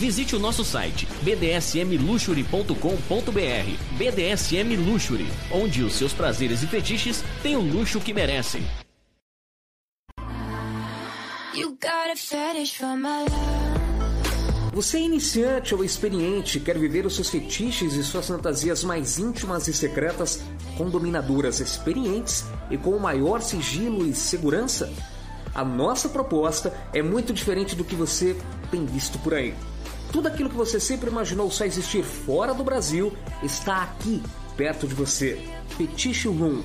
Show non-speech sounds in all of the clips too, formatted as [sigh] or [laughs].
Visite o nosso site bdsmluxury.com.br. BDSM Luxury, onde os seus prazeres e fetiches têm o luxo que merecem. Você é iniciante ou experiente, quer viver os seus fetiches e suas fantasias mais íntimas e secretas com dominadoras experientes e com o maior sigilo e segurança? A nossa proposta é muito diferente do que você tem visto por aí. Tudo aquilo que você sempre imaginou só existir fora do Brasil está aqui, perto de você. Fetiche Room.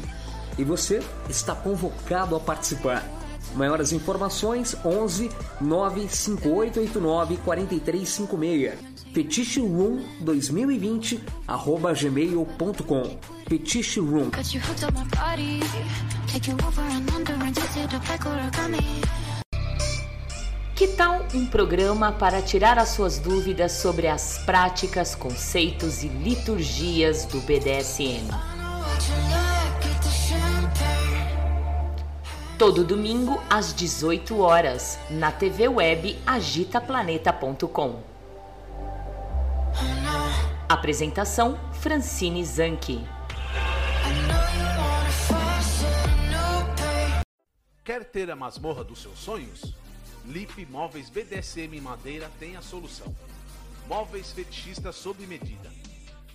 E você está convocado a participar. Maiores informações 11 95889 4356. Fetiche Room 2020 arroba gmail.com. Fetiche Room. Que tal um programa para tirar as suas dúvidas sobre as práticas, conceitos e liturgias do BDSM? Todo domingo às 18 horas na TV web agitaplaneta.com. Apresentação Francine Zanke. Quer ter a masmorra dos seus sonhos? Lip Móveis BDSM Madeira tem a solução. Móveis fetichistas sob medida.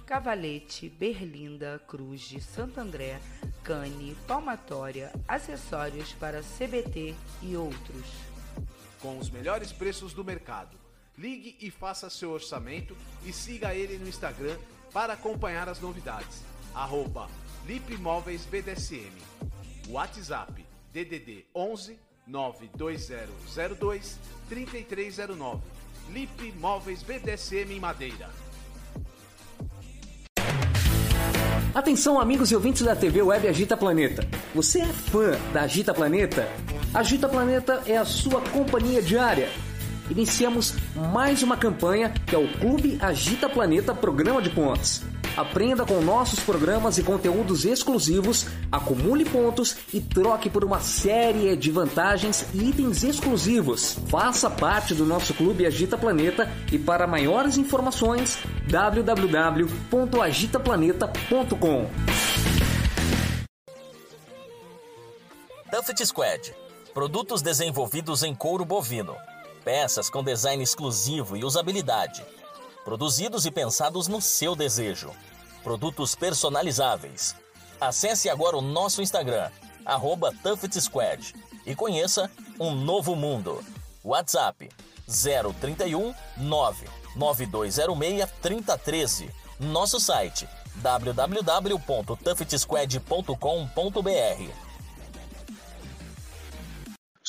Cavalete, Berlinda, Cruz, Santo André, Cane, Palmatória, acessórios para CBT e outros. Com os melhores preços do mercado. Ligue e faça seu orçamento e siga ele no Instagram para acompanhar as novidades. Arroba Lipmóveis BDSM. WhatsApp DDD 11 92002 3309. Lip Móveis BDSM em Madeira. Atenção, amigos e ouvintes da TV Web Agita Planeta. Você é fã da Agita Planeta? Agita Planeta é a sua companhia diária. Iniciamos mais uma campanha que é o Clube Agita Planeta Programa de Pontos. Aprenda com nossos programas e conteúdos exclusivos, acumule pontos e troque por uma série de vantagens e itens exclusivos. Faça parte do nosso clube Agita Planeta e para maiores informações www.agitaplaneta.com. Tuffet Squad. Produtos desenvolvidos em couro bovino. Peças com design exclusivo e usabilidade produzidos e pensados no seu desejo. Produtos personalizáveis. Acesse agora o nosso Instagram, arroba Squad, e conheça um novo mundo. WhatsApp 031 99206 3013. Nosso site www.tuffetsquad.com.br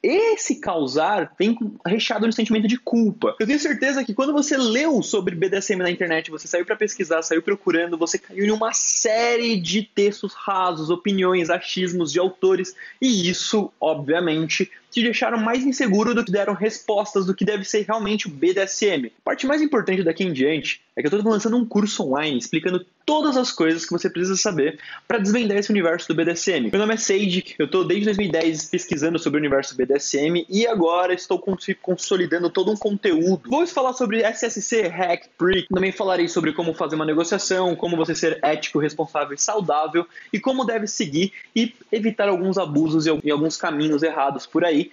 Esse causar vem recheado de sentimento de culpa. Eu tenho certeza que quando você leu sobre BDSM na internet, você saiu para pesquisar, saiu procurando, você caiu em uma série de textos rasos, opiniões, achismos de autores, e isso, obviamente, te deixaram mais inseguro do que deram respostas do que deve ser realmente o BDSM. A parte mais importante daqui em diante é que eu estou lançando um curso online explicando todas as coisas que você precisa saber para desvendar esse universo do BDSM. Meu nome é Sage, eu estou desde 2010 pesquisando sobre o universo BDSM e agora estou consolidando todo um conteúdo. Vou falar sobre SSC, Hack, Prick, também falarei sobre como fazer uma negociação, como você ser ético, responsável e saudável e como deve seguir e evitar alguns abusos e alguns caminhos errados por aí aí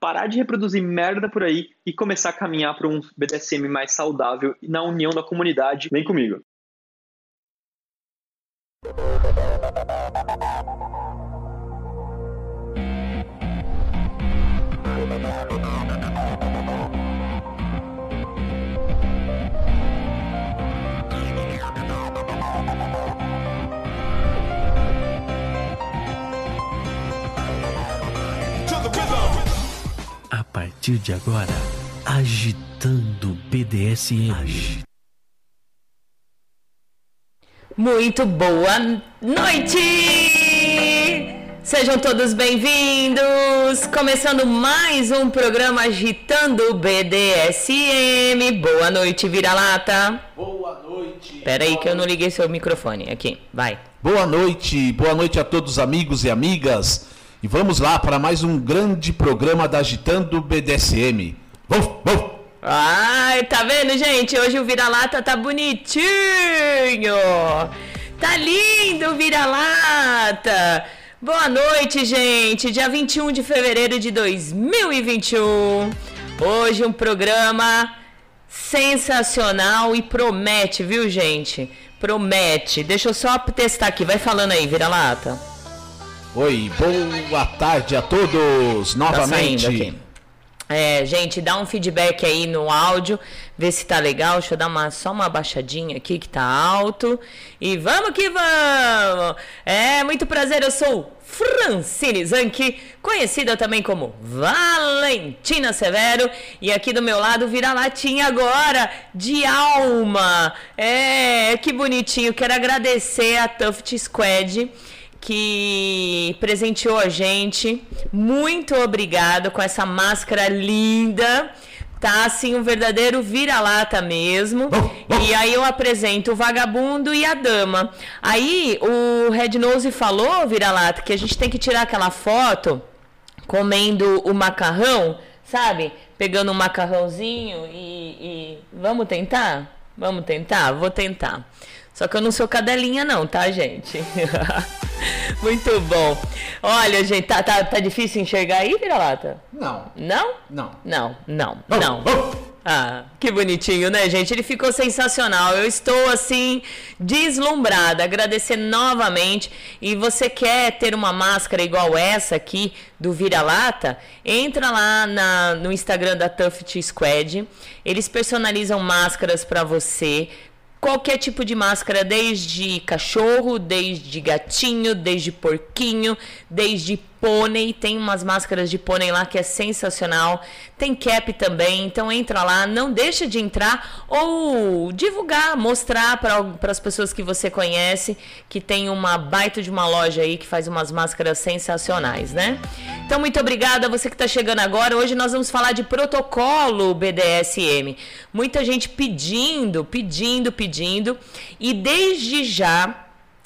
parar de reproduzir merda por aí e começar a caminhar para um BDSM mais saudável na união da comunidade. Vem comigo. Partir de agora, agitando BDSM. Muito boa noite! Sejam todos bem-vindos! Começando mais um programa Agitando BDSM. Boa noite, vira-lata. Boa noite. Pera aí que eu não liguei seu microfone. Aqui, vai. Boa noite, boa noite a todos os amigos e amigas. E vamos lá para mais um grande programa da Agitando BDSM. Vamos, vamos. Ai, tá vendo, gente? Hoje o vira-lata tá bonitinho! Tá lindo o vira-lata! Boa noite, gente! Dia 21 de fevereiro de 2021. Hoje um programa sensacional e promete, viu, gente? Promete. Deixa eu só testar aqui. Vai falando aí, vira-lata. Oi, boa tarde a todos Tá novamente. aqui. É, gente, dá um feedback aí no áudio, vê se tá legal. Deixa eu dar uma, só uma baixadinha aqui que tá alto. E vamos que vamos! É, muito prazer, eu sou Francine Zanke, conhecida também como Valentina Severo. E aqui do meu lado vira latinha agora, de alma. É, que bonitinho. Quero agradecer a Tuft Squad que presenteou a gente. Muito obrigado com essa máscara linda. Tá assim um verdadeiro vira-lata mesmo. E aí eu apresento o vagabundo e a dama. Aí o Red Nose falou, vira-lata, que a gente tem que tirar aquela foto comendo o macarrão, sabe? Pegando um macarrãozinho e, e- vamos tentar? Vamos tentar? Vou tentar. Só que eu não sou cadelinha não, tá, gente? [laughs] Muito bom. Olha, gente, tá, tá, tá difícil enxergar aí, vira-lata? Não, Não? não. Não, não, Vamos, não. vamos. Ah, que bonitinho, né, gente? Ele ficou sensacional. Eu estou assim deslumbrada. Agradecer novamente. E você quer ter uma máscara igual essa aqui do Vira-Lata? Entra lá na- no Instagram da Tuft Squad. Eles personalizam máscaras para você. Qualquer tipo de máscara, desde cachorro, desde gatinho, desde porquinho, desde pônei. Tem umas máscaras de pônei lá que é sensacional. Tem cap também, então entra lá, não deixa de entrar ou divulgar, mostrar para as pessoas que você conhece que tem uma baita de uma loja aí que faz umas máscaras sensacionais, né? Então muito obrigada a você que está chegando agora. Hoje nós vamos falar de protocolo BDSM. Muita gente pedindo, pedindo, pedindo e desde já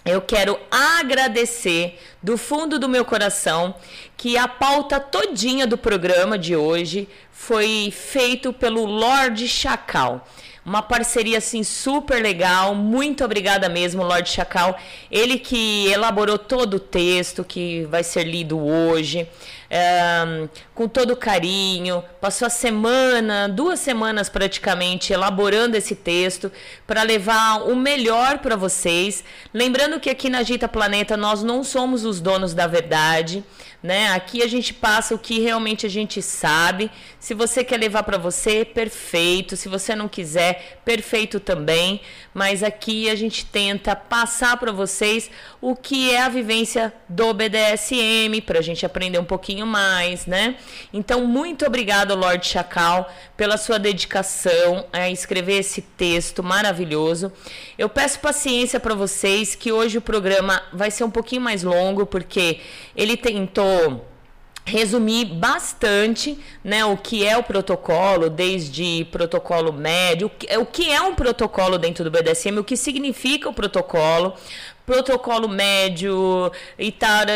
eu quero agradecer do fundo do meu coração que a pauta todinha do programa de hoje foi feito pelo Lorde Chacal. Uma parceria assim super legal. Muito obrigada mesmo, Lorde Chacal. Ele que elaborou todo o texto que vai ser lido hoje. É, com todo carinho, passou a semana, duas semanas praticamente, elaborando esse texto para levar o melhor para vocês. Lembrando que aqui na Agita Planeta nós não somos os donos da verdade, né? Aqui a gente passa o que realmente a gente sabe. Se você quer levar para você, perfeito. Se você não quiser, perfeito também. Mas aqui a gente tenta passar para vocês o que é a vivência do BDSM, para a gente aprender um pouquinho mais, né? Então, muito obrigado, Lorde Chacal, pela sua dedicação a escrever esse texto maravilhoso. Eu peço paciência para vocês, que hoje o programa vai ser um pouquinho mais longo, porque ele tentou resumir bastante né, o que é o protocolo, desde protocolo médio, o que- o que é um protocolo dentro do BDSM, o que significa o protocolo, protocolo médio e tal,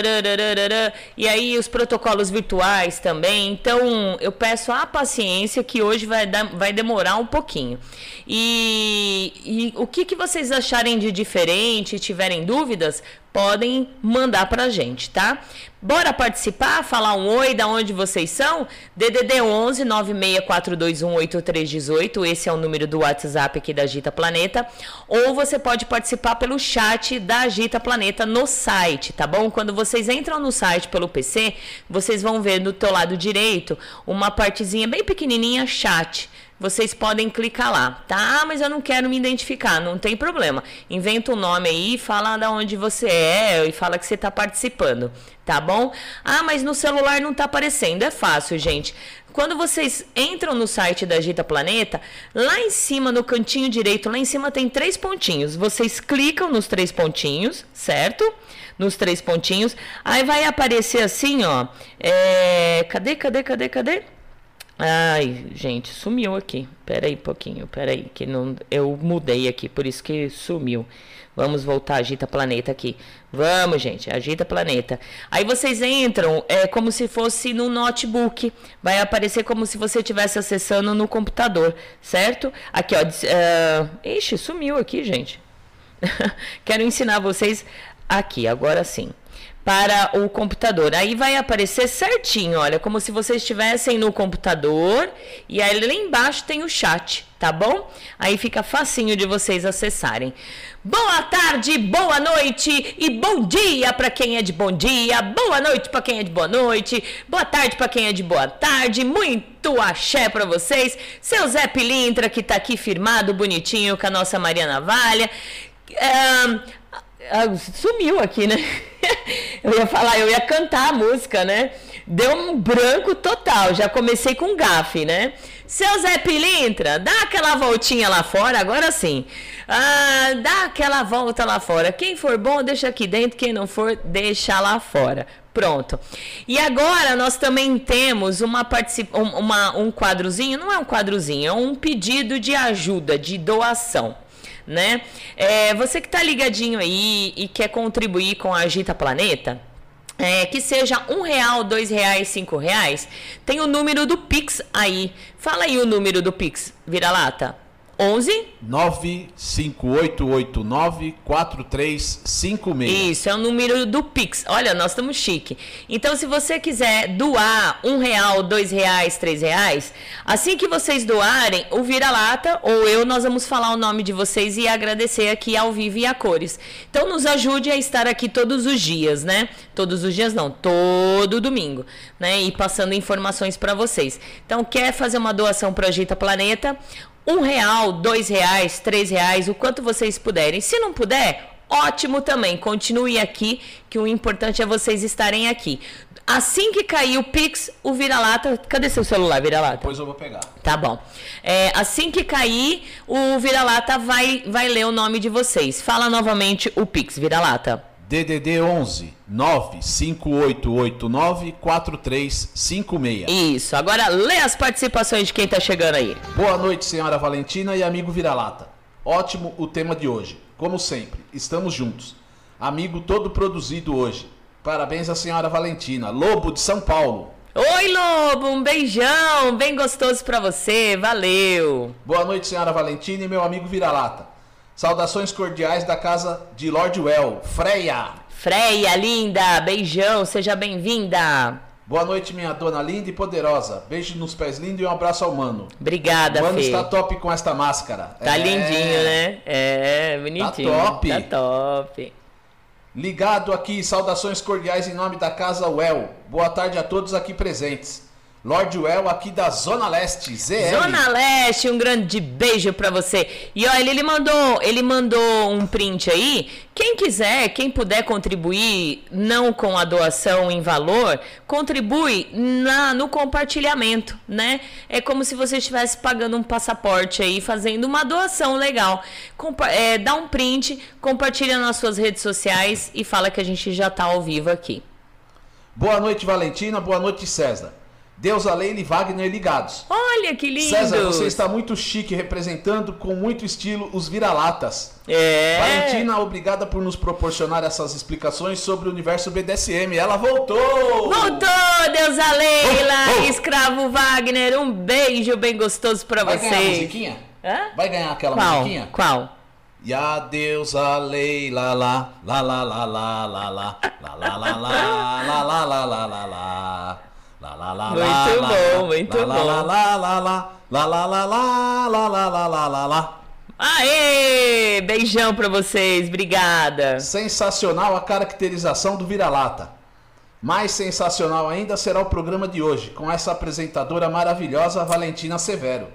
e aí os protocolos virtuais também. Então, eu peço a paciência que hoje vai, dar, vai demorar um pouquinho. E, e o que, que vocês acharem de diferente, tiverem dúvidas, podem mandar pra gente, tá? Bora participar, falar um oi, da onde vocês são? DDD 11 96421 8318, esse é o número do WhatsApp aqui da Agita Planeta, ou você pode participar pelo chat da Agita Planeta no site, tá bom? Quando vocês entram no site pelo PC, vocês vão ver do teu lado direito uma partezinha bem pequenininha chat vocês podem clicar lá, tá? Ah, mas eu não quero me identificar, não tem problema. Inventa um nome aí, fala da onde você é e fala que você está participando, tá bom? Ah, mas no celular não está aparecendo. É fácil, gente. Quando vocês entram no site da Agita Planeta, lá em cima, no cantinho direito, lá em cima tem três pontinhos. Vocês clicam nos três pontinhos, certo? Nos três pontinhos. Aí vai aparecer assim, ó. É... Cadê, cadê, cadê, cadê? Ai, gente, sumiu aqui. Pera aí um pouquinho, pera aí, que não, eu mudei aqui, por isso que sumiu. Vamos voltar, agita planeta aqui. Vamos, gente, agita planeta. Aí vocês entram, é como se fosse no notebook. Vai aparecer como se você estivesse acessando no computador, certo? Aqui, ó. Uh, ixi, sumiu aqui, gente. [laughs] Quero ensinar vocês aqui, agora sim para o computador. Aí vai aparecer certinho, olha, como se vocês estivessem no computador e aí lá embaixo tem o chat, tá bom? Aí fica facinho de vocês acessarem. Boa tarde, boa noite e bom dia para quem é de bom dia, boa noite para quem é de boa noite, boa tarde para quem é de boa tarde, muito axé para vocês. Seu Zé Pilintra que tá aqui firmado bonitinho com a nossa Maria Navalha. Sumiu aqui, né? [laughs] Eu ia falar, eu ia cantar a música, né? Deu um branco total. Já comecei com gafe, né? Seu Zé Pilintra, dá aquela voltinha lá fora, agora sim. Ah, dá aquela volta lá fora. Quem for bom, deixa aqui dentro. Quem não for, deixa lá fora. Pronto. E agora nós também temos uma, uma um quadrozinho, não é um quadrozinho, é um pedido de ajuda, de doação né? É, você que está ligadinho aí e quer contribuir com a Agita Planeta, é, que seja um real, dois reais, cinco reais, tem o número do Pix aí. Fala aí o número do Pix, vira-lata. 11 958894356. Isso, é o número do Pix. Olha, nós estamos chique. Então, se você quiser doar um real, dois reais, três reais, assim que vocês doarem, o Vira-Lata ou eu, nós vamos falar o nome de vocês e agradecer aqui ao vivo e a cores. Então, nos ajude a estar aqui todos os dias, né? Todos os dias não, todo domingo, né? E passando informações para vocês. Então, quer fazer uma doação para Agita Planeta? Um real, dois reais, três reais, o quanto vocês puderem. Se não puder, ótimo também. Continue aqui, que o importante é vocês estarem aqui. Assim que cair o Pix, o vira-lata. Cadê seu celular, vira-lata? Depois eu vou pegar. Tá bom. É, assim que cair, o vira-lata vai, vai ler o nome de vocês. Fala novamente o Pix, vira-lata. DDD 11 95889 4356. Isso. Agora lê as participações de quem tá chegando aí. Boa noite, senhora Valentina e amigo Vira-Lata. Ótimo o tema de hoje. Como sempre, estamos juntos. Amigo todo produzido hoje. Parabéns à senhora Valentina, Lobo de São Paulo. Oi, Lobo, um beijão, bem gostoso para você, valeu. Boa noite, senhora Valentina e meu amigo Vira-Lata. Saudações cordiais da casa de Lord Well, Freia. Freia, linda, beijão, seja bem-vinda. Boa noite, minha dona linda e poderosa. Beijo nos pés lindos e um abraço ao mano. Obrigada, mano Fê. está top com esta máscara. Tá É. lindinho, né? É, bonitinho. Tá top. Tá top. Ligado aqui, saudações cordiais em nome da casa Well. Boa tarde a todos aqui presentes. Lord Well aqui da Zona Leste, ZL. Zona Leste, um grande beijo pra você. E olha, ele mandou, ele mandou um print aí. Quem quiser, quem puder contribuir, não com a doação em valor, contribui na, no compartilhamento, né? É como se você estivesse pagando um passaporte aí, fazendo uma doação legal. Compa é, dá um print, compartilha nas suas redes sociais e fala que a gente já tá ao vivo aqui. Boa noite, Valentina. Boa noite, César. Deusa Leila e Wagner ligados. Olha que lindo! César, você está muito chique, representando com muito estilo os vira-latas. É. Valentina, obrigada por nos proporcionar essas explicações sobre o universo BDSM. Ela voltou! Voltou, Deusa Leila, Oh, oh. escravo Wagner, um beijo bem gostoso pra Vai ganhar a musiquinha? Hã? Vai ganhar aquela Qual? musiquinha? Qual? E a deusa Leila lá, lá lá lá lá lá lá, lá lá lá lá lá lá lá lá lá lá. Lá, lá, lá, Muito lá, lá, bom, muito lá, bom. Lá, lá, lá, lá, lá, lá, lá, lá, lá, lá, lá, lá, lá, lá. Aê! Beijão pra vocês, obrigada. Sensacional a caracterização do vira-lata. Mais sensacional ainda será o programa de hoje, com essa apresentadora maravilhosa Valentina Severo.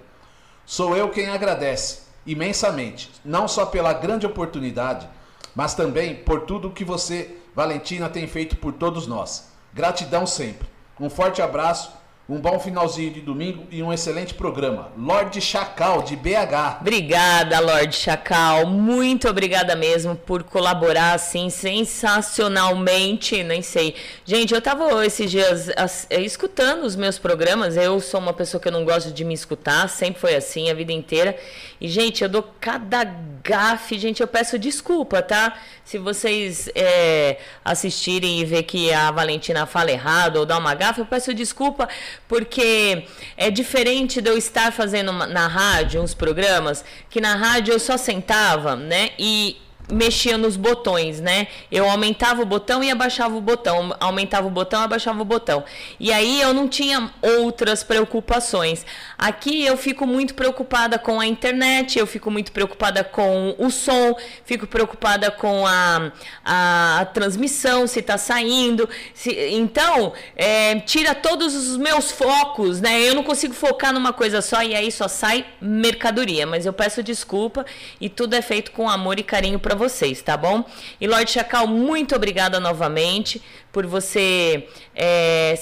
Sou eu quem agradece, imensamente, não só pela grande oportunidade, mas também por tudo que você, Valentina, tem feito por todos nós. Gratidão sempre. Um forte abraço, um bom finalzinho de domingo e um excelente programa. Lorde Chacal, de BH. Obrigada, Lorde Chacal. Muito obrigada mesmo por colaborar assim sensacionalmente. Nem sei. Gente, eu tava esses dias as- eh, escutando os meus programas. Eu sou uma pessoa que eu não gosto de me escutar, sempre foi assim a vida inteira. E, gente, eu dou cada gafe. Gente, eu peço desculpa, tá? Se vocês eh, assistirem e ver que a Valentina fala errado ou dá uma gafe, eu peço desculpa porque é diferente de eu estar fazendo na rádio uns programas que na rádio eu só sentava, né? E mexia nos botões, né? Eu aumentava o botão e abaixava o botão, aumentava o botão, abaixava o botão. E aí eu não tinha outras preocupações. Aqui eu fico muito preocupada com a internet, eu fico muito preocupada com o som, fico preocupada com a, a, transmissão, se tá saindo. se- então, é, tira todos os meus focos, né? Eu não consigo focar numa coisa só e aí só sai mercadoria. Mas eu peço desculpa e tudo é feito com amor e carinho para vocês, tá bom? E Lorde Chacal, muito obrigada novamente por você é,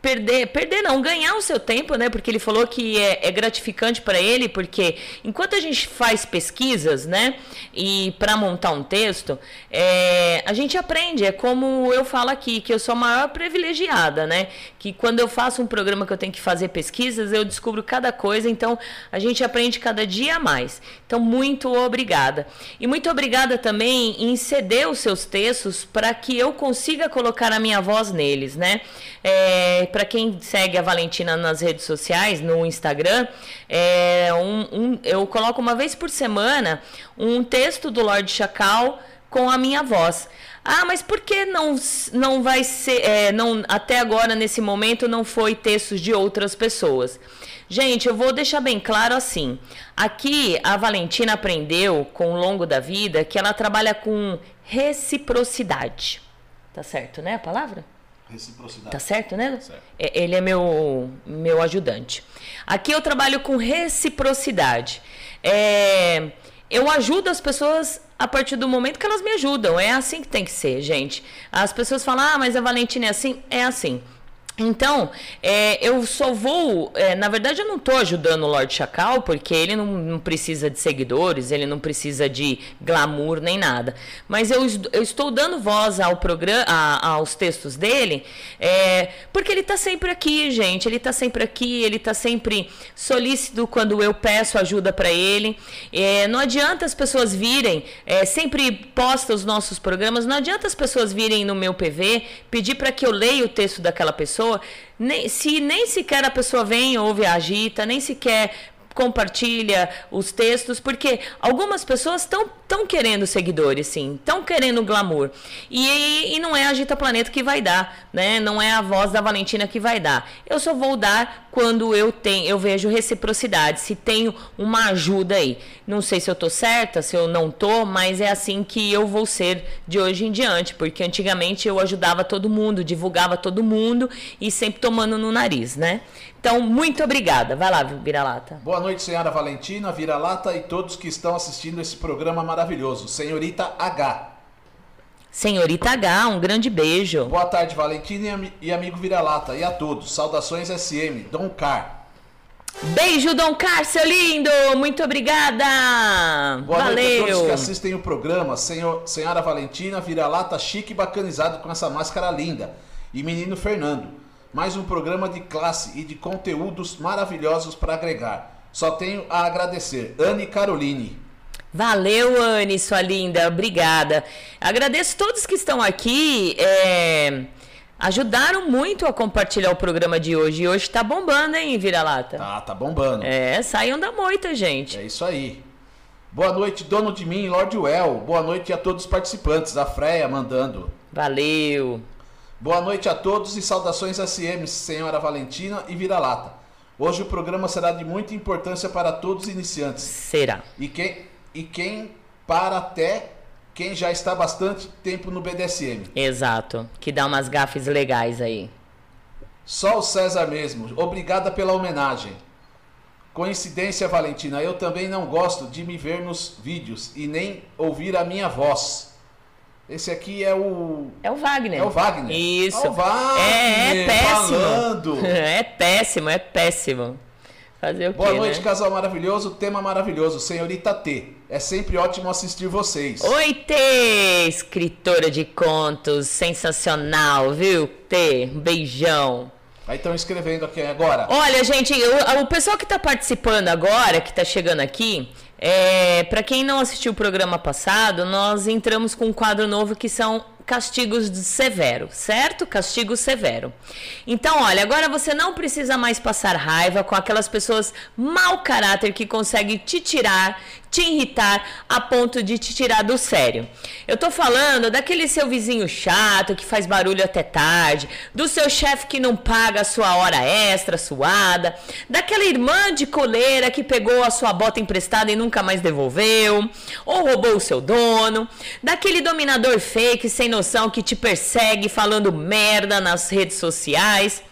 perder, perder não, ganhar o seu tempo, né? Porque ele falou que é, é gratificante para ele, porque enquanto a gente faz pesquisas, né? E para montar um texto, é, a gente aprende. É como eu falo aqui, que eu sou a maior privilegiada, né? Que quando eu faço um programa que eu tenho que fazer pesquisas, eu descubro cada coisa, então a gente aprende cada dia mais. Então, muito obrigada. E muito obrigada também em ceder os seus textos para que eu consiga colocar a minha voz neles, né? É, para quem segue a Valentina nas redes sociais, no Instagram, é, um- um- eu coloco uma vez por semana um texto do Lorde Chacal com a minha voz. Ah, mas por que não, não vai ser, é, não, até agora, nesse momento, não foi textos de outras pessoas? Gente, eu vou deixar bem claro assim. Aqui a Valentina aprendeu com o longo da vida que ela trabalha com reciprocidade. Tá certo, né a palavra? Reciprocidade. Tá certo, né? Certo. É, Ele é meu, meu ajudante. Aqui eu trabalho com reciprocidade. É, eu ajudo as pessoas a partir do momento que elas me ajudam. É assim que tem que ser, gente. As pessoas falam, ah, mas a Valentina é assim. É assim. Então, é, eu só vou. é, na verdade, eu não estou ajudando o Lorde Chacal, porque ele não, não precisa de seguidores, ele não precisa de glamour nem nada. Mas eu, eu estou dando voz ao programa, aos textos dele, é, porque ele está sempre aqui, gente. Ele está sempre aqui, ele está sempre solícito quando eu peço ajuda para ele. É, não adianta as pessoas virem, é, sempre posta os nossos programas, não adianta as pessoas virem no meu PV, pedir para que eu leia o texto daquela pessoa, nem, se nem sequer a pessoa vem, ouve agita, nem sequer compartilha os textos, porque algumas pessoas estão tão querendo seguidores, sim, estão querendo glamour. E, e não é a Agita Planeta que vai dar, né? Não é a voz da Valentina que vai dar. Eu só vou dar quando eu tenho, eu vejo reciprocidade, se tenho uma ajuda aí. Não sei se eu tô certa, se eu não tô, mas é assim que eu vou ser de hoje em diante, porque antigamente eu ajudava todo mundo, divulgava todo mundo e sempre tomando no nariz, né? Então, muito obrigada. Vai lá, Vira-Lata. Boa noite, senhora Valentina, Vira-Lata e todos que estão assistindo esse programa maravilhoso. Senhorita H. Senhorita H, um grande beijo. Boa tarde, Valentina e, ami- e amigo Vira-Lata. E a todos. Saudações SM. Dom Car. Beijo, Dom Car, seu lindo! Muito obrigada! Boa noite a todos que Valeu! assistem o programa. Senhor, senhora Valentina, Vira-Lata chique e bacanizado com essa máscara linda. E menino Fernando. Mais um programa de classe e de conteúdos maravilhosos para agregar. Só tenho a agradecer. Anne Caroline. Valeu, Anne, sua linda. Obrigada. Agradeço todos que estão aqui. É, ajudaram muito a compartilhar o programa de hoje. E hoje tá bombando, hein, Vira-Lata? Tá, tá bombando. É, saiam da moita, gente. É isso aí. Boa noite, dono de mim, Lord Well. Boa noite a todos os participantes. A Freia mandando. Valeu. Boa noite a todos e saudações SM, senhora Valentina e Vira-Lata. Hoje o programa será de muita importância para todos os iniciantes. Será. E quem, e quem para até quem já está bastante tempo no BDSM. Exato. Que dá umas gafes legais aí. Só o César mesmo. Obrigada pela homenagem. Coincidência, Valentina, eu também não gosto de me ver nos vídeos e nem ouvir a minha voz. Esse aqui é o. É o Wagner. É o Wagner. Isso. É o Wagner é, é péssimo. falando. [laughs] É péssimo, é péssimo. Fazer o Boa quê, noite, né? casal maravilhoso. Tema maravilhoso, senhorita T. É sempre ótimo assistir vocês. Oi, T, escritora de contos, sensacional, viu? T, um beijão. Aí estão escrevendo aqui agora. Olha, gente, o, o pessoal que está participando agora, que está chegando aqui, é, para quem não assistiu o programa passado, nós entramos com um quadro novo que são castigos severo, certo? Castigo severo. Então, olha, agora você não precisa mais passar raiva com aquelas pessoas mau caráter que conseguem te tirar, te irritar a ponto de te tirar do sério. Eu tô falando daquele seu vizinho chato que faz barulho até tarde, do seu chefe que não paga a sua hora extra suada, daquela irmã de coleira que pegou a sua bota emprestada e nunca mais devolveu, ou roubou o seu dono, daquele dominador fake sem noção que te persegue falando merda nas redes sociais.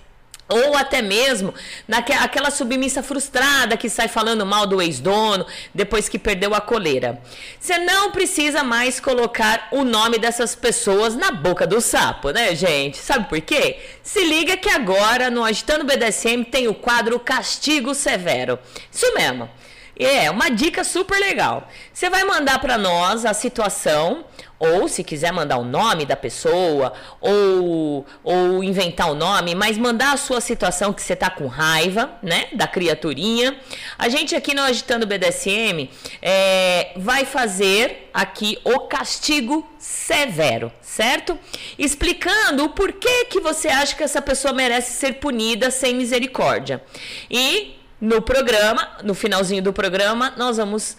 Ou até mesmo naquela submissa frustrada que sai falando mal do ex-dono depois que perdeu a coleira. Você não precisa mais colocar o nome dessas pessoas na boca do sapo, né, gente? Sabe por quê? Se liga que agora no Agitando BDSM tem o quadro Castigo Severo. Isso mesmo. É, uma dica super legal. Você vai mandar para nós a situação, ou se quiser mandar o nome da pessoa, ou, ou inventar o nome, mas mandar a sua situação que você tá com raiva, né, da criaturinha. A gente aqui no Agitando BDSM é, vai fazer aqui o castigo severo, certo? Explicando o porquê que você acha que essa pessoa merece ser punida sem misericórdia. E no programa, no finalzinho do programa, nós vamos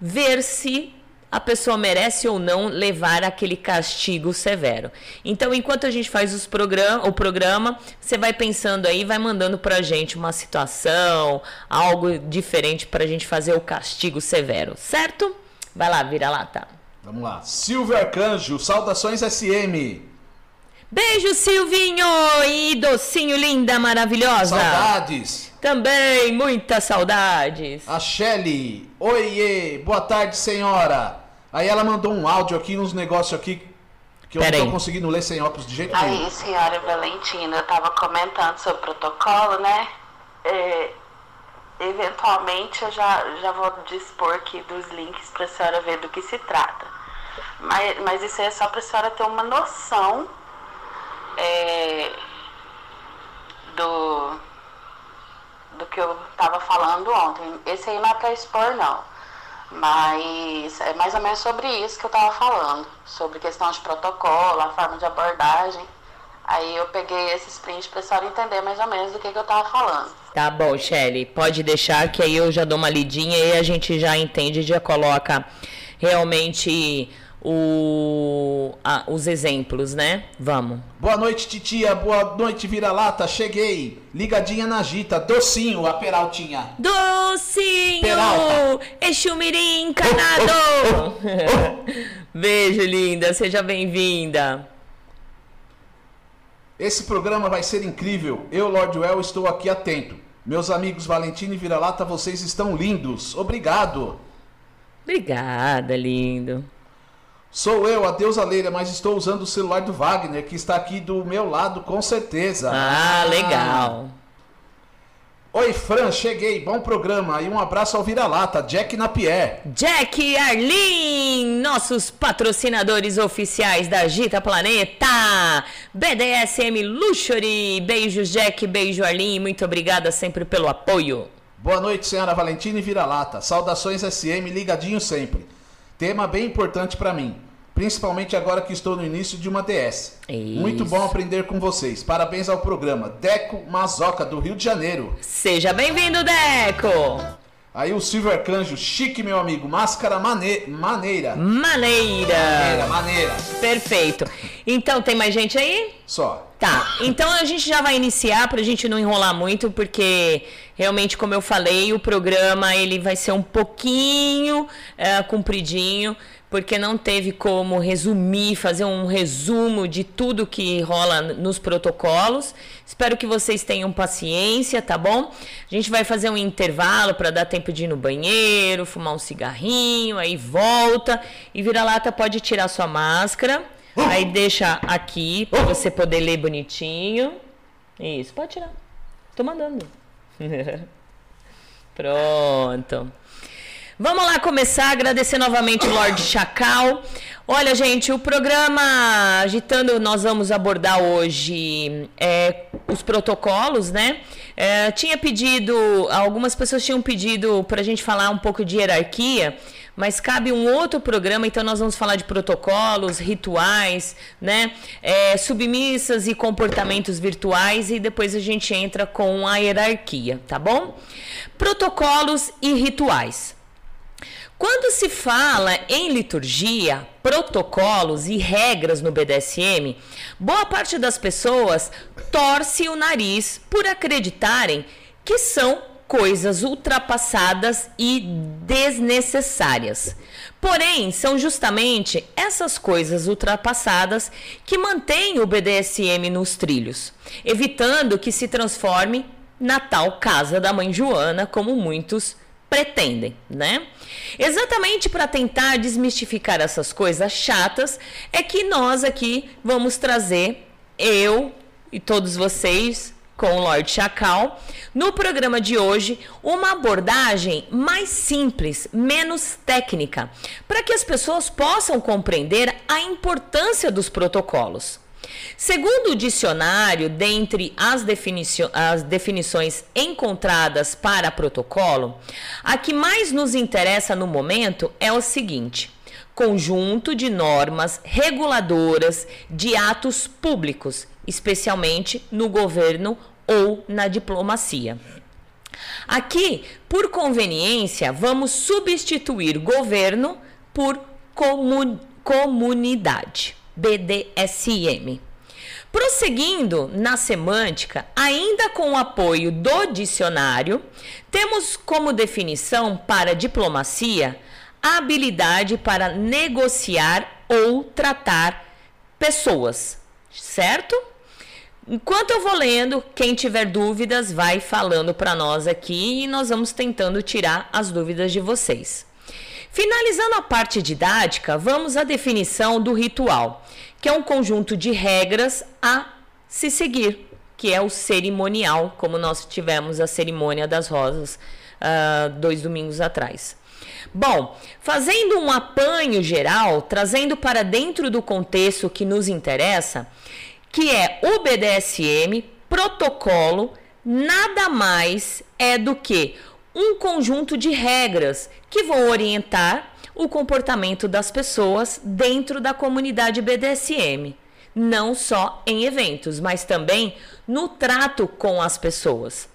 ver se a pessoa merece ou não levar aquele castigo severo. Então, enquanto a gente faz program o programa, você vai pensando aí, vai mandando pra gente uma situação, algo diferente pra gente fazer o castigo severo, certo? Vai lá, vira lá, tá. Vamos lá. Silvio Arcanjo, saudações SM. Beijo, Silvinho! E docinho linda, maravilhosa! Saudades. Também, muitas saudades! A Shelly. Oiê, boa tarde, senhora. Aí ela mandou um áudio aqui, uns negócios aqui que eu Pera não tô aí. conseguindo ler sem óculos de jeito nenhum. Aí, senhora Valentina, eu estava comentando sobre o protocolo, né? É, eventualmente eu já, já vou dispor aqui dos links para a senhora ver do que se trata. Mas, mas isso aí é só para a senhora ter uma noção é, do, do que eu estava falando ontem. Esse aí não é para expor, não. Mas é mais ou menos sobre isso que eu estava falando. Sobre questão de protocolo, a forma de abordagem. Aí eu peguei esses prints para a senhora entender mais ou menos do que, que eu estava falando. Tá bom, Shelly, pode deixar que aí eu já dou uma lidinha e a gente já entende, já coloca realmente o, os exemplos, né? Vamos. Boa noite, titia. Boa noite, vira-lata. Cheguei. Ligadinha na Gita. Docinho, a Peraltinha. Docinho! Peralta. Exumirim encanado! [laughs] Beijo, linda, seja bem-vinda. Esse programa vai ser incrível. Eu, Lord Well, estou aqui atento. Meus amigos Valentino e Vira-Lata, vocês estão lindos. Obrigado. Obrigada, lindo. Sou eu, a deusa Leira, mas estou usando o celular do Wagner, que está aqui do meu lado, com certeza. Ah, legal. Oi, Fran, cheguei. Bom programa. E um abraço ao Vira-Lata, Jack Napier. Jack Arlin, nossos patrocinadores oficiais da Gita Planeta, BDSM Luxury. Beijos, Jack, beijo, Arlene. Muito obrigada sempre pelo apoio. Boa noite, senhora Valentina e Vira-Lata. Saudações SM, ligadinho sempre. Tema bem importante para mim, principalmente agora que estou no início de uma DS. Isso. Muito bom aprender com vocês. Parabéns ao programa. Deco Mazoca, do Rio de Janeiro. Seja bem-vindo, Deco! Aí o Silver Canjo, chique, meu amigo. Máscara mane maneira. Maneira! Maneira, maneira. Perfeito. Então, tem mais gente aí? Só. Tá, então a gente já vai iniciar pra gente não enrolar muito, porque realmente, como eu falei, o programa ele vai ser um pouquinho é, compridinho, porque não teve como resumir, fazer um resumo de tudo que rola nos protocolos. Espero que vocês tenham paciência, tá bom? A gente vai fazer um intervalo para dar tempo de ir no banheiro, fumar um cigarrinho, aí volta e vira-lata pode tirar sua máscara. Aí deixa aqui para você poder ler bonitinho. Isso, pode tirar. Tô mandando. [laughs] Pronto. Vamos lá começar, agradecer novamente o Lorde Chacal. Olha, gente, o programa Agitando, nós vamos abordar hoje é, os protocolos, né? É, tinha pedido, algumas pessoas tinham pedido para a gente falar um pouco de hierarquia, mas cabe um outro programa, então nós vamos falar de protocolos, rituais, né? É, submissas e comportamentos virtuais e depois a gente entra com a hierarquia, tá bom? Protocolos e rituais. Quando se fala em liturgia, protocolos e regras no BDSM, boa parte das pessoas torce o nariz por acreditarem que são coisas ultrapassadas e desnecessárias. Porém, são justamente essas coisas ultrapassadas que mantêm o BDSM nos trilhos, evitando que se transforme na tal casa da mãe Joana, como muitos pretendem, né? Exatamente para tentar desmistificar essas coisas chatas é que nós aqui vamos trazer eu e todos vocês com o Lord Chacal, no programa de hoje, uma abordagem mais simples, menos técnica, para que as pessoas possam compreender a importância dos protocolos. Segundo o dicionário, dentre as, as definições encontradas para protocolo, a que mais nos interessa no momento é o seguinte: conjunto de normas reguladoras de atos públicos, especialmente no governo ou na diplomacia. Aqui, por conveniência, vamos substituir governo por comu comunidade. BDSM. Prosseguindo na semântica, ainda com o apoio do dicionário, temos como definição para diplomacia a habilidade para negociar ou tratar pessoas, certo? Enquanto eu vou lendo, quem tiver dúvidas vai falando para nós aqui e nós vamos tentando tirar as dúvidas de vocês. Finalizando a parte didática, vamos à definição do ritual, que é um conjunto de regras a se seguir, que é o cerimonial, como nós tivemos a cerimônia das rosas uh, dois domingos atrás. Bom, fazendo um apanho geral, trazendo para dentro do contexto que nos interessa, que é o BDSM, protocolo, nada mais é do que um conjunto de regras que vão orientar o comportamento das pessoas dentro da comunidade BDSM, não só em eventos, mas também no trato com as pessoas.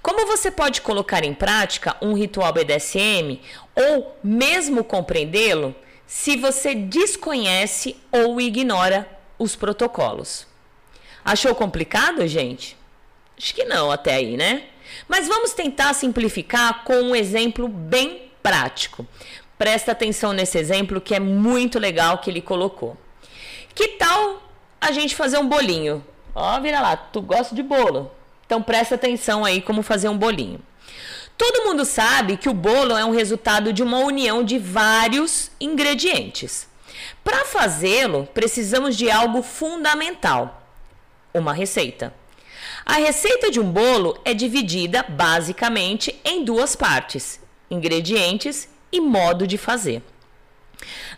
Como você pode colocar em prática um ritual BDSM ou mesmo compreendê-lo se você desconhece ou ignora os protocolos? Achou complicado, gente? Acho que não até aí, né? Mas vamos tentar simplificar com um exemplo bem prático. Presta atenção nesse exemplo que é muito legal que ele colocou. Que tal a gente fazer um bolinho? Ó, vira lá, tu gosta de bolo. Então presta atenção aí como fazer um bolinho. Todo mundo sabe que o bolo é um resultado de uma união de vários ingredientes. Para fazê-lo, precisamos de algo fundamental: uma receita. A receita de um bolo é dividida basicamente em duas partes: ingredientes e modo de fazer.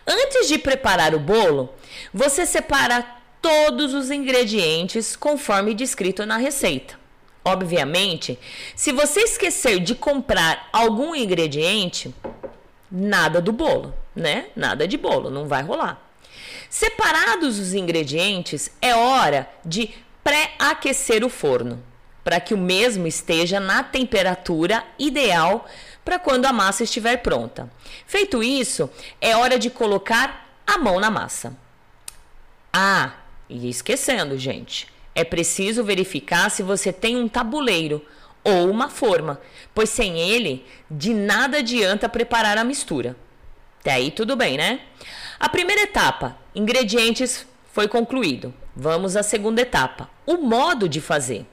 Antes de preparar o bolo, você separa todos os ingredientes conforme descrito na receita. Obviamente, se você esquecer de comprar algum ingrediente, nada do bolo, né? Nada de bolo, não vai rolar. Separados os ingredientes, é hora de pré-aquecer o forno, para que o mesmo esteja na temperatura ideal para quando a massa estiver pronta. Feito isso, é hora de colocar a mão na massa. Ah, e esquecendo, gente, é preciso verificar se você tem um tabuleiro ou uma forma, pois sem ele, de nada adianta preparar a mistura. Até aí tudo bem, né? A primeira etapa, ingredientes, foi concluído. Vamos à segunda etapa, o modo de fazer.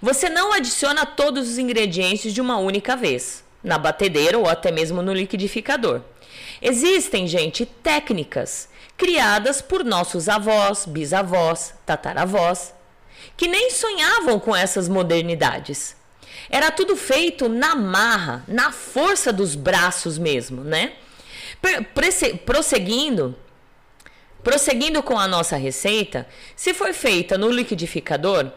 Você não adiciona todos os ingredientes de uma única vez, na batedeira ou até mesmo no liquidificador. Existem, gente, técnicas criadas por nossos avós, bisavós, tataravós, que nem sonhavam com essas modernidades. Era tudo feito na marra, na força dos braços mesmo, né? Prosseguindo, prosseguindo com a nossa receita, se for feita no liquidificador,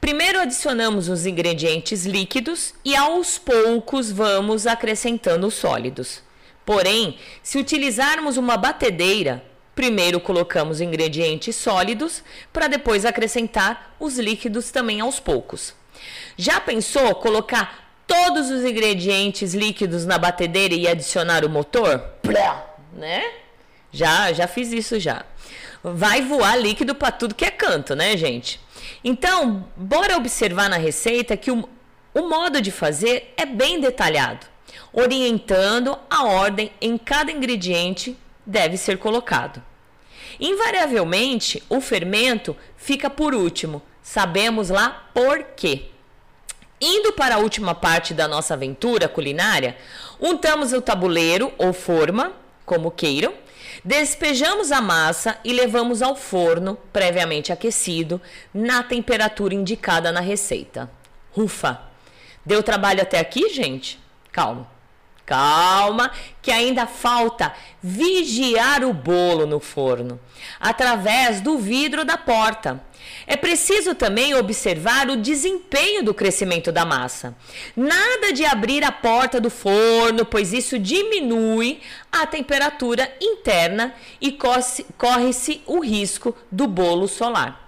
primeiro adicionamos os ingredientes líquidos e aos poucos vamos acrescentando os sólidos. Porém, se utilizarmos uma batedeira, Primeiro colocamos ingredientes sólidos para depois acrescentar os líquidos também aos poucos. Já pensou colocar todos os ingredientes líquidos na batedeira e adicionar o motor? Né? Já, já fiz isso já. Vai voar líquido para tudo que é canto, né, gente? Então, bora observar na receita que o, o modo de fazer é bem detalhado, orientando a ordem em cada ingrediente deve ser colocado. Invariavelmente, o fermento fica por último. Sabemos lá por quê. Indo para a última parte da nossa aventura culinária, untamos o tabuleiro ou forma, como queiram, despejamos a massa e levamos ao forno, previamente aquecido, na temperatura indicada na receita. Ufa! Deu trabalho até aqui, gente? Calma. Calma, que ainda falta vigiar o bolo no forno através do vidro da porta. É preciso também observar o desempenho do crescimento da massa. Nada de abrir a porta do forno, pois isso diminui a temperatura interna e corre-se o risco do bolo solar.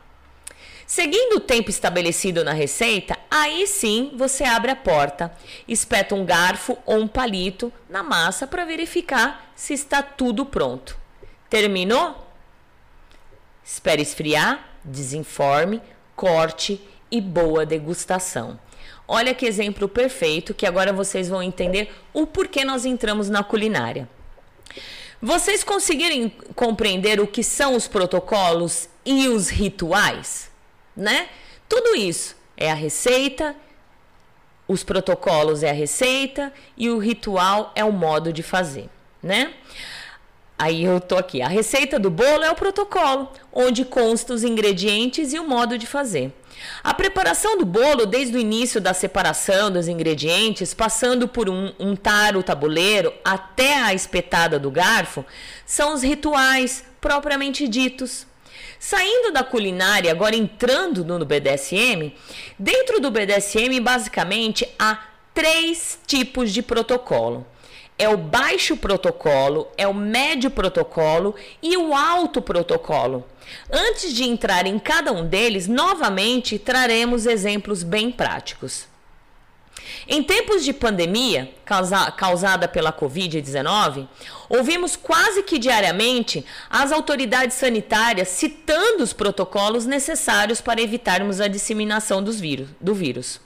Seguindo o tempo estabelecido na receita, aí sim você abre a porta, espeta um garfo ou um palito na massa para verificar se está tudo pronto. Terminou? Espere esfriar, desenforme, corte e boa degustação. Olha que exemplo perfeito que agora vocês vão entender o porquê nós entramos na culinária. Vocês conseguirem compreender o que são os protocolos e os rituais? né? Tudo isso é a receita, os protocolos é a receita e o ritual é o modo de fazer, né? Aí eu tô aqui. A receita do bolo é o protocolo, onde consta os ingredientes e o modo de fazer. A preparação do bolo, desde o início da separação dos ingredientes, passando por um untar o tabuleiro até a espetada do garfo, são os rituais propriamente ditos. Saindo da culinária, agora entrando no BDSM, dentro do BDSM, basicamente há três tipos de protocolo. É o baixo protocolo, é o médio protocolo e o alto protocolo. Antes de entrar em cada um deles, novamente traremos exemplos bem práticos. Em tempos de pandemia causa, causada pela Covid-19, ouvimos quase que diariamente as autoridades sanitárias citando os protocolos necessários para evitarmos a disseminação dos vírus, do vírus.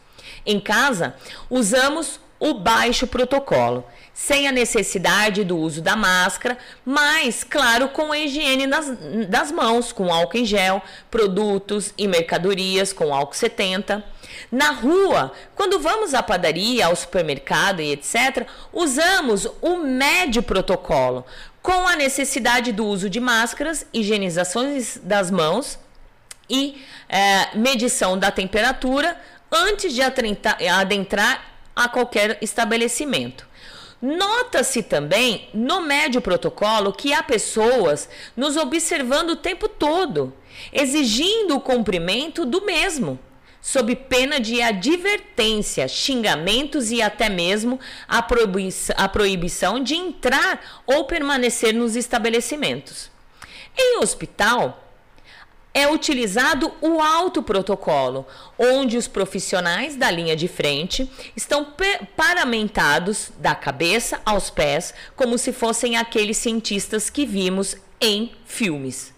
Em casa, usamos o baixo protocolo, sem a necessidade do uso da máscara, mas, claro, com a higiene das, das mãos, com álcool em gel, produtos e mercadorias com álcool 70. Na rua, quando vamos à padaria, ao supermercado e etc., usamos o médio protocolo, com a necessidade do uso de máscaras, higienizações das mãos e é, medição da temperatura antes de adentrar a qualquer estabelecimento. Nota-se também no médio protocolo que há pessoas nos observando o tempo todo, exigindo o cumprimento do mesmo, sob pena de advertência, xingamentos e até mesmo a proibição, a proibição de entrar ou permanecer nos estabelecimentos. Em hospital, é utilizado o alto protocolo, onde os profissionais da linha de frente estão paramentados da cabeça aos pés, como se fossem aqueles cientistas que vimos em filmes.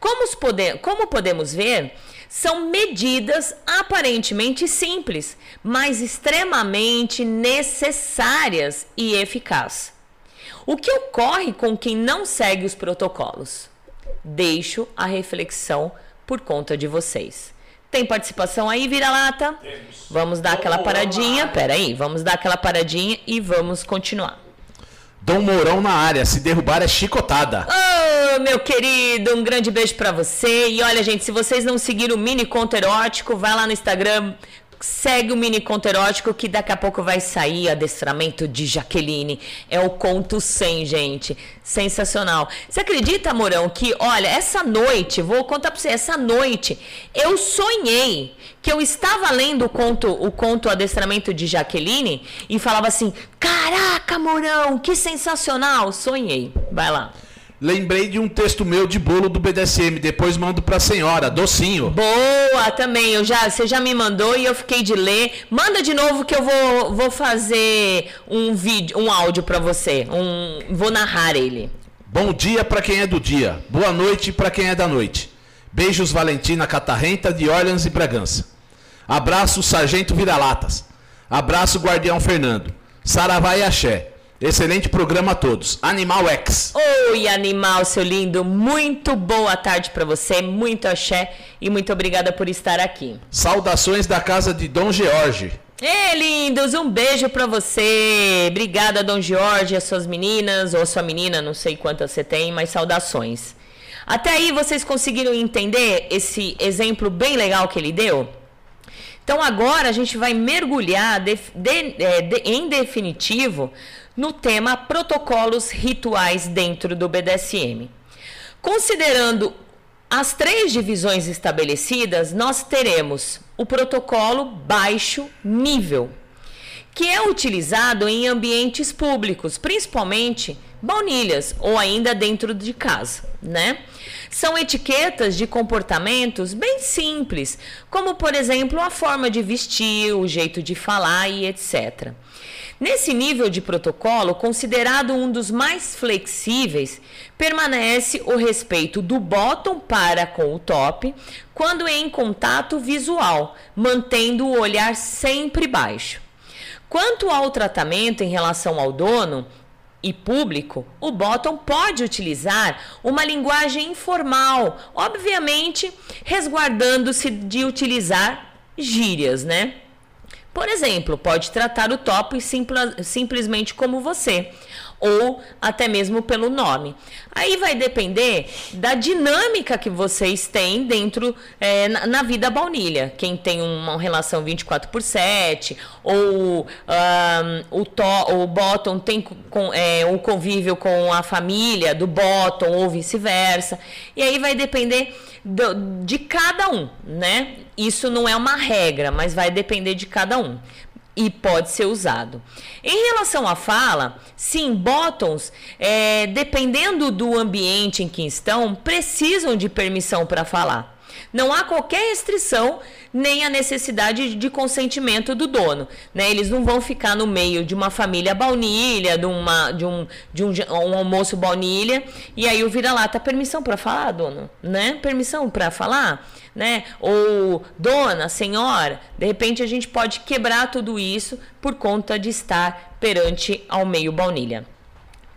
Como, pode como podemos ver, são medidas aparentemente simples, mas extremamente necessárias e eficazes. O que ocorre com quem não segue os protocolos? Deixo a reflexão por conta de vocês. Tem participação aí, vira-lata? Vamos dar aquela paradinha. Pera aí, vamos dar aquela paradinha e vamos continuar. Dom Mourão na área, se derrubar é chicotada. Ô, oh, meu querido, um grande beijo para você. E olha, gente, se vocês não seguiram o mini conto erótico, vai lá no Instagram, Segue o mini conto erótico que daqui a pouco vai sair adestramento de Jaqueline. É o conto 100, gente. Sensacional. Você acredita, Morão, que, olha, essa noite, vou contar pra você, essa noite eu sonhei que eu estava lendo o conto, o conto Adestramento de Jaqueline e falava assim: Caraca, Morão, que sensacional! Sonhei. Vai lá. Lembrei de um texto meu de bolo do BDSM, depois mando pra senhora, docinho. Boa, também. Eu já, você já me mandou e eu fiquei de ler. Manda de novo que eu vou, vou fazer um vídeo, um áudio para você. Um, vou narrar ele. Bom dia para quem é do dia. Boa noite para quem é da noite. Beijos Valentina Catarrenta de Orleans e Bragança. Abraço Sargento Vira-Latas. Abraço Guardião Fernando. Saravá e Axé. Excelente programa a todos. Animal X. Oi, animal, seu lindo. Muito boa tarde para você. Muito axé e muito obrigada por estar aqui. Saudações da casa de Dom George. Ei, lindos, um beijo para você. Obrigada, Dom Jorge, as suas meninas, ou sua menina, não sei quantas você tem, mas saudações. Até aí vocês conseguiram entender esse exemplo bem legal que ele deu? Então agora a gente vai mergulhar de, de, é, de, em definitivo no tema protocolos rituais dentro do BDSM. Considerando as três divisões estabelecidas, nós teremos o protocolo baixo nível, que é utilizado em ambientes públicos, principalmente baunilhas ou ainda dentro de casa, né? São etiquetas de comportamentos bem simples, como por exemplo a forma de vestir, o jeito de falar e etc. Nesse nível de protocolo, considerado um dos mais flexíveis, permanece o respeito do bottom para com o top quando em contato visual, mantendo o olhar sempre baixo. Quanto ao tratamento em relação ao dono e público, o bottom pode utilizar uma linguagem informal, obviamente resguardando-se de utilizar gírias, né? Por exemplo, pode tratar o top simplesmente como você, ou até mesmo pelo nome. Aí vai depender da dinâmica que vocês têm dentro é, na, na, vida baunilha. Quem tem uma relação 24 por 7, ou um, o, to, o bottom tem com, é, o convívio com a família do bottom, ou vice-versa. E aí vai depender do, de cada um, né? Isso não é uma regra, mas vai depender de cada um e pode ser usado. Em relação à fala, sim, bottoms, é, dependendo do ambiente em que estão, precisam de permissão para falar. Não há qualquer restrição nem a necessidade de consentimento do dono. Né? Eles não vão ficar no meio de uma família baunilha, de, uma, de, um, de um, um almoço baunilha, e aí o vira-lata, permissão para falar, dono? Né? Permissão para falar? Né? Ou dona, senhora, de repente a gente pode quebrar tudo isso por conta de estar perante ao meio baunilha.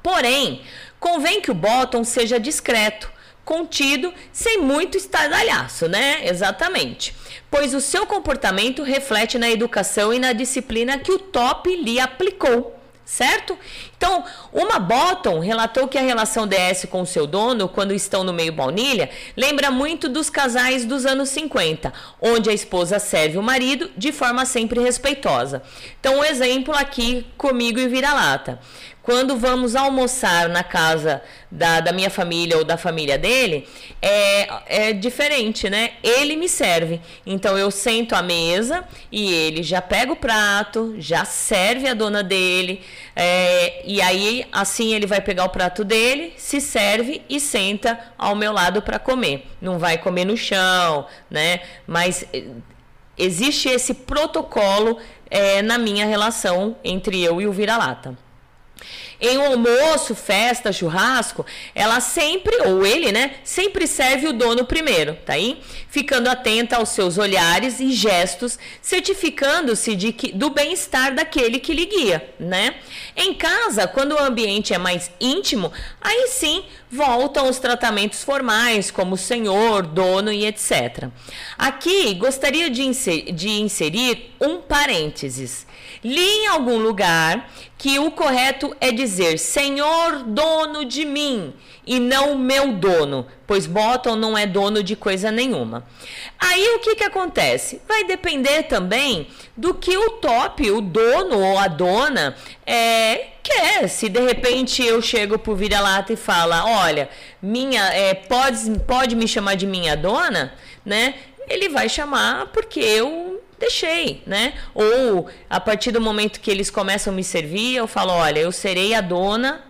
Porém, convém que o bottom seja discreto, contido, sem muito estardalhaço, né? Exatamente. Pois o seu comportamento reflete na educação e na disciplina que o top lhe aplicou. certo? Então, uma Bottom relatou que a relação DS com o seu dono, quando estão no meio baunilha, lembra muito dos casais dos anos 50, onde a esposa serve o marido de forma sempre respeitosa. Então, um exemplo aqui comigo e vira-lata. Quando vamos almoçar na casa da, da minha família ou da família dele, é, é diferente, né? Ele me serve. Então eu sento à mesa e ele já pega o prato, já serve a dona dele. É, e aí, assim, ele vai pegar o prato dele, se serve e senta ao meu lado para comer. Não vai comer no chão, né? Mas eh, existe esse protocolo é, na minha relação entre eu e o vira-lata. Em um almoço, festa, churrasco, ela sempre, ou ele, né, sempre serve o dono primeiro, tá aí? Ficando atenta aos seus olhares e gestos, certificando-se de que do bem-estar daquele que lhe guia, né? Em casa, quando o ambiente é mais íntimo, aí sim voltam os tratamentos formais, como senhor, dono e etc. Aqui gostaria de inserir, de inserir um parênteses. Li em algum lugar que o correto é dizer Senhor dono de mim e não meu dono, pois Bottom não é dono de coisa nenhuma. Aí o que, que acontece? Vai depender também do que o top, o dono ou a dona é, quer. Se de repente eu chego pro vira-lata e fala, olha, minha, é, pode, pode me chamar de minha dona, né? Ele vai chamar porque eu deixei, né? Ou a partir do momento que eles começam a me servir, eu falo, olha, eu serei a dona,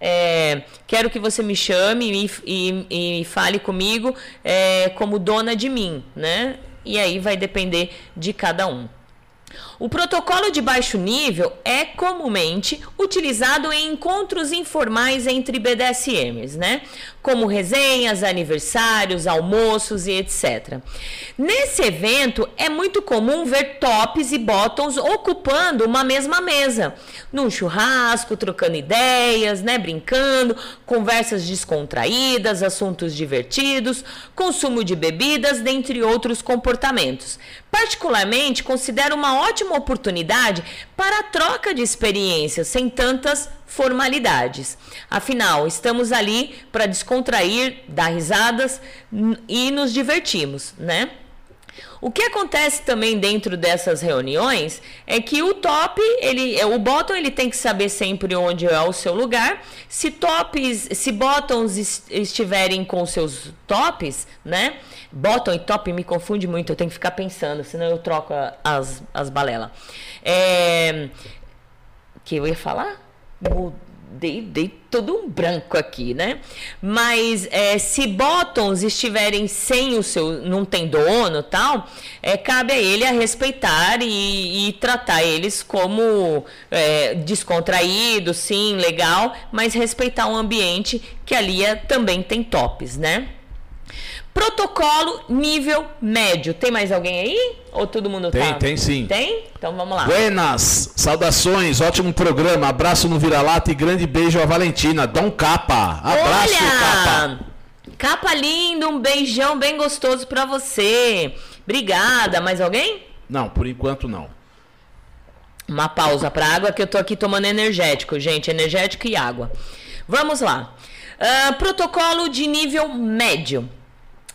é, quero que você me chame e, e, e fale comigo é, como dona de mim, né? E aí vai depender de cada um. O protocolo de baixo nível é comumente utilizado em encontros informais entre BDSMs, né? Como resenhas, aniversários, almoços e etc. Nesse evento é muito comum ver tops e bottoms ocupando uma mesma mesa, num churrasco, trocando ideias, né, brincando, conversas descontraídas, assuntos divertidos, consumo de bebidas, dentre outros comportamentos. Particularmente, considero uma ótima oportunidade para a troca de experiências sem tantas formalidades. Afinal, estamos ali para descontrair, dar risadas e nos divertimos, né? O que acontece também dentro dessas reuniões é que o top, ele, o bottom, ele tem que saber sempre onde é o seu lugar. Se tops, se bottoms estiverem com seus tops, né? Bottom e top me confunde muito, eu tenho que ficar pensando, senão eu troco as, as balelas. É, que eu ia falar? Dei, dei todo um branco aqui, né? Mas é, se bottoms estiverem sem o seu, não tem dono tal, é, cabe a ele a respeitar e, e tratar eles como é, descontraído, sim, legal, mas respeitar o ambiente que ali é, também tem tops, né? Protocolo nível médio. Tem mais alguém aí? Ou todo mundo tem, tá? Tem, sim. Tem? Então vamos lá. Buenas, saudações, ótimo programa, abraço no vira-lata e grande beijo a Valentina. Dom Capa, abraço Olha! Capa. Capa lindo, um beijão bem gostoso pra você. Obrigada. Mais alguém? Não, por enquanto não. Uma pausa pra água que eu tô aqui tomando energético, gente. Energético e água. Vamos lá. Uh, protocolo de nível médio.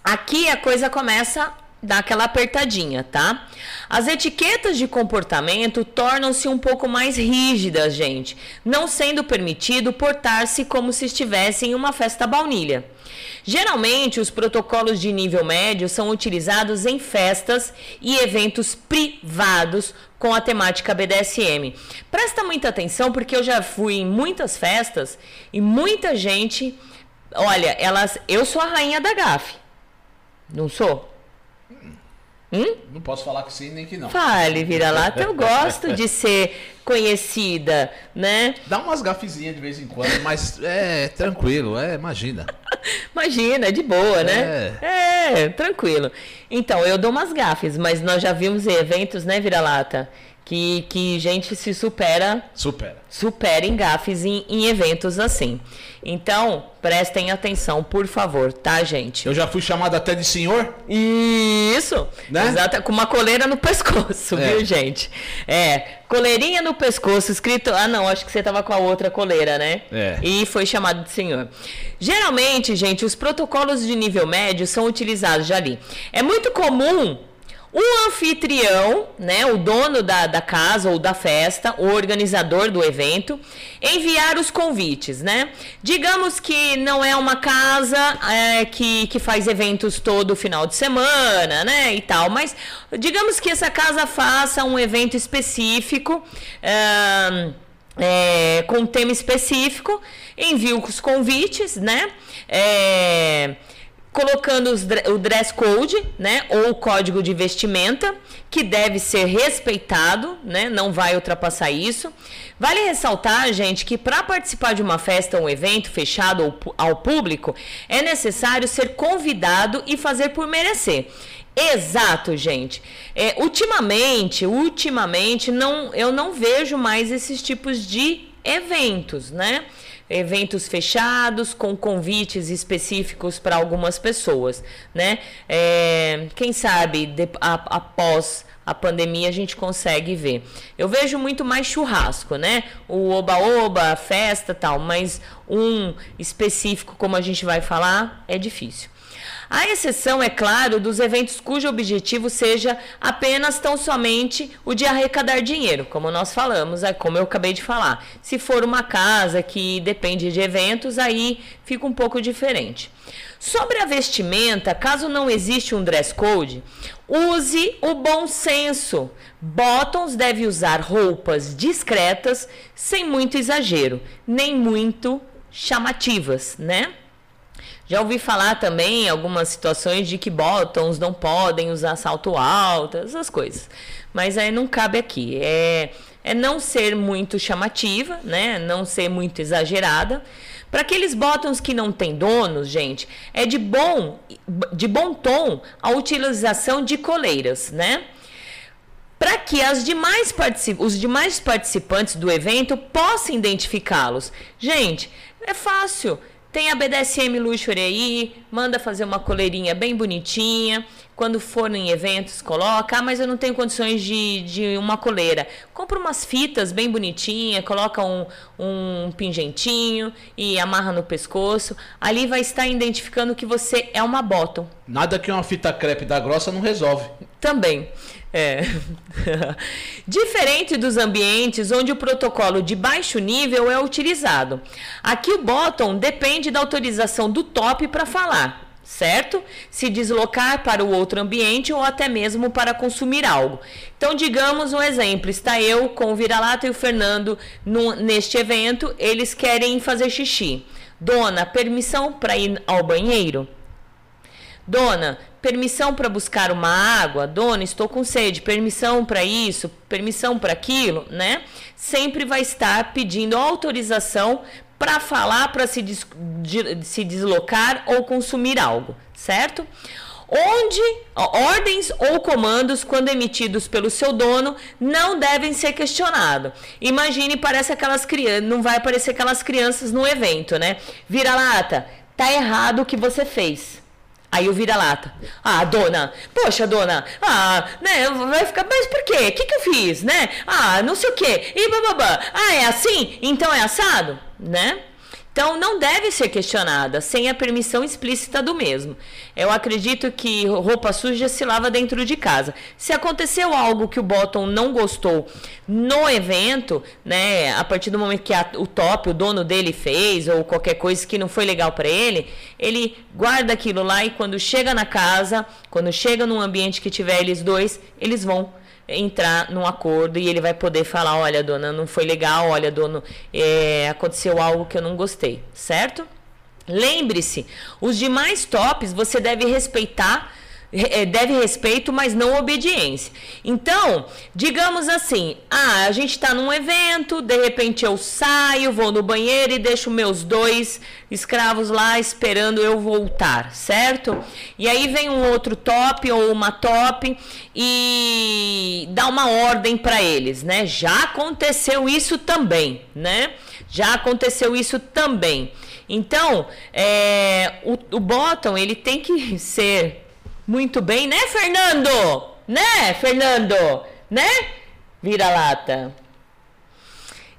Aqui a coisa começa dar aquela apertadinha, tá? As etiquetas de comportamento tornam-se um pouco mais rígidas, gente, não sendo permitido portar-se como se estivesse em uma festa baunilha. Geralmente, os protocolos de nível médio são utilizados em festas e eventos privados com a temática BDSM. Presta muita atenção porque eu já fui em muitas festas e muita gente, olha, elas, eu sou a rainha da gafe. Não sou? Hum? Não posso falar que sim nem que não. Fale, vira-lata. Eu gosto de ser conhecida, né? Dá umas gafezinhas de vez em quando, mas é tranquilo, é, imagina. [laughs] imagina, de boa, né? É. é, tranquilo. Então, eu dou umas gafes, mas nós já vimos eventos, né, vira-lata? Que, que gente se supera Supera. superem gafes em, em eventos assim. Então, prestem atenção, por favor, tá, gente? Eu já fui chamado até de senhor? Isso! Né? Exato, com uma coleira no pescoço, É. viu, gente? É, coleirinha no pescoço, escrito. Ah, não, acho que você tava com a outra coleira, né? É. E foi chamado de senhor. Geralmente, gente, os protocolos de nível médio são utilizados já ali. É muito comum o anfitrião, né, o dono da, da casa ou da festa, o organizador do evento, enviar os convites, né? Digamos que não é uma casa é, que, que faz eventos todo final de semana, né, e tal, mas digamos que essa casa faça um evento específico. é, com um tema específico, envio os convites, né? É, colocando os o dress code, né, ou o código de vestimenta, que deve ser respeitado, né, não vai ultrapassar isso. Vale ressaltar, gente, que para participar de uma festa ou um evento fechado ao público, é necessário ser convidado e fazer por merecer. Exato, gente. É, ultimamente, ultimamente, não, eu não vejo mais esses tipos de eventos, né? Eventos fechados com convites específicos para algumas pessoas, né? É, quem sabe de- a- após a pandemia a gente consegue ver. Eu vejo muito mais churrasco, né? O oba-oba, a festa tal, mas um específico, como a gente vai falar, é difícil. A exceção, é claro, dos eventos cujo objetivo seja apenas tão somente o de arrecadar dinheiro, como nós falamos, é como eu acabei de falar. Se for uma casa que depende de eventos, aí fica um pouco diferente. Sobre a vestimenta, caso não existe um dress code, use o bom senso. Bottoms deve usar roupas discretas, sem muito exagero, nem muito chamativas, né? Já ouvi falar também algumas situações de que bottoms não podem usar salto alto, essas coisas. Mas aí não cabe aqui. É, é não ser muito chamativa, né? Não ser muito exagerada. Para aqueles bottoms que não têm donos, gente, é de bom, de bom tom a utilização de coleiras, né? para que demais os demais participantes do evento possam identificá-los. Gente, é fácil. Tem a BDSM Luxury aí, manda fazer uma coleirinha bem bonitinha. Quando for em eventos, coloca. Ah, mas eu não tenho condições de, de uma coleira. Compra umas fitas bem bonitinhas, coloca um, um pingentinho e amarra no pescoço. Ali vai estar identificando que você é uma bottom. Nada que uma fita crepe da grossa não resolve. Também. É. [laughs] Diferente dos ambientes onde o protocolo de baixo nível é utilizado. Aqui o bottom depende da autorização do top para falar, certo? Se deslocar para o outro ambiente ou até mesmo para consumir algo. Então, digamos um exemplo: está eu com o Vira-Lata e o Fernando num- neste evento, eles querem fazer xixi. Dona, permissão para ir ao banheiro? Dona, permissão para buscar uma água? Dona, estou com sede. Permissão para isso? Permissão para aquilo, né? Sempre vai estar pedindo autorização para falar, para se, des- de- se deslocar ou consumir algo, certo? Onde ordens ou comandos, quando emitidos pelo seu dono, não devem ser questionados. Imagine, parece aquelas crianças, não vai aparecer aquelas crianças no evento, né? Vira-lata, tá errado o que você fez. Aí o vira-lata. Ah, dona, poxa, dona, ah, né, vai ficar, mas por quê? O que, que eu fiz, né? Ah, não sei o quê. E bababá. Ah, é assim? Então é assado? Né? Então não deve ser questionada sem a permissão explícita do mesmo. Eu acredito que roupa suja se lava dentro de casa. Se aconteceu algo que o Bottom não gostou no evento, né, a partir do momento que a- o top, o dono dele fez ou qualquer coisa que não foi legal para ele, ele guarda aquilo lá e quando chega na casa, quando chega num ambiente que tiver eles dois, eles vão entrar num acordo e ele vai poder falar, olha, dona, não foi legal, olha, dono, é, aconteceu algo que eu não gostei, certo? Lembre-se, os demais tops você deve respeitar deve respeito, mas não obediência. Então, digamos assim, ah, a gente está num evento, de repente eu saio, vou no banheiro e deixo meus dois escravos lá esperando eu voltar, certo? E aí vem um outro top ou uma top e dá uma ordem para eles, né? Já aconteceu isso também, né? Já aconteceu isso também. Então, é, o, o bottom ele tem que [laughs] ser muito bem, né, Fernando? Né, Fernando? Né? Vira-lata.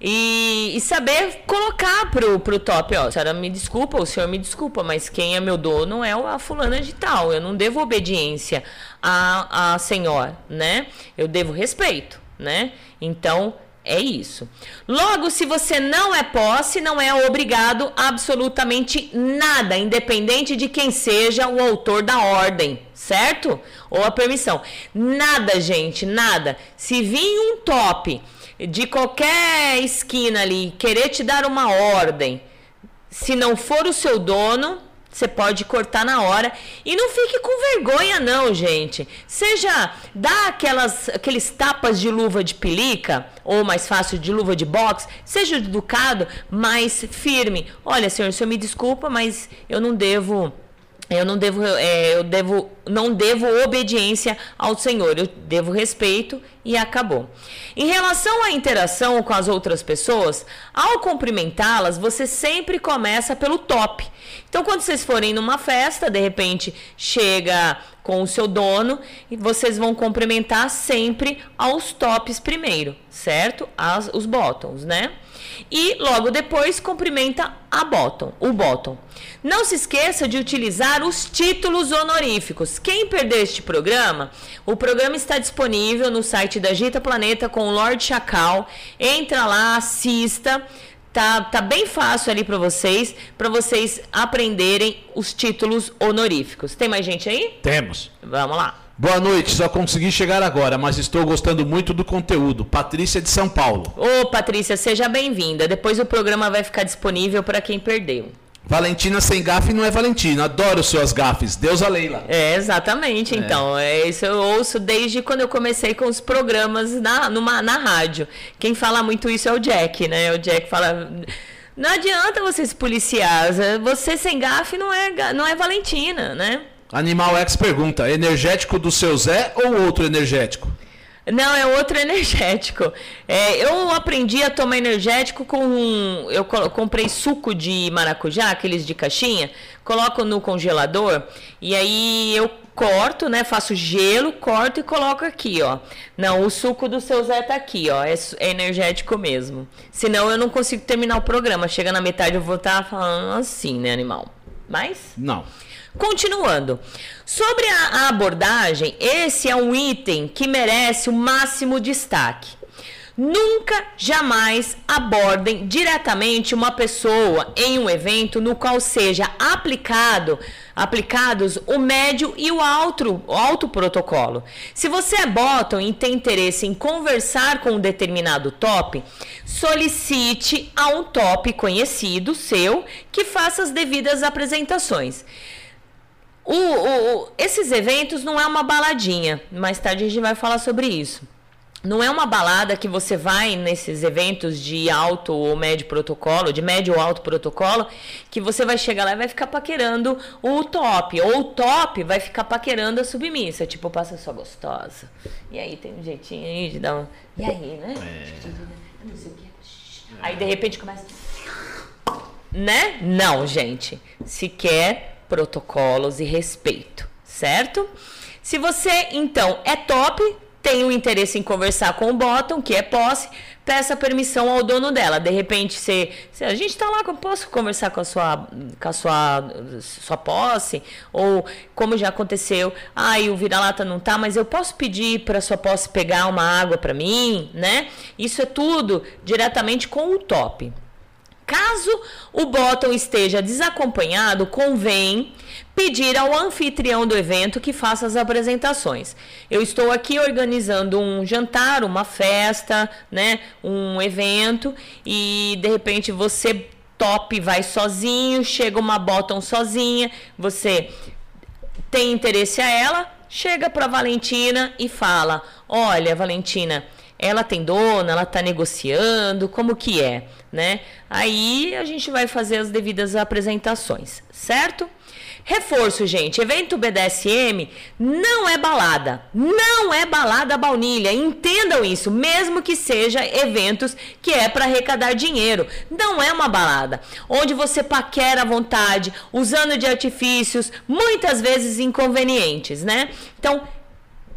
E, e, saber colocar pro, pro top, ó, senhora me desculpa, o senhor me desculpa, mas quem é meu dono é a fulana de tal. Eu não devo obediência a, a senhor, né? Eu devo respeito, né? Então, é isso. Logo, se você não é posse, não é obrigado absolutamente nada, independente de quem seja o autor da ordem, certo? Ou a permissão. Nada, gente, nada. Se vir um top de qualquer esquina ali querer te dar uma ordem, se não for o seu dono, você pode cortar na hora. E não fique com vergonha, não, gente. Seja, dá aquelas, aqueles tapas de luva de pelica, ou mais fácil, de luva de boxe. Seja educado, mas firme. Olha, senhor, o senhor me desculpa, mas eu não devo eu não devo, é, eu devo, não devo obediência ao Senhor, eu devo respeito e acabou. Em relação à interação com as outras pessoas, ao cumprimentá-las, você sempre começa pelo top. Então, quando vocês forem numa festa, de repente chega com o seu dono e vocês vão cumprimentar sempre aos tops primeiro, certo? As, os bottoms, né? E logo depois cumprimenta a bottom, o bottom. Não se esqueça de utilizar os títulos honoríficos. Quem perder este programa, o programa está disponível no site da Gita Planeta com o Lord Chacal. Entra lá, assista. Tá, tá bem fácil ali para vocês, para vocês aprenderem os títulos honoríficos. Tem mais gente aí? Temos. Vamos lá. Boa noite, só consegui chegar agora, mas estou gostando muito do conteúdo. Patrícia de São Paulo. Ô, Patrícia, seja bem-vinda. Depois o programa vai ficar disponível para quem perdeu. Valentina sem gafe não é Valentina. Adoro suas gafes. Deus a Leila. É, exatamente. É. Então, é isso eu ouço desde quando eu comecei com os programas na, numa, na rádio. Quem fala muito isso é o Jack, né? O Jack fala. Não adianta você se policiar. Você sem gafe não é, não é Valentina, né? Animal X pergunta: energético do seu Zé ou outro energético? Não, é outro [laughs] energético. É, eu aprendi a tomar energético com. Eu comprei suco de maracujá, aqueles de caixinha, coloco no congelador e aí eu corto, né? Faço gelo, corto e coloco aqui, ó. Não, o suco do seu Zé tá aqui, ó. É, é energético mesmo. Senão eu não consigo terminar o programa. Chega na metade eu vou estar tá falando assim, né, animal? Mas? Não. Continuando. Sobre a abordagem, esse é um item que merece o máximo destaque. Nunca, jamais abordem diretamente uma pessoa em um evento no qual seja aplicado aplicados o médio e o alto, o alto protocolo. Se você é bottom e tem interesse em conversar com um determinado top, solicite a um top conhecido seu que faça as devidas apresentações. O, o, o, esses eventos não é uma baladinha. Mais tarde a gente vai falar sobre isso. Não é uma balada que você vai nesses eventos de alto ou médio protocolo, de médio ou alto protocolo, que você vai chegar lá e vai ficar paquerando o top. Ou o top vai ficar paquerando a submissa. Tipo, passa sua gostosa. E aí tem um jeitinho aí de dar um. E aí, né? É. Aí de repente começa. Né? Não, gente. Se quer protocolos e respeito, certo? Se você então é top, tem o interesse em conversar com o bottom, que é posse, peça permissão ao dono dela. De repente, se, se a gente está lá, posso conversar com a sua, com a sua, sua posse? Ou como já aconteceu, ai, ah, o vira-lata não tá, mas eu posso pedir para sua posse pegar uma água para mim, né? Isso é tudo diretamente com o top. Caso o bottom esteja desacompanhado, convém pedir ao anfitrião do evento que faça as apresentações. Eu estou aqui organizando um jantar, uma festa, né, um evento e de repente você top vai sozinho, chega uma bottom sozinha, você tem interesse a ela, chega para Valentina e fala: "Olha, Valentina, ela tem dona, ela está negociando, como que é, né? Aí a gente vai fazer as devidas apresentações, certo? Reforço, gente, evento BDSM não é balada, não é balada baunilha, entendam isso, mesmo que seja eventos que é para arrecadar dinheiro, não é uma balada, onde você paquera à vontade, usando de artifícios, muitas vezes inconvenientes, né? Então,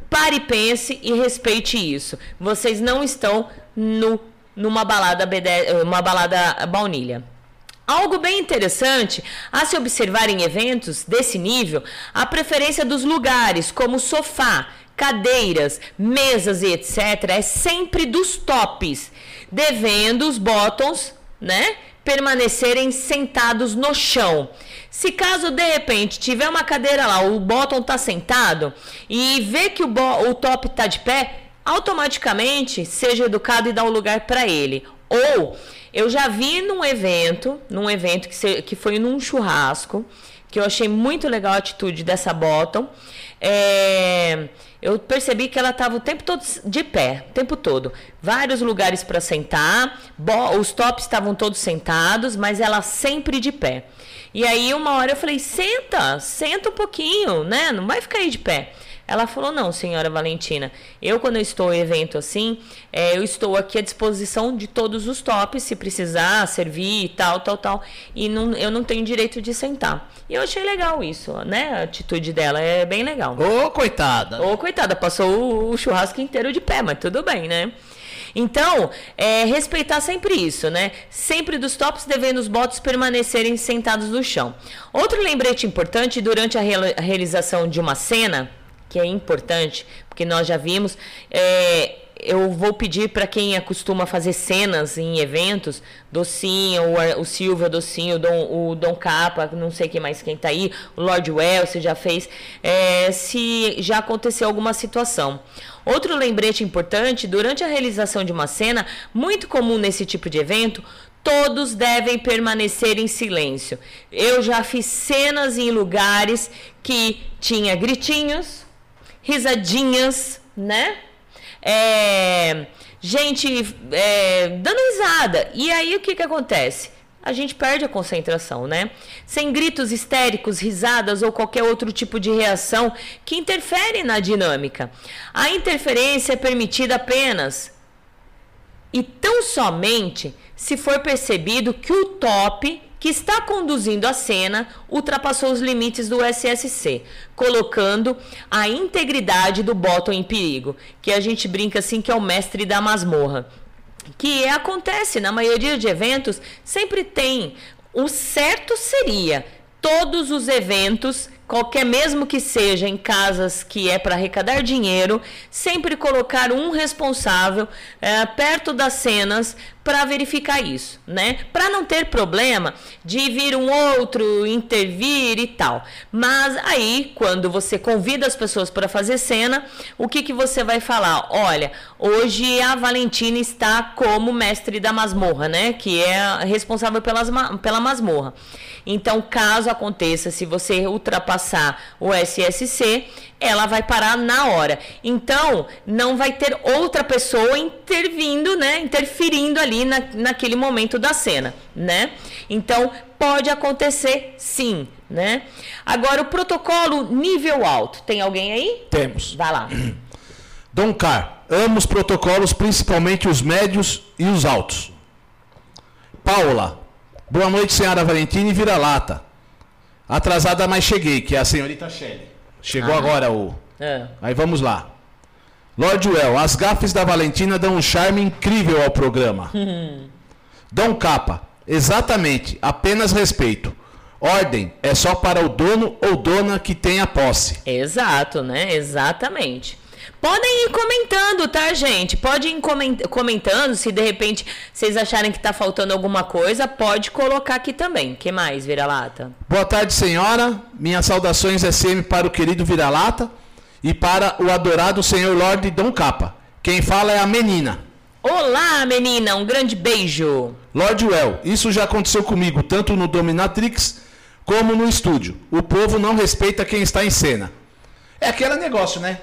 pare, pense e respeite isso. Vocês não estão no, numa balada uma balada baunilha. Algo bem interessante a se observar em eventos desse nível, a preferência dos lugares, como sofá, cadeiras, mesas e etc., é sempre dos tops, devendo os bottoms, né, permanecerem sentados no chão. Se caso de repente tiver uma cadeira lá, o bottom tá sentado e vê que o, o top tá de pé, automaticamente seja educado e dá um lugar para ele. Ou eu já vi num evento, num evento que, se, que foi num churrasco, que eu achei muito legal a atitude dessa Bottom. É, eu percebi que ela estava o tempo todo de pé, o tempo todo. Vários lugares para sentar, os tops estavam todos sentados, mas ela sempre de pé. E aí, uma hora eu falei: senta, senta um pouquinho, né? Não vai ficar aí de pé. Ela falou: Não, senhora Valentina, eu, quando eu estou em evento assim, é, eu estou aqui à disposição de todos os tops, se precisar, servir e tal, tal, tal. E não, eu não tenho direito de sentar. E eu achei legal isso, né? A atitude dela é bem legal. Ô, coitada! Ô, coitada, passou o, o churrasco inteiro de pé, mas tudo bem, né? Então, é, respeitar sempre isso, né? Sempre dos tops devendo os botos permanecerem sentados no chão. Outro lembrete importante durante a realização de uma cena que é importante, porque nós já vimos. É, eu vou pedir para quem acostuma fazer cenas em eventos, Docinho, o, o Silvio Docinho, o Dom, o Dom Capa, não sei quem mais quem está aí, o Lord Well, você já fez, é, se já aconteceu alguma situação. Outro lembrete importante, durante a realização de uma cena, muito comum nesse tipo de evento, todos devem permanecer em silêncio. Eu já fiz cenas em lugares que tinha gritinhos, risadinhas, né? É, gente é, dando risada. E aí o que, que acontece? A gente perde a concentração, né? Sem gritos histéricos, risadas ou qualquer outro tipo de reação que interfere na dinâmica. A interferência é permitida apenas e tão somente se for percebido que o top que está conduzindo a cena ultrapassou os limites do SSC, colocando a integridade do bottom em perigo, que a gente brinca assim que é o mestre da masmorra. Que acontece na maioria de eventos, sempre tem. O certo seria todos os eventos qualquer mesmo que seja em casas que é para arrecadar dinheiro, sempre colocar um responsável é, perto das cenas para verificar isso, né? Para não ter problema de vir um outro intervir e tal. Mas aí, quando você convida as pessoas para fazer cena, o que que você vai falar? Olha, hoje a Valentina está como mestre da masmorra, né? Que é responsável pelas, pela masmorra. Então, caso aconteça, se você ultrapassar o SSC, ela vai parar na hora. Então, não vai ter outra pessoa intervindo, né, interferindo ali na, naquele momento da cena, né? Então, pode acontecer sim, né? Agora, o protocolo nível alto. Tem alguém aí? Temos. Vai lá. [clears throat] Dom Car, amo os protocolos, principalmente os médios e os altos. Paula, Boa noite, senhora Valentina e vira-lata. Atrasada, mas cheguei, que é a senhorita Shelley. Chegou ah. agora o. É. Aí vamos lá. Lord Well, as gafes da Valentina dão um charme incrível ao programa. [laughs] Dom Capa, exatamente, apenas respeito. Ordem é só para o dono ou dona que tem a posse. Exato, né? Exatamente. Podem ir comentando, tá, gente? Pode ir comentando. Se de repente vocês acharem que tá faltando alguma coisa, pode colocar aqui também. que mais, Vira-Lata? Boa tarde, senhora. Minhas saudações SM para o querido Vira-Lata e para o adorado senhor Lorde Dom Capa. Quem fala é a menina. Olá, menina. Um grande beijo. Lord Well, isso já aconteceu comigo, tanto no Dominatrix como no estúdio. O povo não respeita quem está em cena. É aquele negócio, né?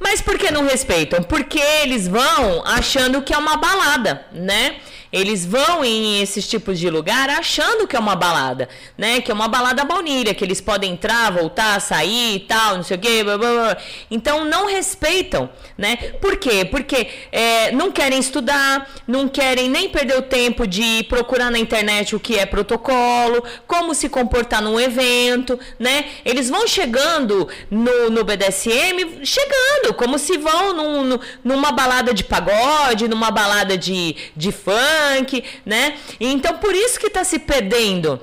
Mas por que não respeitam? Porque eles vão achando que é uma balada, né? Eles vão em esses tipos de lugar achando que é uma balada, né? Que é uma balada baunilha, que eles podem entrar, voltar, sair e tal, não sei o quê. Blá, blá, blá. Então não respeitam, né? Por quê? Porque é, não querem estudar, não querem nem perder o tempo de procurar na internet o que é protocolo, como se comportar num evento, né? Eles vão chegando no, no BDSM, chegando, como se vão num, numa balada de pagode, numa balada de, de funk né? Então por isso que está se perdendo.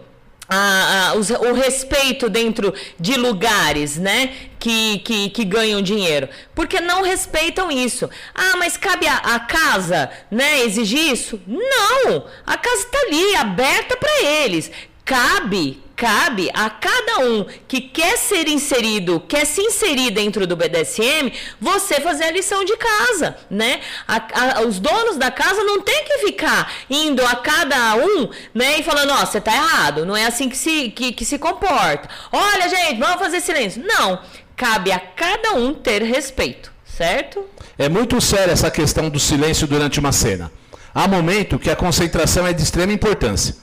A, a, os, o respeito dentro de lugares, né, que, que, que, ganham dinheiro, porque não respeitam isso. Ah, mas cabe a, a casa, né, exigir isso? Não, a casa está ali, aberta para eles. Cabe cabe a cada um que quer ser inserido, quer se inserir dentro do BDSM, você fazer a lição de casa, né? A, a, os donos da casa não tem que ficar indo a cada um, né, e falando, ó, oh, você tá errado, não é assim que se, que, que se comporta. Olha, gente, vamos fazer silêncio. Não, cabe a cada um ter respeito, certo? É muito séria essa questão do silêncio durante uma cena. Há momento que a concentração é de extrema importância.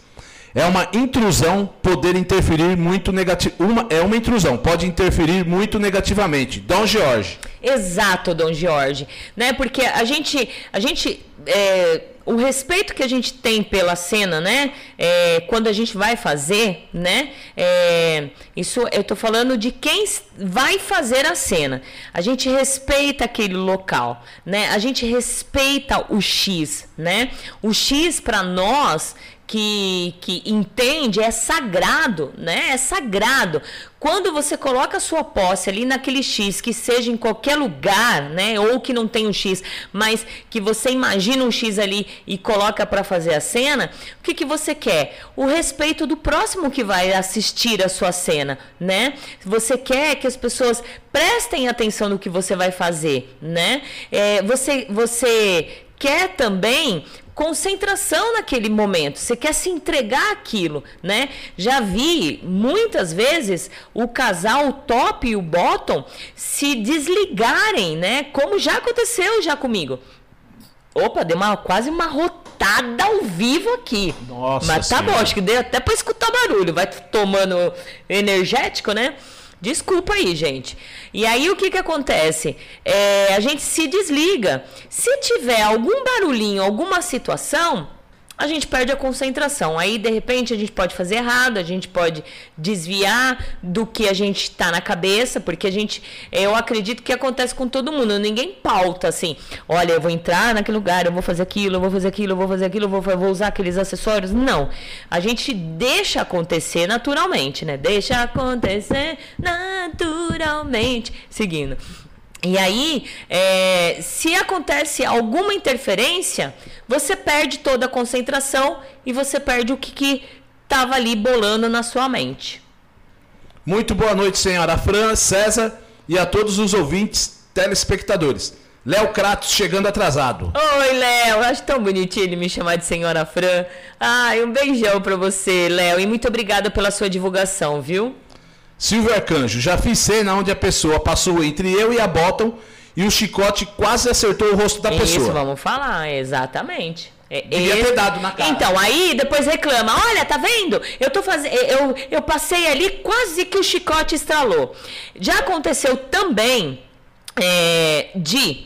É uma intrusão poder interferir muito negativamente. É uma intrusão, pode interferir muito negativamente. Dom Jorge. Exato, Dom Jorge. Né? Porque a gente. A gente é, o respeito que a gente tem pela cena, né? É, quando a gente vai fazer, né? É, isso eu tô falando de quem vai fazer a cena. A gente respeita aquele local, né? A gente respeita o X, né? O X para nós que, que entende é sagrado, né? É sagrado. Quando você coloca a sua posse ali naquele X, que seja em qualquer lugar, né? Ou que não tenha um X, mas que você imagina um X ali e coloca para fazer a cena, o que, que você quer? O respeito do próximo que vai assistir a sua cena, né? Você quer que as pessoas prestem atenção no que você vai fazer, né? É, você, você quer também concentração naquele momento, você quer se entregar aquilo, né? Já vi muitas vezes o casal o top e o bottom se desligarem, né? Como já aconteceu já comigo. Opa, deu uma, quase uma rotada ao vivo aqui. Nossa Mas tá senhora. bom, acho que deu até para escutar barulho. Vai tomando energético, né? Desculpa aí, gente. E aí o que, que acontece? É, a gente se desliga. Se tiver algum barulhinho, alguma situação, a gente perde a concentração. Aí, de repente, a gente pode fazer errado, a gente pode desviar do que a gente está na cabeça, porque a gente, eu acredito que acontece com todo mundo. Ninguém pauta assim, olha, eu vou entrar naquele lugar, eu vou fazer aquilo, eu vou fazer aquilo, eu vou fazer aquilo, eu vou, vou usar aqueles acessórios. Não. A gente deixa acontecer naturalmente, né? Deixa acontecer naturalmente. Seguindo. E aí, é, se acontece alguma interferência, você perde toda a concentração e você perde o que estava ali bolando na sua mente. Muito boa noite, senhora Fran, César e a todos os ouvintes, telespectadores. Léo Kratos chegando atrasado. Oi, Léo. Acho tão bonitinho ele me chamar de senhora Fran. Ai, um beijão para você, Léo. E muito obrigada pela sua divulgação, viu? Silvio Arcanjo, já fiz cena onde a pessoa passou entre eu e a Bottom e o chicote quase acertou o rosto da Isso, pessoa. Isso, vamos falar, exatamente. É, Devia esse... ter dado na cara. Então, aí depois reclama, olha, tá vendo? Eu tô fazendo. Eu, eu passei ali, quase que o chicote estralou. Já aconteceu também é, de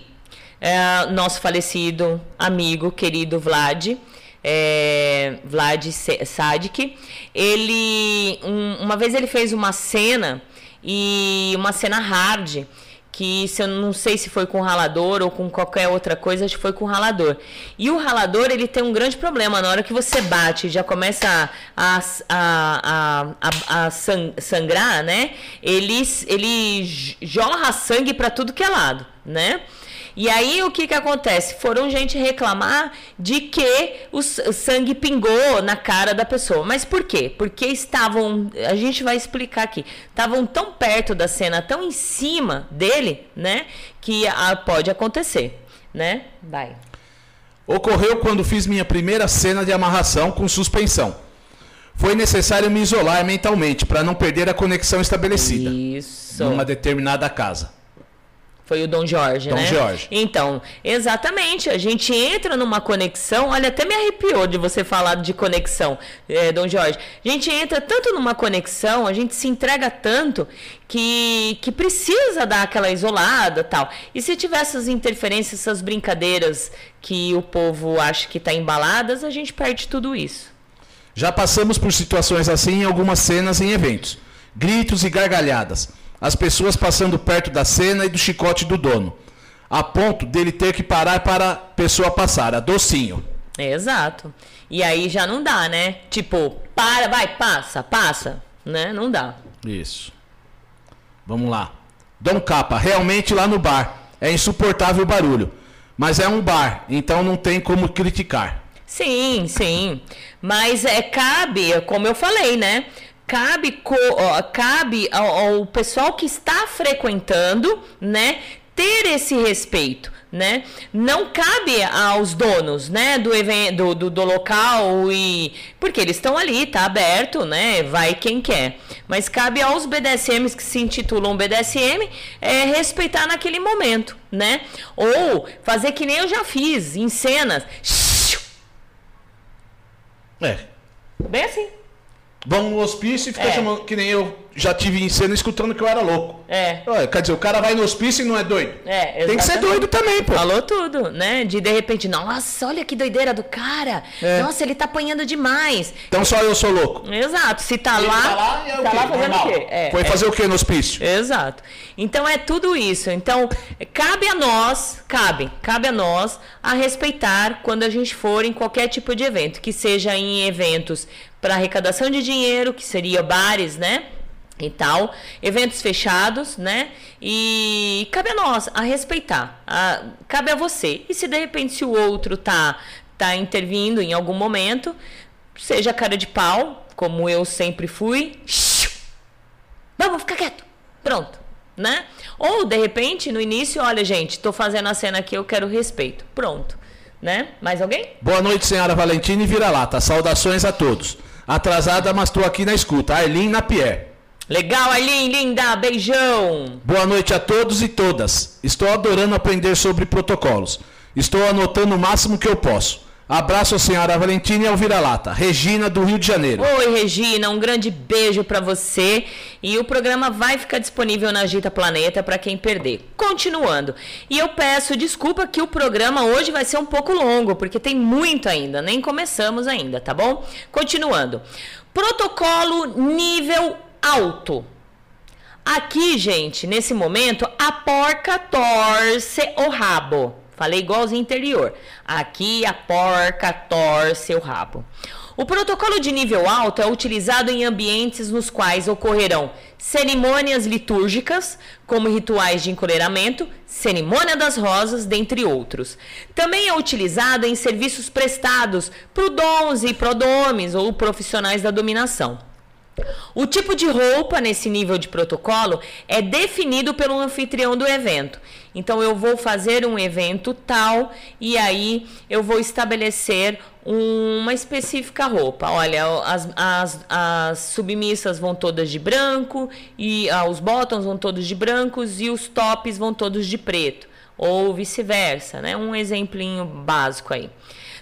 é, nosso falecido amigo, querido Vlad é, Vlad Sadik, ele um, uma vez ele fez uma cena e uma cena hard que se eu não sei se foi com ralador ou com qualquer outra coisa, acho que foi com ralador. E o ralador, ele tem um grande problema. Na hora que você bate já começa a, a, a, a, sangrar, né? Ele, ele jorra sangue para tudo que é lado, né? E aí o que que acontece? Foram gente reclamar de que o sangue pingou na cara da pessoa. Mas por quê? Porque estavam, a gente vai explicar aqui, estavam tão perto da cena, tão em cima dele, né, que a, pode acontecer, né? Vai. Ocorreu quando fiz minha primeira cena de amarração com suspensão. Foi necessário me isolar mentalmente para não perder a conexão estabelecida. Isso. Numa determinada casa. Foi o Dom Jorge, Dom né? Jorge. Então, exatamente. A gente entra numa conexão. Olha, até me arrepiou de você falar de conexão, eh, Dom Jorge. A gente entra tanto numa conexão, a gente se entrega tanto que, que precisa dar aquela isolada tal. E se tiver essas interferências, essas brincadeiras que o povo acha que está embaladas, a gente perde tudo isso. Já passamos por situações assim em algumas cenas em eventos. Gritos e gargalhadas. As pessoas passando perto da cena e do chicote do dono. A ponto dele ter que parar para a pessoa passar. A docinho. Exato. E aí já não dá, né? Tipo, para, vai, passa, passa. Né? Não dá. Isso. Vamos lá. Dom Capa, realmente lá no bar. É insuportável o barulho. Mas é um bar, então não tem como criticar. Sim, sim. Mas é cabe, como eu falei, né? Cabe, co, ó, cabe ao, ao pessoal que está frequentando, né? Ter esse respeito, né? Não cabe aos donos, né? Do evento, do, do, local e porque eles estão ali, tá aberto, né? Vai quem quer. Mas cabe aos BDSMs que se intitulam BDSM é, respeitar naquele momento, né? Ou fazer que nem eu já fiz em cenas. É. Bem assim. Vão no hospício e fica É. chamando, que nem eu já tive em cena escutando que eu era louco. É. Olha, quer dizer, o cara vai no hospício e não é doido. É, Tem que ser exatamente. doido também, pô. Falou tudo, né? De de repente, nossa, olha que doideira do cara. É. Nossa, ele tá apanhando demais. Então só eu sou louco. Exato. Se tá Ele lá, tá lá é tá quê? lá fazendo Normal. o quê? É, Foi é. fazer o que no hospício? Exato. Então é tudo isso. Então, cabe a nós, cabe, cabe a nós a respeitar quando a gente for em qualquer tipo de evento, que seja em eventos para arrecadação de dinheiro, que seria bares, né? E tal, eventos fechados, né? E cabe a nós a respeitar. a- cabe a você. E se de repente se o outro tá tá intervindo em algum momento, seja cara de pau, como eu sempre fui, Vamos ficar quieto. Pronto, né? Ou de repente, no início, olha, gente, tô fazendo a cena aqui, eu quero respeito. Pronto, né? Mais alguém? Boa noite, senhora Valentina e Vira-Lata. Saudações a todos. Atrasada, mas estou aqui na escuta. Arlene Napier. Legal, Arlene, linda, beijão. Boa noite a todos e todas. Estou adorando aprender sobre protocolos. Estou anotando o máximo que eu posso. Abraço a senhora Valentina e ao Vira-Lata. Regina, do Rio de Janeiro. Oi, Regina, um grande beijo pra você. E o programa vai ficar disponível na Agita Planeta para quem perder. Continuando. E eu peço desculpa que o programa hoje vai ser um pouco longo, porque tem muito ainda, nem começamos ainda, tá bom? Continuando. Protocolo nível alto. Aqui, gente, nesse momento, a porca torce o rabo. Falei igualzinho interior. Aqui a porca torce o rabo. O protocolo de nível alto é utilizado em ambientes nos quais ocorrerão cerimônias litúrgicas, como rituais de encolheramento, cerimônia das rosas, dentre outros. Também é utilizado em serviços prestados por dons e prodomes ou profissionais da dominação. O tipo de roupa nesse nível de protocolo é definido pelo anfitrião do evento. Então eu vou fazer um evento tal e aí eu vou estabelecer uma específica roupa. Olha, as, as, as submissas vão todas de branco e ah, os bottoms vão todos de brancos e os tops vão todos de preto ou vice-versa, né? Um exemplinho básico aí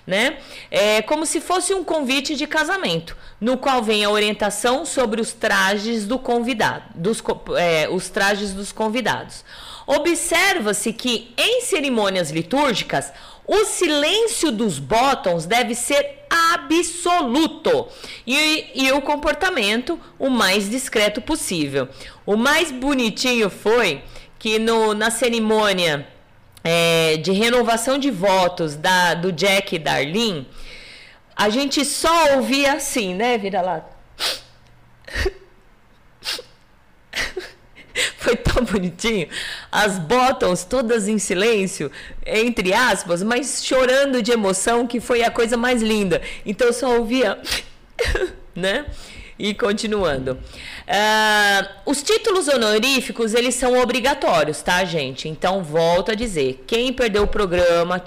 né? É como se fosse um convite de casamento, no qual vem a orientação sobre os trajes do convidado, dos, é, os trajes dos convidados. Observa-se que em cerimônias litúrgicas o silêncio dos bottoms deve ser absoluto e, e o comportamento o mais discreto possível. O mais bonitinho foi que no, na cerimônia é, de renovação de votos da, do Jack e da Arlene, a gente só ouvia assim, né, vira-lata? [laughs] Foi tão bonitinho. As bottoms todas em silêncio, entre aspas, mas chorando de emoção, que foi a coisa mais linda. Então só ouvia, [laughs] né? E continuando. Ah, os títulos honoríficos, eles são obrigatórios, tá, gente? Então, volto a dizer. Quem perdeu o programa,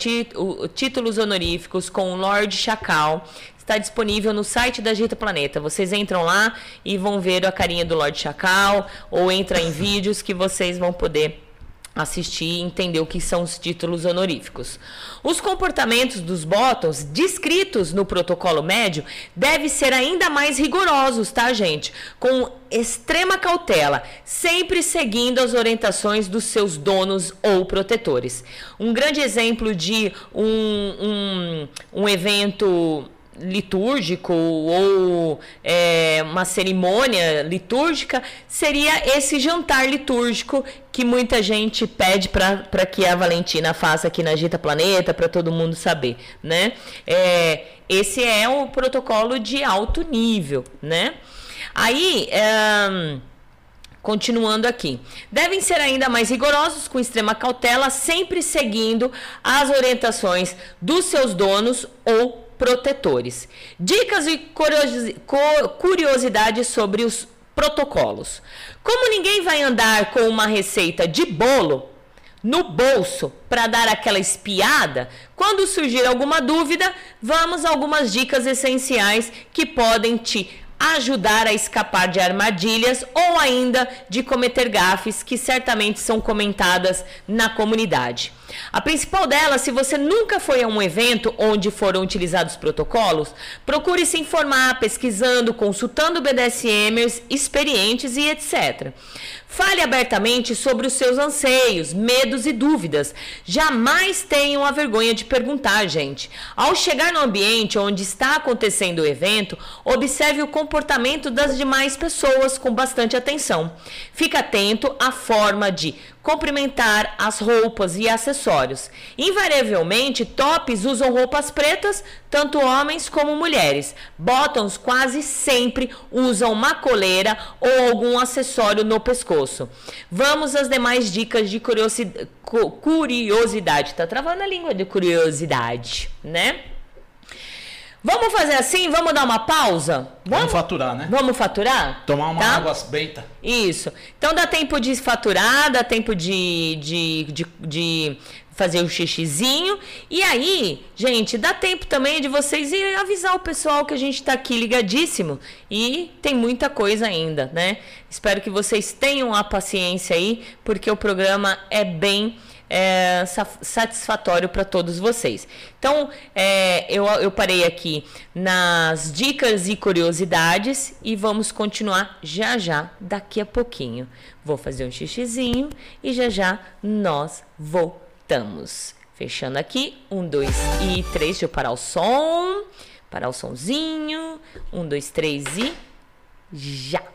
títulos honoríficos com o Lorde Chacal, está disponível no site da Agita Planeta. Vocês entram lá e vão ver a carinha do Lorde Chacal ou entra em vídeos que vocês vão poder assistir e entender o que são os títulos honoríficos. Os comportamentos dos bottoms descritos no protocolo médio devem ser ainda mais rigorosos, tá, gente? Com extrema cautela, sempre seguindo as orientações dos seus donos ou protetores. Um grande exemplo de um, um, um evento litúrgico ou é, uma cerimônia litúrgica seria esse jantar litúrgico que muita gente pede para que a Valentina faça aqui na Gita Planeta para todo mundo saber, né? É, esse é o protocolo de alto nível, né? Aí é, Continuando aqui. Devem ser ainda mais rigorosos, com extrema cautela, sempre seguindo as orientações dos seus donos ou protetores. Dicas e curiosidades sobre os protocolos. Como ninguém vai andar com uma receita de bolo no bolso para dar aquela espiada, quando surgir alguma dúvida, vamos a algumas dicas essenciais que podem te ajudar a escapar de armadilhas ou ainda de cometer gafes que certamente são comentadas na comunidade. A principal delas, se você nunca foi a um evento onde foram utilizados protocolos, procure se informar, pesquisando, consultando BDSMers experientes e etc. Fale abertamente sobre os seus anseios, medos e dúvidas. Jamais tenham a vergonha de perguntar, gente. Ao chegar no ambiente onde está acontecendo o evento, observe o comportamento das demais pessoas com bastante atenção. Fique atento à forma de cumprimentar as roupas e acessórios. Invariavelmente, tops usam roupas pretas, tanto homens como mulheres. Bottoms quase sempre usam uma coleira ou algum acessório no pescoço. Vamos às demais dicas de curiosidade. curiosidade. Tá travando a língua de curiosidade, né? Vamos fazer assim? Vamos dar uma pausa? Vamos, vamos faturar, né? Vamos faturar? Tomar uma tá? água beita. Isso. Então dá tempo de faturar, dá tempo de, de, de, de fazer o xixizinho. E aí, gente, dá tempo também de vocês ir avisar o pessoal que a gente está aqui ligadíssimo. E tem muita coisa ainda, né? Espero que vocês tenham a paciência aí, porque o programa é bem é, satisfatório para todos vocês. Então, é, eu, eu parei aqui nas dicas e curiosidades e vamos continuar já já, daqui a pouquinho. Vou fazer um xixizinho e já já nós voltamos. Fechando aqui, um, dois e três. Deixa eu parar o som. Parar o sonzinho. Um, dois, três e já!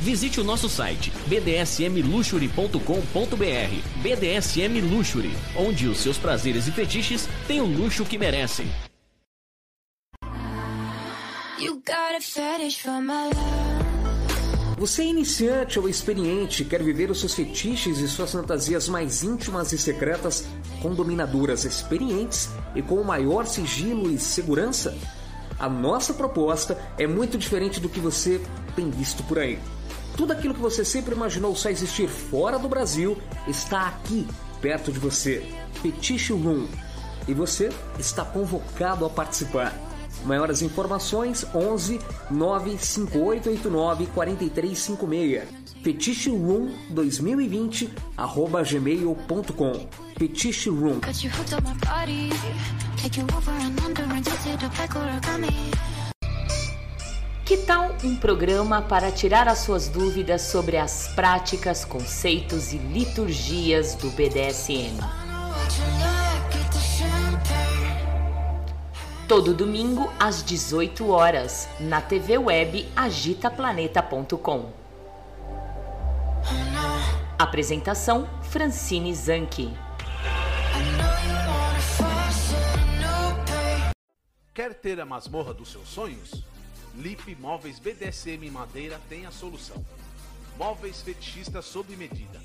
Visite o nosso site bdsmluxury.com.br. BDSM Luxury, onde os seus prazeres e fetiches têm o luxo que merecem. Você é iniciante ou experiente, quer viver os seus fetiches e suas fantasias mais íntimas e secretas com dominadoras experientes e com o maior sigilo e segurança? A nossa proposta é muito diferente do que você tem visto por aí. Tudo aquilo que você sempre imaginou só existir fora do Brasil está aqui, perto de você. Fetiche Room. E você está convocado a participar. Maiores informações 11 95889 4356. Fetiche Room 2020 arroba gmail.com Fetiche Room Que tal um programa para tirar as suas dúvidas sobre as práticas, conceitos e liturgias do BDSM? Todo domingo às 18 horas na TV web agitaplaneta.com. Apresentação Francine Zanke. Quer ter a masmorra dos seus sonhos? Lip Móveis BDSM Madeira tem a solução. Móveis fetichistas sob medida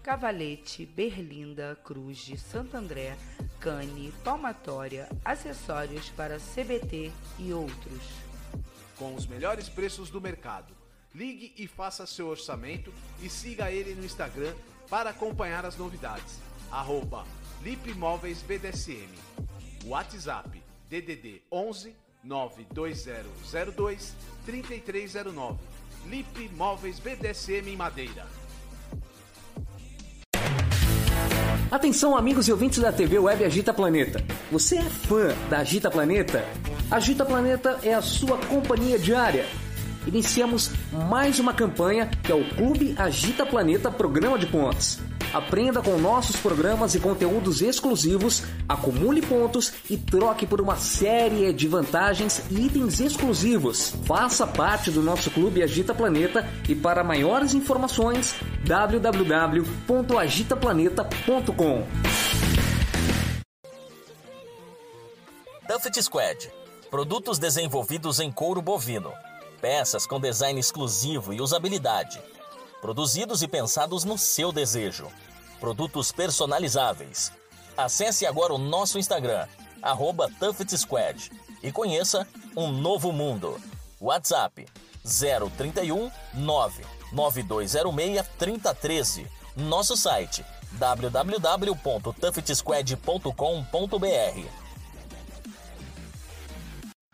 Cavalete, Berlinda, Cruz de Santo André, Cane, Palmatória, acessórios para CBT e outros. Com os melhores preços do mercado. Ligue e faça seu orçamento e siga ele no Instagram para acompanhar as novidades. Arroba Lipimóveis BDSM. WhatsApp DDD 11 92002 3309. Lip Móveis BDSM em Madeira. Atenção, amigos e ouvintes da TV Web Agita Planeta. Você é fã da Agita Planeta? Agita Planeta é a sua companhia diária. Iniciamos mais uma campanha que é o Clube Agita Planeta Programa de Pontos. Aprenda com nossos programas e conteúdos exclusivos, acumule pontos e troque por uma série de vantagens e itens exclusivos. Faça parte do nosso clube Agita Planeta e para maiores informações www.agitaplaneta.com. Tuffet Squad. Produtos desenvolvidos em couro bovino. Peças com design exclusivo e usabilidade. Produzidos e pensados no seu desejo. Produtos personalizáveis. Acesse agora o nosso Instagram, arroba Squad, e conheça um novo mundo. WhatsApp 031 99206 3013. Nosso site www.tuffetsquad.com.br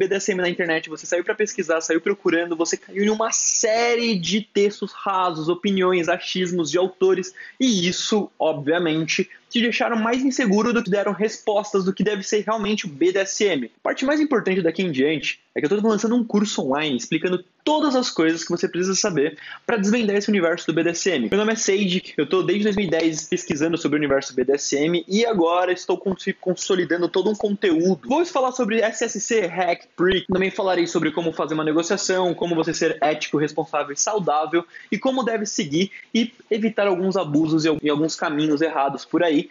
BDSM na internet, você saiu para pesquisar, saiu procurando, você caiu em uma série de textos rasos, opiniões, achismos de autores, e isso, obviamente, te deixaram mais inseguro do que deram respostas do que deve ser realmente o BDSM. A parte mais importante daqui em diante é que eu estou lançando um curso online explicando todas as coisas que você precisa saber para desvendar esse universo do BDSM. Meu nome é Sage, eu estou desde 2010 pesquisando sobre o universo BDSM e agora estou consolidando todo um conteúdo. Vou falar sobre SSC, Hack, Prick, também falarei sobre como fazer uma negociação, como você ser ético, responsável e saudável e como deve seguir e evitar alguns abusos e alguns caminhos errados por aí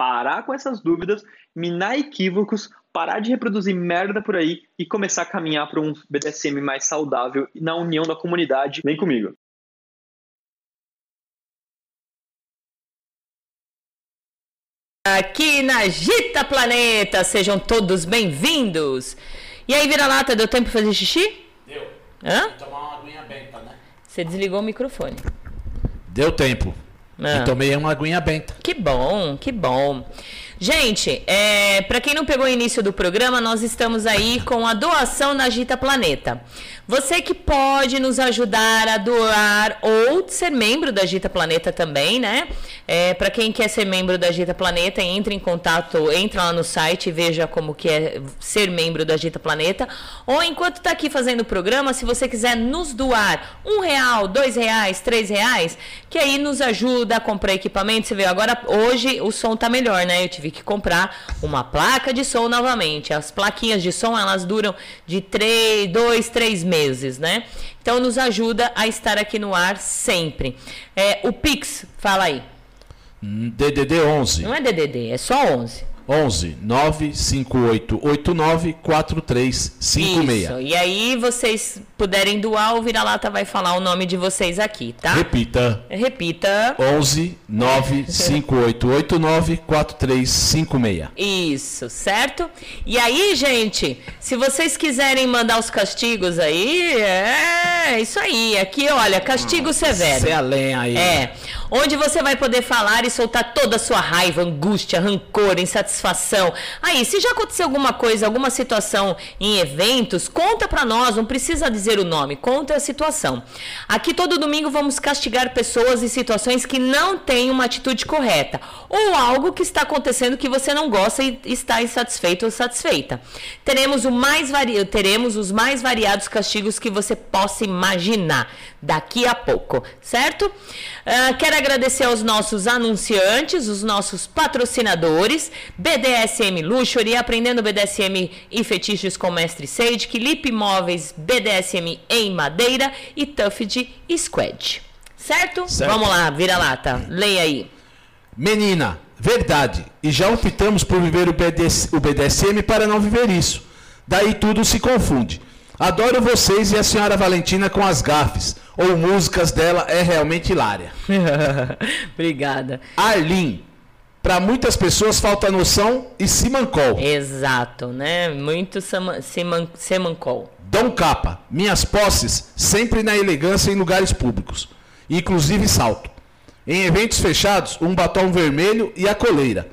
parar com essas dúvidas, minar equívocos, parar de reproduzir merda por aí e começar a caminhar para um BDSM mais saudável na união da comunidade. Vem comigo. Aqui na Gita Planeta, sejam todos bem-vindos. E aí, vira-lata, deu tempo para fazer xixi? Deu. Hã? Vou tomar uma aguinha benta, né? Você desligou o microfone. Deu tempo. Ah. E tomei uma aguinha benta. Que bom, que bom. Gente, é, para quem não pegou o início do programa, nós estamos aí com a doação na Gita Planeta. Você que pode nos ajudar a doar ou ser membro da Gita Planeta também, né? É, para quem quer ser membro da Gita Planeta, entre em contato, entra lá no site e veja como que é ser membro da Gita Planeta. Ou enquanto está aqui fazendo o programa, se você quiser nos doar um real, dois reais, três reais, que aí nos ajuda a comprar equipamento. Você vê, agora hoje o som tá melhor, né? Eu tive que comprar uma placa de som novamente. As plaquinhas de som, elas duram de três, dois, três meses, né? Então nos ajuda a estar aqui no ar sempre. É, o Pix, fala aí. DDD 11. Não é DDD, é só 11. 11 95889 4356. Isso. E aí vocês puderem doar, o Vira-Lata vai falar o nome de vocês aqui, tá? Repita. Repita. 11 95889 4356. Isso, certo? E aí, gente, se vocês quiserem mandar os castigos aí, é isso aí. Aqui, olha, castigo severo. Você é a lenha aí. É. Onde você vai poder falar e soltar toda a sua raiva, angústia, rancor, insatisfação. Aí, se já aconteceu alguma coisa, alguma situação em eventos, conta pra nós, não precisa dizer o nome, conta a situação. Aqui todo domingo vamos castigar pessoas em situações que não têm uma atitude correta ou algo que está acontecendo que você não gosta e está insatisfeito ou satisfeita. Teremos, o mais vari... Teremos os mais variados castigos que você possa imaginar daqui a pouco, certo? Uh, quero agradecer aos nossos anunciantes, os nossos patrocinadores, BDSM Luxury, Aprendendo BDSM e Fetiches com Mestre Sage, Clipe Móveis BDSM em Madeira e Tuffed Squad. Certo? Certo. Vamos lá, vira lata, leia aí. Menina, verdade. E já optamos por viver o, BDS, o BDSM para não viver isso. Daí tudo se confunde. Adoro vocês e a senhora Valentina com as gafes. Ou músicas dela é realmente hilária. [laughs] Obrigada. Arlin. Para muitas pessoas falta noção e simancol. Exato, né? Muito seman- semancol. Dom Capa. Minhas posses sempre na elegância em lugares públicos. Inclusive salto. Em eventos fechados, um batom vermelho e a coleira.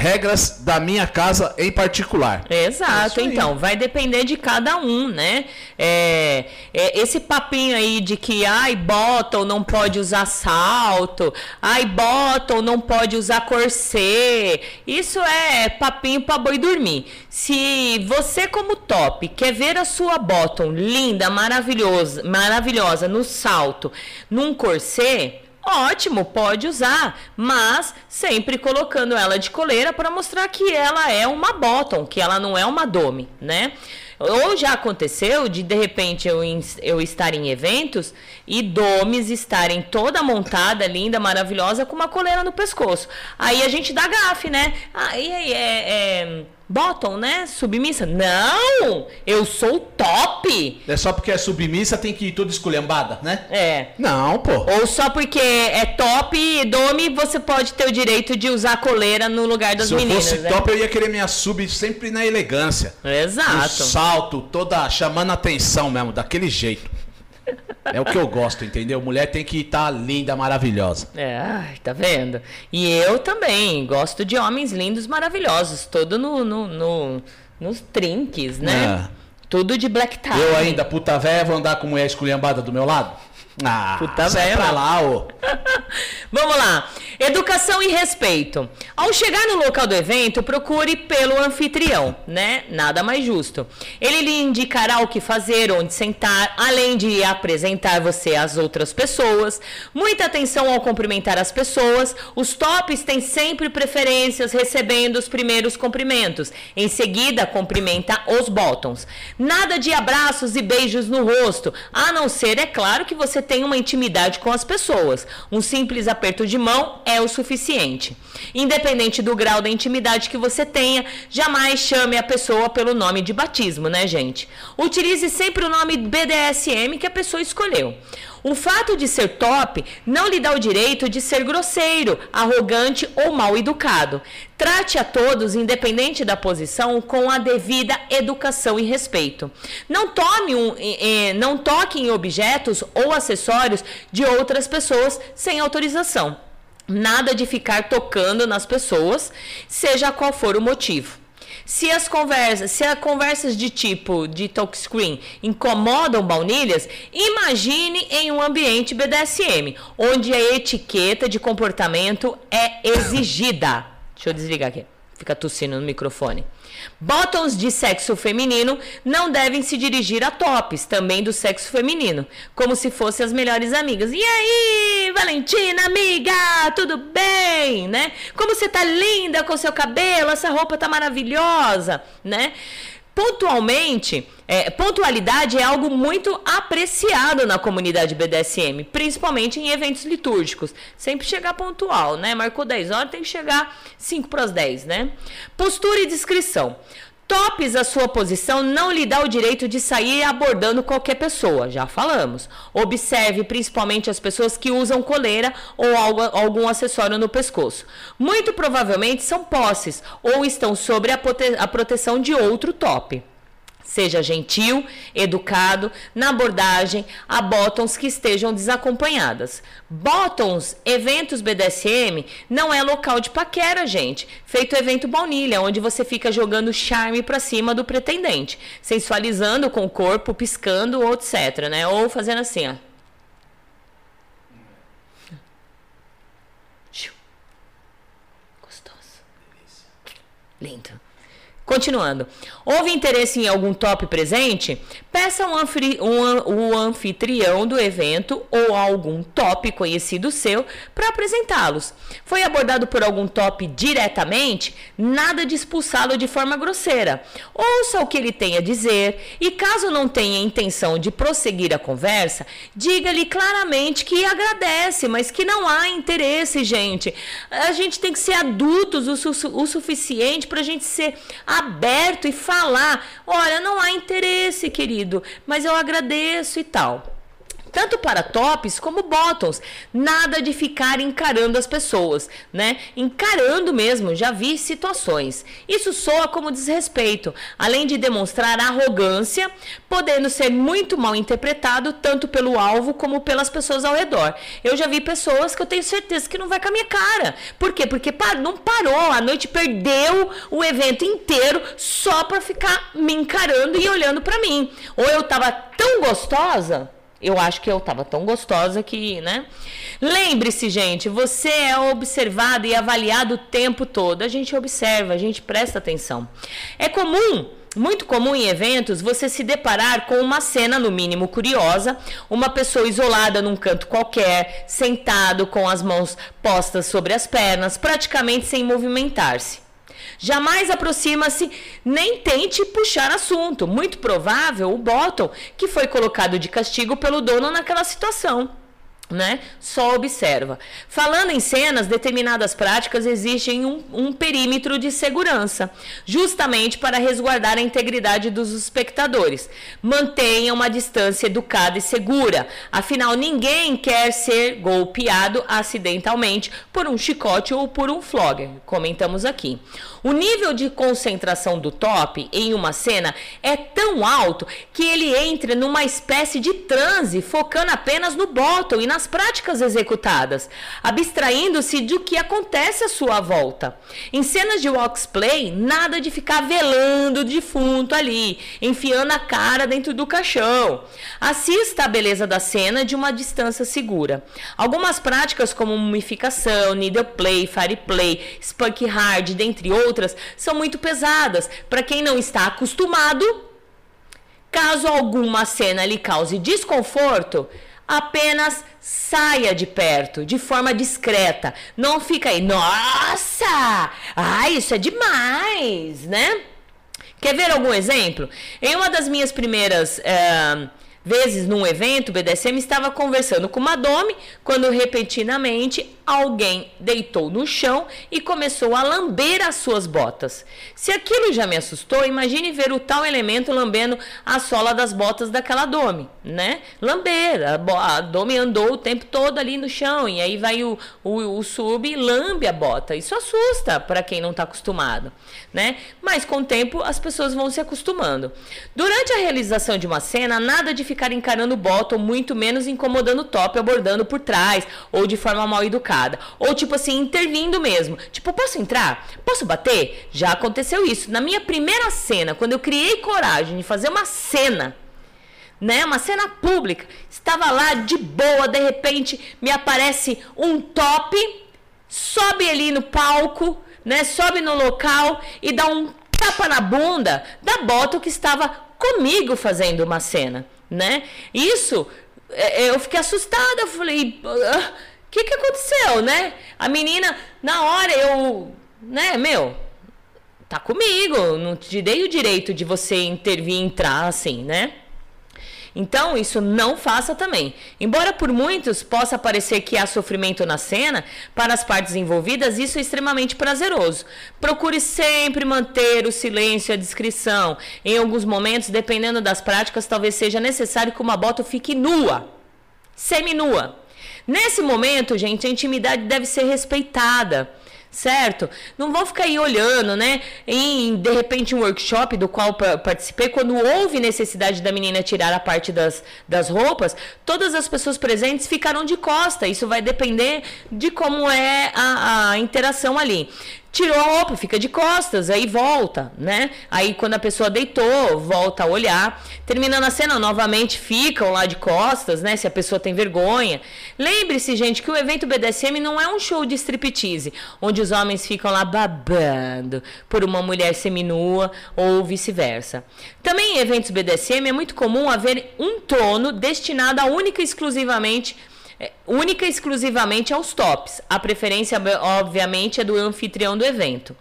Regras da minha casa em particular. Exato, É então, vai depender de cada um, né? É, é, esse papinho aí de que, ai, bottom não pode usar salto, ai, bottom não pode usar corset, isso é papinho pra boi dormir. Se você, como top, quer ver a sua bottom linda, maravilhosa, maravilhosa no salto, num corset, Ótimo, pode usar, mas sempre colocando ela de coleira para mostrar que ela é uma bottom, que ela não é uma dome, né? Ou já aconteceu de de repente eu, eu estar em eventos e domes estarem toda montada, linda, maravilhosa, com uma coleira no pescoço. Aí a gente dá gafe, né? Aí é, é bottom, né? Submissa. Não! Eu sou top! É só porque é submissa tem que ir toda esculhambada, né? É. Não, pô. Ou só porque é top e dome, você pode ter o direito de usar coleira no lugar das Se eu meninas. fosse né? top, eu ia querer minha sub sempre na elegância. No Exato. salto, toda chamando atenção mesmo, daquele jeito. É o que eu gosto, entendeu? Mulher tem que estar linda, maravilhosa. É, ai, tá vendo? E eu também gosto de homens lindos, maravilhosos, todo no, no, no- nos trinques, né? Tudo de black tie. É. Eu ainda, puta véia, vou andar com mulher esculhambada do meu lado? Ah, Puta sai véia, pra lá, ô. [laughs] Vamos lá. Educação e respeito. Ao chegar no local do evento, procure pelo anfitrião, né? Nada mais justo. Ele lhe indicará o que fazer, onde sentar, além de apresentar você às outras pessoas. Muita atenção ao cumprimentar as pessoas. Os tops têm sempre preferências recebendo os primeiros cumprimentos. Em seguida, cumprimenta os bottoms. Nada de abraços e beijos no rosto, a não ser, é claro, que você tenha uma intimidade com as pessoas. Um simples aperto de mão é o suficiente. Independente do grau da intimidade que você tenha, jamais chame a pessoa pelo nome de batismo, né, gente? Utilize sempre o nome BDSM que a pessoa escolheu. O fato de ser top não lhe dá o direito de ser grosseiro, arrogante ou mal educado. Trate a todos, independente da posição, com a devida educação e respeito. Não tome um, eh, eh, não toque em objetos ou acessórios de outras pessoas sem autorização. Nada de ficar tocando nas pessoas, seja qual for o motivo. Se as conversas, se as conversas de tipo de talk screen incomodam baunilhas, imagine em um ambiente BDSM, onde a etiqueta de comportamento é exigida. Deixa eu desligar aqui. Fica tossindo no microfone. Bottoms de sexo feminino não devem se dirigir a tops, também do sexo feminino, como se fossem as melhores amigas. E aí, Valentina, amiga, tudo bem, né? Como você tá linda com seu cabelo, essa roupa tá maravilhosa, né? Pontualmente, é, pontualidade é algo muito apreciado na comunidade BDSM, principalmente em eventos litúrgicos. Sempre chegar pontual, né? Marcou 10 horas, tem que chegar 5 para as 10, né? Postura e descrição. Tops a sua posição não lhe dá o direito de sair abordando qualquer pessoa, já falamos. Observe principalmente as pessoas que usam coleira ou algo, algum acessório no pescoço. Muito provavelmente são posses ou estão sob a, prote a proteção de outro top. Seja gentil, educado na abordagem a bottoms que estejam desacompanhadas. Bottoms, eventos BDSM, não é local de paquera, gente. Feito evento baunilha, onde você fica jogando charme pra cima do pretendente, sensualizando com o corpo, piscando etc, né? Ou fazendo assim, ó. Gostoso. Lindo. Continuando. Houve interesse em algum top presente? Peça um anfri, um, o anfitrião do evento ou algum top conhecido seu para apresentá-los. Foi abordado por algum top diretamente? Nada de expulsá-lo de forma grosseira. Ouça o que ele tem a dizer e, caso não tenha intenção de prosseguir a conversa, diga-lhe claramente que agradece, mas que não há interesse, gente. A gente tem que ser adultos o, su o suficiente para a gente ser aberto e falar: olha, não há interesse, querido, mas eu agradeço e tal tanto para tops como bottoms. Nada de ficar encarando as pessoas, né? Encarando mesmo, já vi situações. Isso soa como desrespeito, além de demonstrar arrogância, podendo ser muito mal interpretado tanto pelo alvo como pelas pessoas ao redor. Eu já vi pessoas que eu tenho certeza que não vai com a minha cara. Por quê? Porque não parou, a noite perdeu o evento inteiro só para ficar me encarando e olhando para mim. Ou eu tava tão gostosa eu acho que eu tava tão gostosa que, né? Lembre-se, gente, você é observado e avaliado o tempo todo. A gente observa, a gente presta atenção. É comum muito comum em eventos você se deparar com uma cena, no mínimo curiosa, uma pessoa isolada num canto qualquer, sentado com as mãos postas sobre as pernas, praticamente sem movimentar-se. Jamais aproxima-se nem tente puxar assunto. Muito provável o Bottom que foi colocado de castigo pelo dono naquela situação né? Só observa. Falando em cenas, determinadas práticas exigem um, um, perímetro de segurança, justamente para resguardar a integridade dos espectadores. Mantenha uma distância educada e segura, afinal, ninguém quer ser golpeado acidentalmente por um chicote ou por um flogger, comentamos aqui. O nível de concentração do top em uma cena é tão alto que ele entra numa espécie de transe, focando apenas no bottom e nas práticas executadas, abstraindo-se do que acontece à sua volta. Em cenas de walksplay, nada de ficar velando o defunto ali, enfiando a cara dentro do caixão. Assista a beleza da cena de uma distância segura. Algumas práticas como mumificação, needle play, fire play, spunk hard, dentre outras são muito pesadas. Para quem não está acostumado, caso alguma cena lhe cause desconforto, apenas saia de perto, de forma discreta. Não fica aí, nossa! Ah, isso é demais, né? Quer ver algum exemplo? Em uma das minhas primeiras. Eh, vezes num evento BDSM estava conversando com uma dome quando repentinamente alguém deitou no chão e começou a lamber as suas botas. Se aquilo já me assustou, imagine ver o tal elemento lambendo a sola das botas daquela dome, né? Lamber, a, a dome andou o tempo todo ali no chão e aí vai o, o, o sub e lambe a bota. Isso assusta para quem não está acostumado, né? Mas com o tempo as pessoas vão se acostumando. Durante a realização de uma cena, nada de ficar encarando o bottom, muito menos incomodando o top, abordando por trás ou de forma mal educada. Ou tipo assim, intervindo mesmo. Tipo, posso entrar? Posso bater? Já aconteceu isso. Na minha primeira cena, quando eu criei coragem de fazer uma cena, né? Uma cena pública. Estava lá de boa, de repente me aparece um top, sobe ali no palco, né? Sobe no local e dá um tapa na bunda da bota que estava comigo fazendo uma cena né? Isso, é, é, eu fiquei assustada, eu falei, o ah, que que aconteceu, né? A menina, na hora eu, né, meu, tá comigo, não te dei o direito de você intervir entrar assim, né? Então, isso não faça também. Embora por muitos possa parecer que há sofrimento na cena, para as partes envolvidas isso é extremamente prazeroso. Procure sempre manter o silêncio e a discrição. Em alguns momentos, dependendo das práticas, talvez seja necessário que uma bota fique nua, seminua. Nesse momento, gente, a intimidade deve ser respeitada certo? Não vão ficar aí olhando, né? Em de repente um workshop do qual participei, quando houve necessidade da menina tirar a parte das, das roupas, todas as pessoas presentes ficaram de costa. Isso vai depender de como é a, a interação ali tirou a roupa, fica de costas, aí volta, né? Aí quando a pessoa deitou, volta a olhar. Terminando a cena, novamente ficam lá de costas, né? Se a pessoa tem vergonha. Lembre-se, gente, que o evento BDSM não é um show de striptease, onde os homens ficam lá babando por uma mulher seminua ou vice-versa. Também em eventos BDSM é muito comum haver um trono destinado a única e exclusivamente única e exclusivamente aos tops. A preferência, obviamente, é do anfitrião do evento.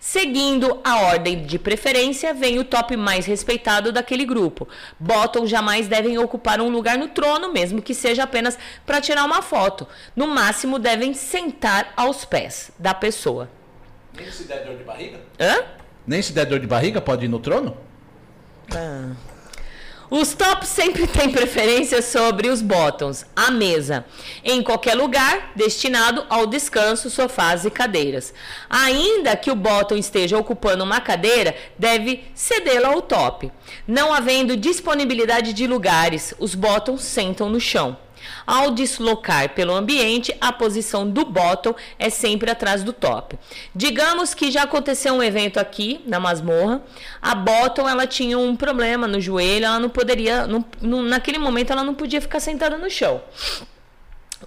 Seguindo a ordem de preferência, vem o top mais respeitado daquele grupo. Bottom jamais devem ocupar um lugar no trono, mesmo que seja apenas para tirar uma foto. No máximo, devem sentar aos pés da pessoa. Nem se der dor de barriga? Hã? Nem se der dor de barriga pode ir no trono? Ah. Os tops sempre têm preferência sobre os bottoms, a mesa, em qualquer lugar destinado ao descanso, sofás e cadeiras. Ainda que o bottom esteja ocupando uma cadeira, deve cedê-la ao top. Não havendo disponibilidade de lugares, os bottoms sentam no chão. Ao deslocar pelo ambiente, a posição do bottom é sempre atrás do top. Digamos que já aconteceu um evento aqui na masmorra, a bottom ela tinha um problema no joelho, ela não poderia, não, não, naquele momento ela não podia ficar sentada no chão.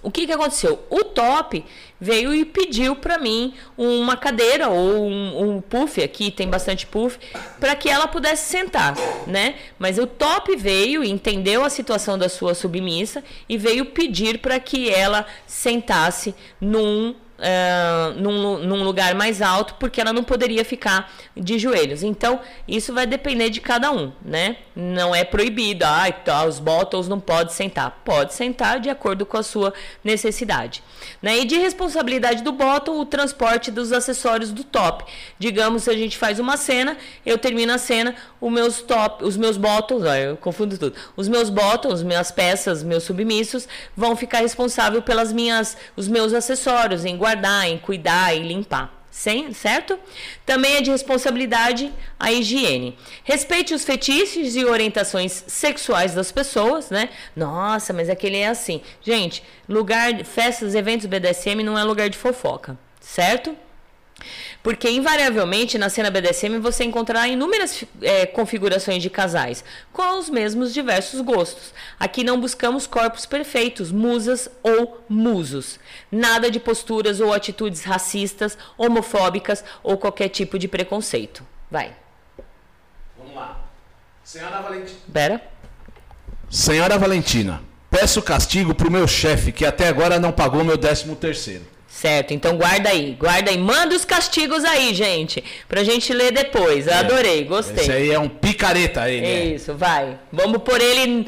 O que, que aconteceu? O top veio e pediu para mim uma cadeira ou um, um, puff, aqui tem bastante puff, para que ela pudesse sentar, né? Mas o top veio, entendeu a situação da sua submissa e veio pedir para que ela sentasse num uh, num, num, lugar mais alto, porque ela não poderia ficar de joelhos. Então, isso vai depender de cada um, né? Não é proibido, ah, tá, os bottles não pode sentar. Pode sentar de acordo com a sua necessidade. Né? E de responsabilidade do bottle, o transporte dos acessórios do top. Digamos, se a gente faz uma cena, eu termino a cena, os meus top, os meus bottles, ó, eu confundo tudo. Os meus bottles, minhas peças, meus submissos, vão ficar responsáveis pelas minhas, os meus acessórios, guardar, em cuidar e limpar. Sem, certo? Também é de responsabilidade a higiene. Respeite os fetiches e orientações sexuais das pessoas, né? Nossa, mas aquele é assim. Gente, lugar, festas, eventos BDSM não é lugar de fofoca, certo? Porque, invariavelmente, na cena BDSM você encontrará inúmeras é, configurações de casais, com os mesmos diversos gostos. Aqui não buscamos corpos perfeitos, musas ou musos. Nada de posturas ou atitudes racistas, homofóbicas ou qualquer tipo de preconceito. Vai. Vamos lá. Senhora Valentina. Pera. Senhora Valentina, peço castigo pro meu chefe que até agora não pagou meu décimo terceiro. Certo, então guarda aí, guarda aí, manda os castigos aí, gente, pra gente ler depois. Eu é. adorei, gostei. Esse aí é um picareta ele. É. Isso, vai. Vamos por ele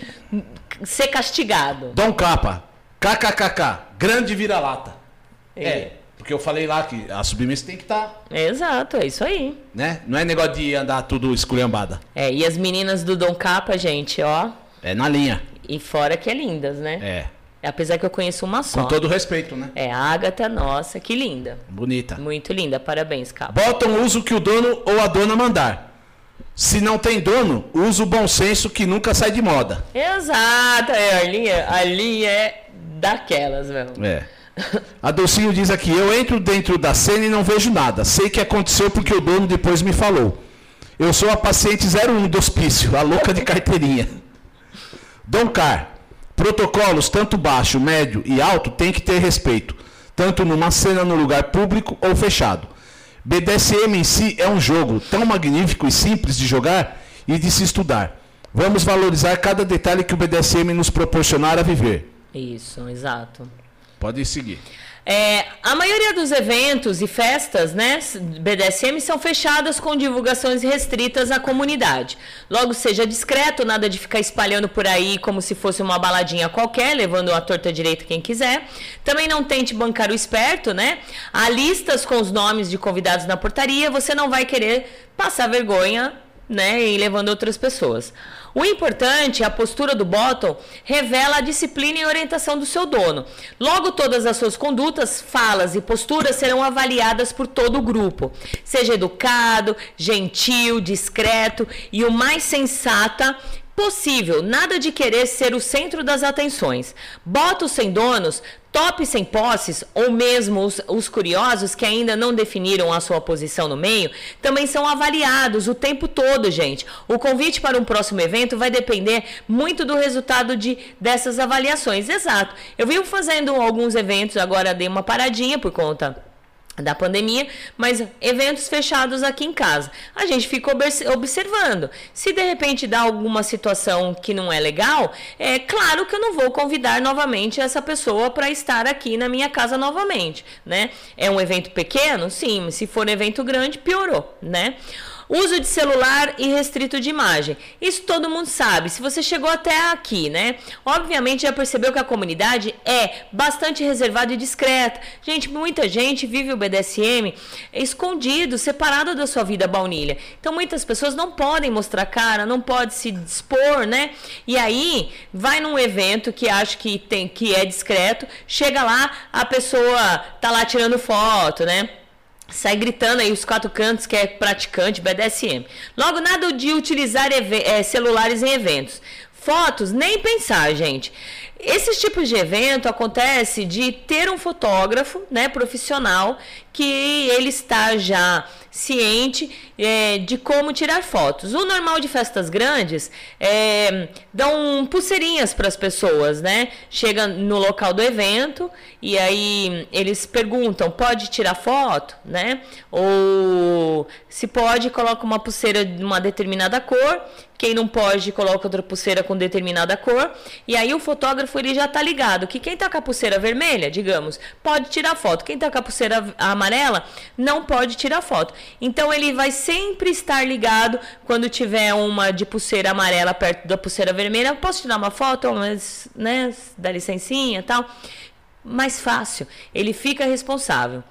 ser castigado. Dom Capa, kkkk, grande vira-lata. É. é. Porque eu falei lá que a submissa tem que estar. Tá, Exato, é isso aí. Né? Não é negócio de andar tudo esculhambada. É, e as meninas do Dom Capa, gente, ó. É na linha. E fora que é lindas, né? É. Apesar que eu conheço uma só. Com todo respeito, né? É, a Agatha, nossa, que linda. Bonita. Muito linda, parabéns, Capa. Botam uso que o dono ou a dona mandar. Se não tem dono, usa o bom senso que nunca sai de moda. Exato, é, a linha, a linha é daquelas, mesmo. É. A Docinho diz aqui: Eu entro dentro da cena e não vejo nada. Sei que aconteceu porque o dono depois me falou. Eu sou a paciente 01 do hospício, a louca de carteirinha. Dom Car, Protocolos, tanto baixo, médio e alto, tem que ter respeito, tanto numa cena no lugar público ou fechado. BDSM em si é um jogo tão magnífico e simples de jogar e de se estudar. Vamos valorizar cada detalhe que o BDSM nos proporcionar a viver. Isso, exato. Pode seguir. É, a maioria dos eventos e festas, né, BDSM, são fechadas com divulgações restritas à comunidade. Logo, seja discreto, nada de ficar espalhando por aí como se fosse uma baladinha qualquer, levando a torta direita quem quiser. Também não tente bancar o esperto, né? Há listas com os nomes de convidados na portaria, você não vai querer passar vergonha, né, e levando outras pessoas. O importante, a postura do bottom, revela a disciplina e orientação do seu dono. Logo, todas as suas condutas, falas e posturas serão avaliadas por todo o grupo. Seja educado, gentil, discreto e o mais sensata possível, nada de querer ser o centro das atenções. Botos sem donos, top sem posses, ou mesmo os, os, curiosos que ainda não definiram a sua posição no meio, também são avaliados o tempo todo, gente. O convite para um próximo evento vai depender muito do resultado de, dessas avaliações. Exato. Eu vim fazendo alguns eventos, agora dei uma paradinha por conta da pandemia, mas eventos fechados aqui em casa. A gente fica observando. Se de repente dá alguma situação que não é legal, é claro que eu não vou convidar novamente essa pessoa para estar aqui na minha casa novamente, né? É um evento pequeno? Sim, se for um evento grande, piorou, né? Uso de celular e restrito de imagem. Isso todo mundo sabe. Se você chegou até aqui, né? Obviamente já percebeu que a comunidade é bastante reservada e discreta. Gente, muita gente vive o BDSM escondido, separado da sua vida baunilha. Então muitas pessoas não podem mostrar cara, não pode se dispor, né? E aí vai num evento que acha que tem que é discreto, chega lá, a pessoa tá lá tirando foto, né? Sai gritando aí os quatro cantos que é praticante BDSM. Logo, nada de utilizar é, celulares em eventos. Fotos, nem pensar, gente. Esses tipos de evento acontece de ter um fotógrafo, né, profissional, que ele está já ciente é, de como tirar fotos. O normal de festas grandes é, dão pulseirinhas para as pessoas, né? Chega no local do evento e aí eles perguntam: pode tirar foto, né? Ou se pode, coloca uma pulseira de uma determinada cor. Quem não pode, coloca outra pulseira com determinada cor. E aí o fotógrafo ele já está ligado que quem está com a pulseira vermelha, digamos, pode tirar foto. Quem está com a pulseira amarela não pode tirar foto. Então ele vai sempre estar ligado quando tiver uma de pulseira amarela perto da pulseira vermelha. Posso tirar uma foto, mas, né, dá licencinha, tal. Mais fácil. Ele fica responsável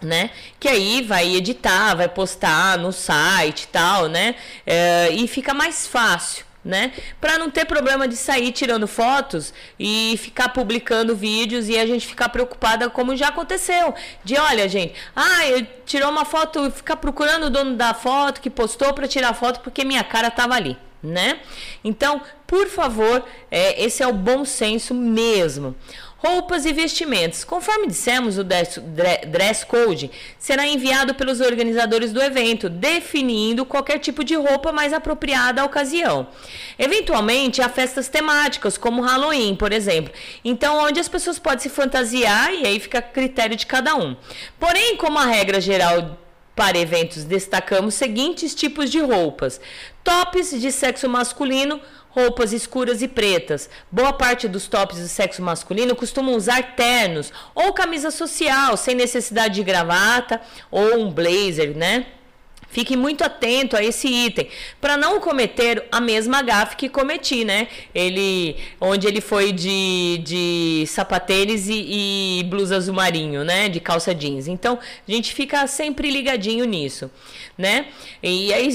né? Que aí vai editar, vai postar no site e tal, né? É, e fica mais fácil né? Para não ter problema de sair tirando fotos e ficar publicando vídeos e a gente ficar preocupada como já aconteceu. De olha, gente, ah, eu tirou uma foto, ficar procurando o dono da foto que postou para tirar foto porque minha cara tava ali, né? Então, por favor, é, esse é o bom senso mesmo. Roupas e vestimentos. Conforme dissemos, o dress code será enviado pelos organizadores do evento, definindo qualquer tipo de roupa mais apropriada à ocasião. Eventualmente, há festas temáticas, como Halloween, por exemplo. Então, onde as pessoas podem se fantasiar e aí fica a critério de cada um. Porém, como a regra geral para eventos, destacamos seguintes tipos de roupas: tops de sexo masculino, roupas escuras e pretas. Boa parte dos tops do sexo masculino costumam usar ternos ou camisa social, sem necessidade de gravata ou um blazer, né? Fique muito atento a esse item para não cometer a mesma gafe que cometi, né? Ele, onde ele foi de, de sapatênis e, e blusa azul marinho, né? De calça jeans. Então a gente fica sempre ligadinho nisso, né? E aí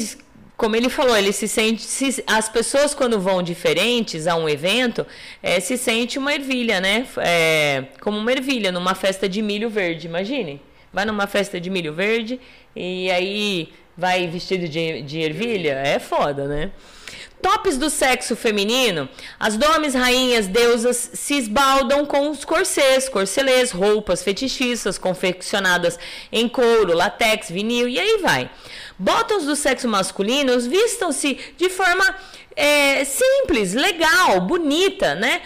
como ele falou, ele se sente. Se, as pessoas, quando vão diferentes a um evento, é, se sente uma ervilha, né? É, como uma ervilha numa festa de milho verde, imagine. Vai numa festa de milho verde e aí vai vestido de, de ervilha, é foda, né? Tops do sexo feminino, as domes, rainhas, deusas se esbaldam com os corsês, corcelês, roupas fetichistas confeccionadas em couro, latex, vinil e aí vai. Bottoms do sexo masculino vistam-se de forma é, simples, legal, bonita, né?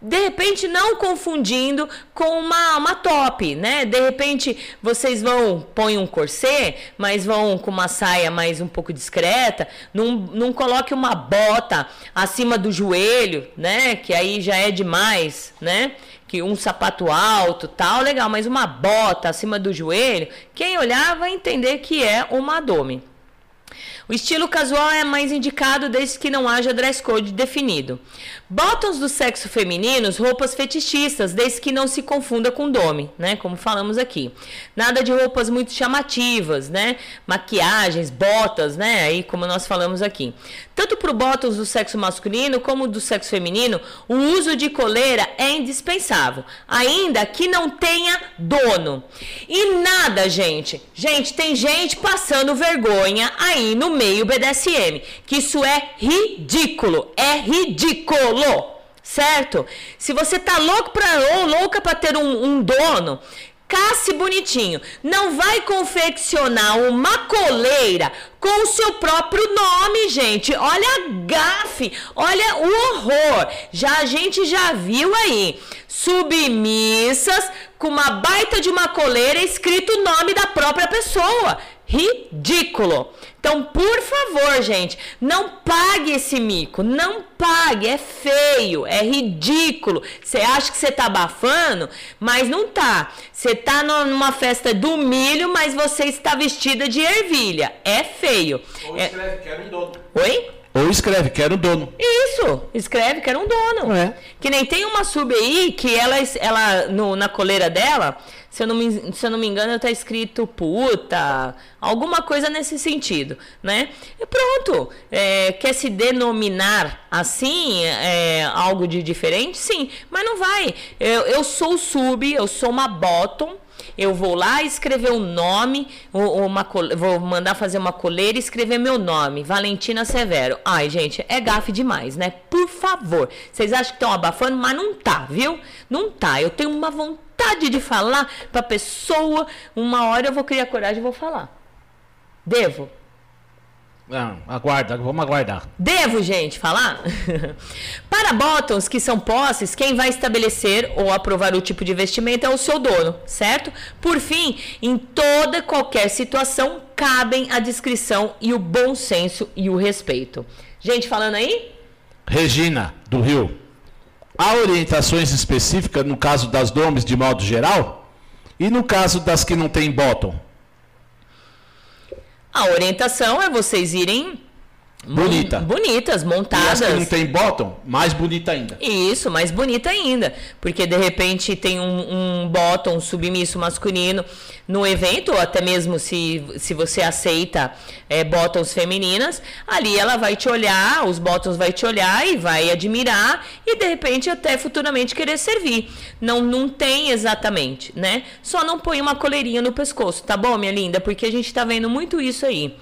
De repente não confundindo com uma, uma top, né? De repente vocês vão põe um corset, mas vão com uma saia mais um pouco discreta, não, não coloque uma bota acima do joelho, né? Que aí já é demais, né? que um sapato alto, tal, legal, mas uma bota acima do joelho, quem olhar vai entender que é uma dome. O estilo casual é mais indicado desde que não haja dress code definido. Bottoms do sexo feminino, roupas fetichistas, desde que não se confunda com dome, né? Como falamos aqui. Nada de roupas muito chamativas, né? Maquiagens, botas, né? Aí como nós falamos aqui. Tanto para o bottoms do sexo masculino como do sexo feminino, o uso de coleira é indispensável, ainda que não tenha dono. E nada, gente. Gente, tem gente passando vergonha aí no meio BDSM, que isso é ridículo, é ridículo certo? Se você tá louco pra, ou louca para ter um, um, dono, casse bonitinho. Não vai confeccionar uma coleira com o seu próprio nome, gente. Olha a gafe, olha o horror. Já a gente já viu aí submissas com uma baita de uma coleira escrito o nome da própria pessoa ridículo. Então, por favor, gente, não pague esse mico, não pague, é feio, é ridículo. Você acha que você tá abafando, mas não tá. Você tá numa festa do milho, mas você está vestida de ervilha. É feio. Ou é... escreve, quero um dono. Oi? Ou escreve, quero um dono. Isso, escreve, quero um dono. É. Que nem tem uma sub aí que ela, ela no, na coleira dela se eu não me, se eu não me engano, está escrito puta, alguma coisa nesse sentido, né? E pronto, é, quer se denominar assim, é, algo de diferente? Sim, mas não vai. Eu, eu sou sub, eu sou uma bottom, eu vou lá escrever o um nome, uma, vou mandar fazer uma coleira e escrever meu nome, Valentina Severo. Ai, gente, é gafe demais, né? Por favor. Vocês acham que estão abafando, mas não tá, viu? Não tá. Eu tenho uma vontade de falar pra pessoa, uma hora eu vou criar coragem e vou falar. Devo. Não, aguarda, vamos aguardar. Devo, gente, falar? [laughs] Para bottoms que são posses, quem vai estabelecer ou aprovar o tipo de vestimento é o seu dono, certo? Por fim, em toda qualquer situação, cabem a descrição e o bom senso e o respeito. Gente, falando aí? Regina, do Rio. Há orientações específicas no caso das domes de modo geral? E no caso das que não têm bottom? A orientação é vocês irem Bonita. Bonitas, montadas. E as que não tem bottom, mais bonita ainda. Isso, mais bonita ainda. Porque de repente tem um, um bottom submisso masculino no evento, ou até mesmo se, se você aceita é, bottoms femininas, ali ela vai te olhar, os bottoms vai te olhar e vai admirar e de repente até futuramente querer servir. Não, não tem exatamente, né? Só não põe uma coleirinha no pescoço, tá bom, minha linda? Porque a gente tá vendo muito isso aí.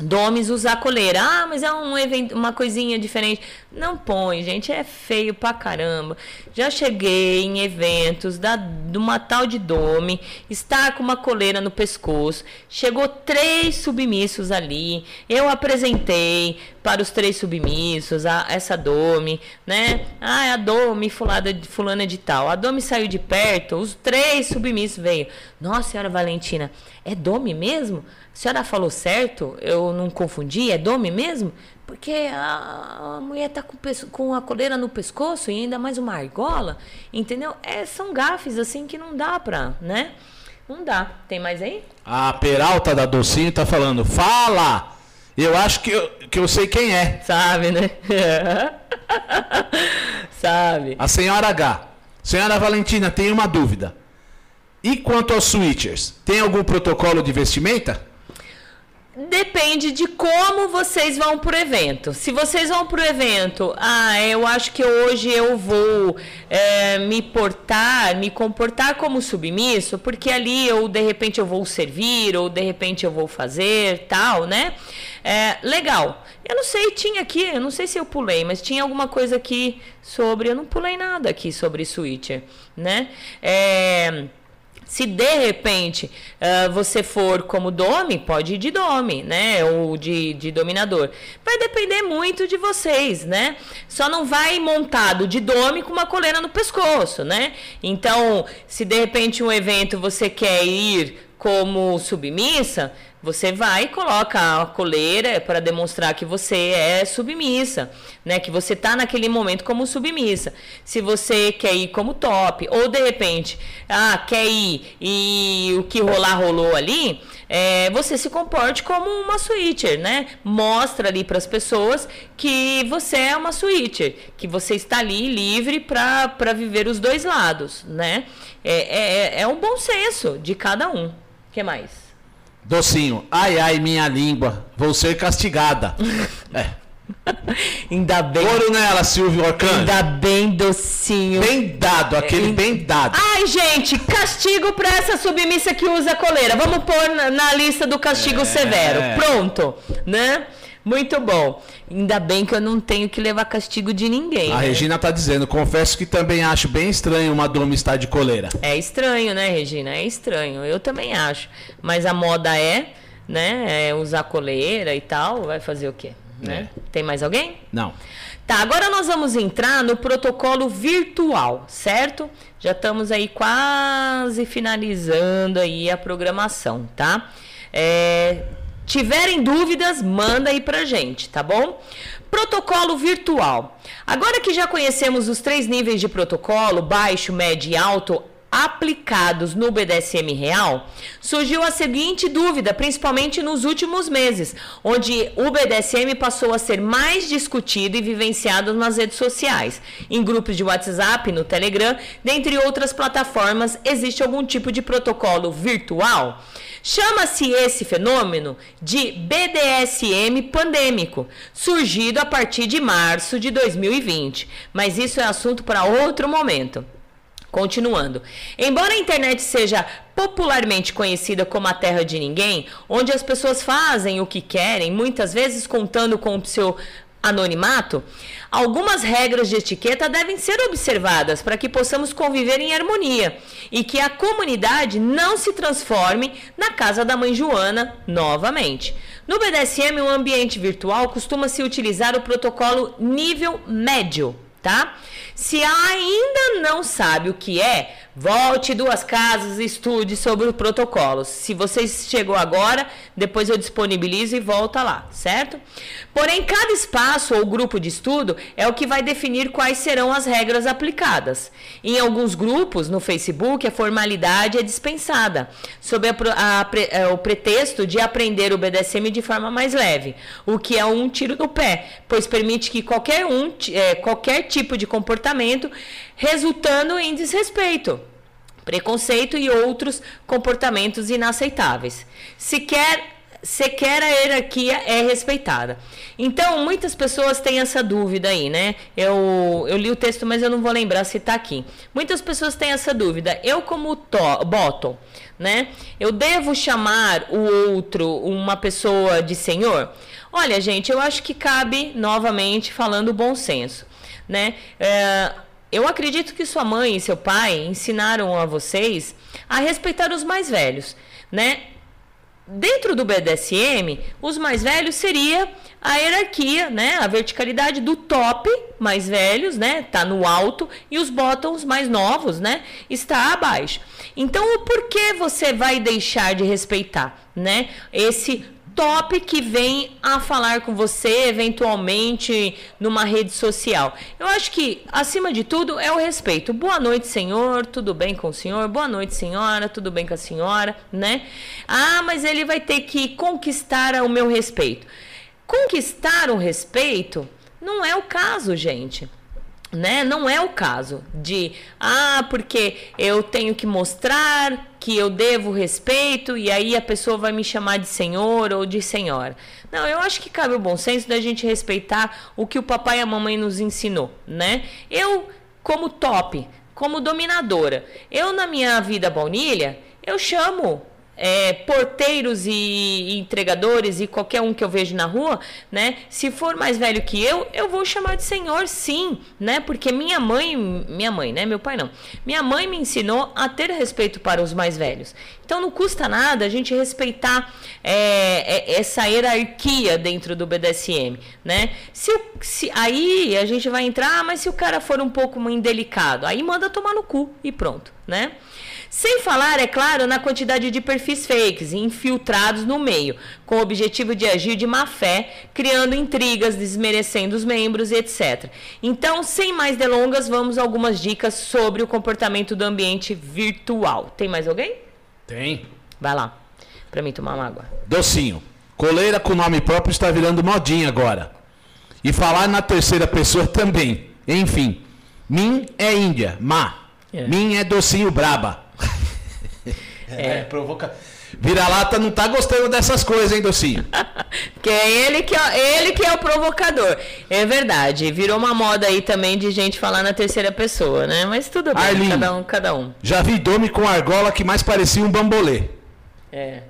Domes usar coleira. Ah, mas é um evento, uma coisinha diferente. Não põe, gente, é feio pra caramba. Já cheguei em eventos da, de uma tal de Dome, está com uma coleira no pescoço. Chegou três submissos ali. Eu apresentei para os três submissos a, essa Dome, né? Ah, é a Dome fulana, fulana de tal. A Dome saiu de perto, os três submissos veio. Nossa, senhora Valentina, é Dome mesmo? A senhora falou certo? Eu não confundi? É Dome mesmo? Porque a, a mulher tá com, com, a coleira no pescoço e ainda mais uma argola, entendeu? É, são gafes assim que não dá pra, né? Não dá. Tem mais aí? A Peralta da Docinho tá falando, fala! Eu acho que eu, que eu sei quem é. Sabe, né? [laughs] Sabe. A senhora H. Senhora Valentina, tem uma dúvida. E quanto aos switchers, tem algum protocolo de vestimenta? Depende de como vocês vão pro evento. Se vocês vão pro evento, ah, eu acho que hoje eu vou é, me portar, me comportar como submisso, porque ali eu de repente eu vou servir, ou de repente eu vou fazer, tal, né? É, legal. Eu não sei, tinha aqui, eu não sei se eu pulei, mas tinha alguma coisa aqui sobre. Eu não pulei nada aqui sobre switcher, né? É. Se de repente uh, você for como Domi, pode ir de Domi, né? Ou de, de dominador. Vai depender muito de vocês, né? Só não vai montado de Domi com uma coleira no pescoço, né? Então, se de repente um evento você quer ir como submissa, você vai e coloca a coleira para demonstrar que você é submissa, né? Que você tá naquele momento como submissa. Se você quer ir como top, ou de repente, ah, quer ir e o que rolar rolou ali, é, você se comporte como uma switcher, né? Mostra ali para as pessoas que você é uma switcher, que você está ali livre para viver os dois lados, né? É, é, é um bom senso de cada um. O que mais? Docinho, ai ai minha língua, vou ser castigada. [laughs] é. Ainda bem. Ouro nela, Silvio Orcan. Ainda bem docinho. Bem dado, aquele é, bem dado. Ai, gente, castigo pra essa submissa que usa coleira. Vamos pôr na, na lista do castigo é. severo. Pronto, né? Muito bom. Ainda bem que eu não tenho que levar castigo de ninguém. A né? Regina tá dizendo, confesso que também acho bem estranho uma doma estar de coleira. É estranho, né, Regina? É estranho. Eu também acho. Mas a moda é, né, é usar coleira e tal. Vai fazer o quê? Né? É. Tem mais alguém? Não. Tá, agora nós vamos entrar no protocolo virtual, certo? Já estamos aí quase finalizando aí a programação, tá? É, Tiverem dúvidas, manda aí pra gente, tá bom? Protocolo virtual. Agora que já conhecemos os três níveis de protocolo, baixo, médio e alto, aplicados no BDSM real, surgiu a seguinte dúvida, principalmente nos últimos meses, onde o BDSM passou a ser mais discutido e vivenciado nas redes sociais. Em grupos de WhatsApp, no Telegram, dentre outras plataformas, existe algum tipo de protocolo virtual? Chama-se esse fenômeno de BDSM pandêmico, surgido a partir de março de 2020. Mas isso é assunto para outro momento. Continuando. Embora a internet seja popularmente conhecida como a terra de ninguém, onde as pessoas fazem o que querem, muitas vezes contando com o seu anonimato, algumas regras de etiqueta devem ser observadas para que possamos conviver em harmonia e que a comunidade não se transforme na casa da mãe Joana novamente. No BDSM, o ambiente virtual costuma se utilizar o protocolo nível médio, tá? Se ainda não sabe o que é, Volte duas casas e estude sobre os protocolos. Se você chegou agora, depois eu disponibilizo e volta lá, certo? Porém, cada espaço ou grupo de estudo é o que vai definir quais serão as regras aplicadas. Em alguns grupos no Facebook, a formalidade é dispensada, sob a, a, a, é, o pretexto de aprender o BDSM de forma mais leve, o que é um tiro no pé, pois permite que qualquer um, é, qualquer tipo de comportamento resultando em desrespeito, preconceito e outros comportamentos inaceitáveis. Sequer sequer a hierarquia é respeitada. Então, muitas pessoas têm essa dúvida aí, né? Eu, eu li o texto, mas eu não vou lembrar se está aqui. Muitas pessoas têm essa dúvida. Eu, como to, bottom, né? Eu devo chamar o outro uma pessoa de senhor? Olha, gente, eu acho que cabe, novamente, falando bom senso, né? É, eu acredito que sua mãe e seu pai ensinaram a vocês a respeitar os mais velhos, né? Dentro do BDSM, os mais velhos seria a hierarquia, né? A verticalidade do top, mais velhos, né? Tá no alto e os bottoms mais novos, né? Está abaixo. Então, o porquê você vai deixar de respeitar, né? Esse top que vem a falar com você eventualmente numa rede social. Eu acho que, acima de tudo, é o respeito. Boa noite, senhor, tudo bem com o senhor? Boa noite, senhora, tudo bem com a senhora, né? Ah, mas ele vai ter que conquistar o meu respeito. Conquistar o respeito não é o caso, gente né? Não é o caso de, ah, porque eu tenho que mostrar que eu devo respeito e aí a pessoa vai me chamar de senhor ou de senhora. Não, eu acho que cabe o bom senso da gente respeitar o que o papai e a mamãe nos ensinou, né? Eu, como top, como dominadora, eu na minha vida baunilha, eu chamo é, porteiros e entregadores e qualquer um que eu vejo na rua, né? Se for mais velho que eu, eu vou chamar de senhor, sim, né? Porque minha mãe, minha mãe, né? Meu pai não. Minha mãe me ensinou a ter respeito para os mais velhos. Então não custa nada a gente respeitar é, é, essa hierarquia dentro do BDSM, né? Se, se aí a gente vai entrar, ah, mas se o cara for um pouco indelicado, aí manda tomar no cu e pronto, né? Sem falar, é claro, na quantidade de perfis fakes infiltrados no meio, com o objetivo de agir de má fé, criando intrigas, desmerecendo os membros e etc. Então, sem mais delongas, vamos a algumas dicas sobre o comportamento do ambiente virtual. Tem mais alguém? Tem. Vai lá, para mim tomar uma água. Docinho. Coleira com nome próprio está virando modinha agora. E falar na terceira pessoa também. Enfim. Min é Índia. Ma. É. Min é docinho braba. [laughs] é, provoca. Vira-lata não tá gostando dessas coisas, hein, docinho? [laughs] Que é ele que é, ele que é o provocador. É verdade. Virou uma moda aí também de gente falar na terceira pessoa, né? Mas tudo bem, cada um, cada um. Já vi Domi com argola que mais parecia um bambolê. É.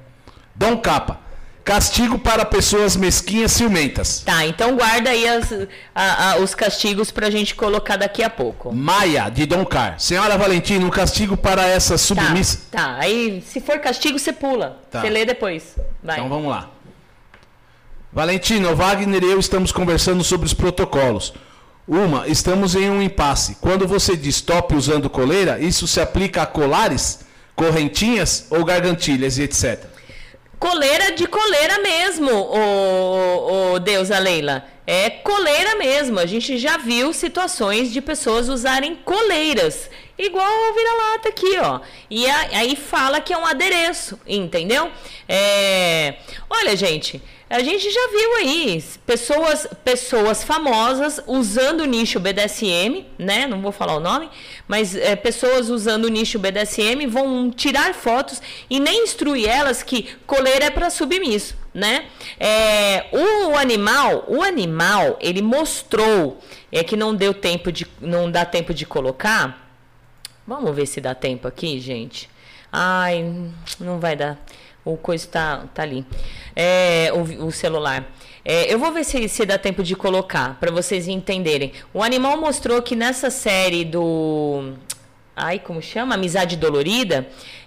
Dom Capa. Castigo para pessoas mesquinhas ciumentas. Tá, então guarda aí as- a- a- os castigos pra gente colocar daqui a pouco. Maia, de Dom Car. Senhora Valentina, um castigo para essa Tá, submissa. tá. Aí, se for castigo, você pula. Tá. Você lê depois. Vai. Então vamos lá. Valentina, o Wagner e eu estamos conversando sobre os protocolos. Uma, estamos em um impasse. Quando você diz top usando coleira, isso se aplica a colares, correntinhas ou gargantilhas e etc. Coleira de coleira mesmo, ô, ô, deusa Leila. É coleira mesmo. A gente já viu situações de pessoas usarem coleiras. Igual o vira-lata aqui, ó. E aí fala que é um adereço, entendeu? É... Olha, gente, a gente já viu aí pessoas, pessoas famosas usando o nicho BDSM, né? Não vou falar o nome, mas é, pessoas usando o nicho BDSM vão tirar fotos e nem instruir elas que coleira é para submisso, né? É, o animal, o animal, ele mostrou é que não deu tempo de, não dá tempo de colocar. Vamos ver se dá tempo aqui, gente. Ai, não vai dar. O coisa tá, tá ali. É, o, o celular. É, eu vou ver se, se dá tempo de colocar, para vocês entenderem. O animal mostrou que nessa série do. Ai, como chama? Amizade Dolorida.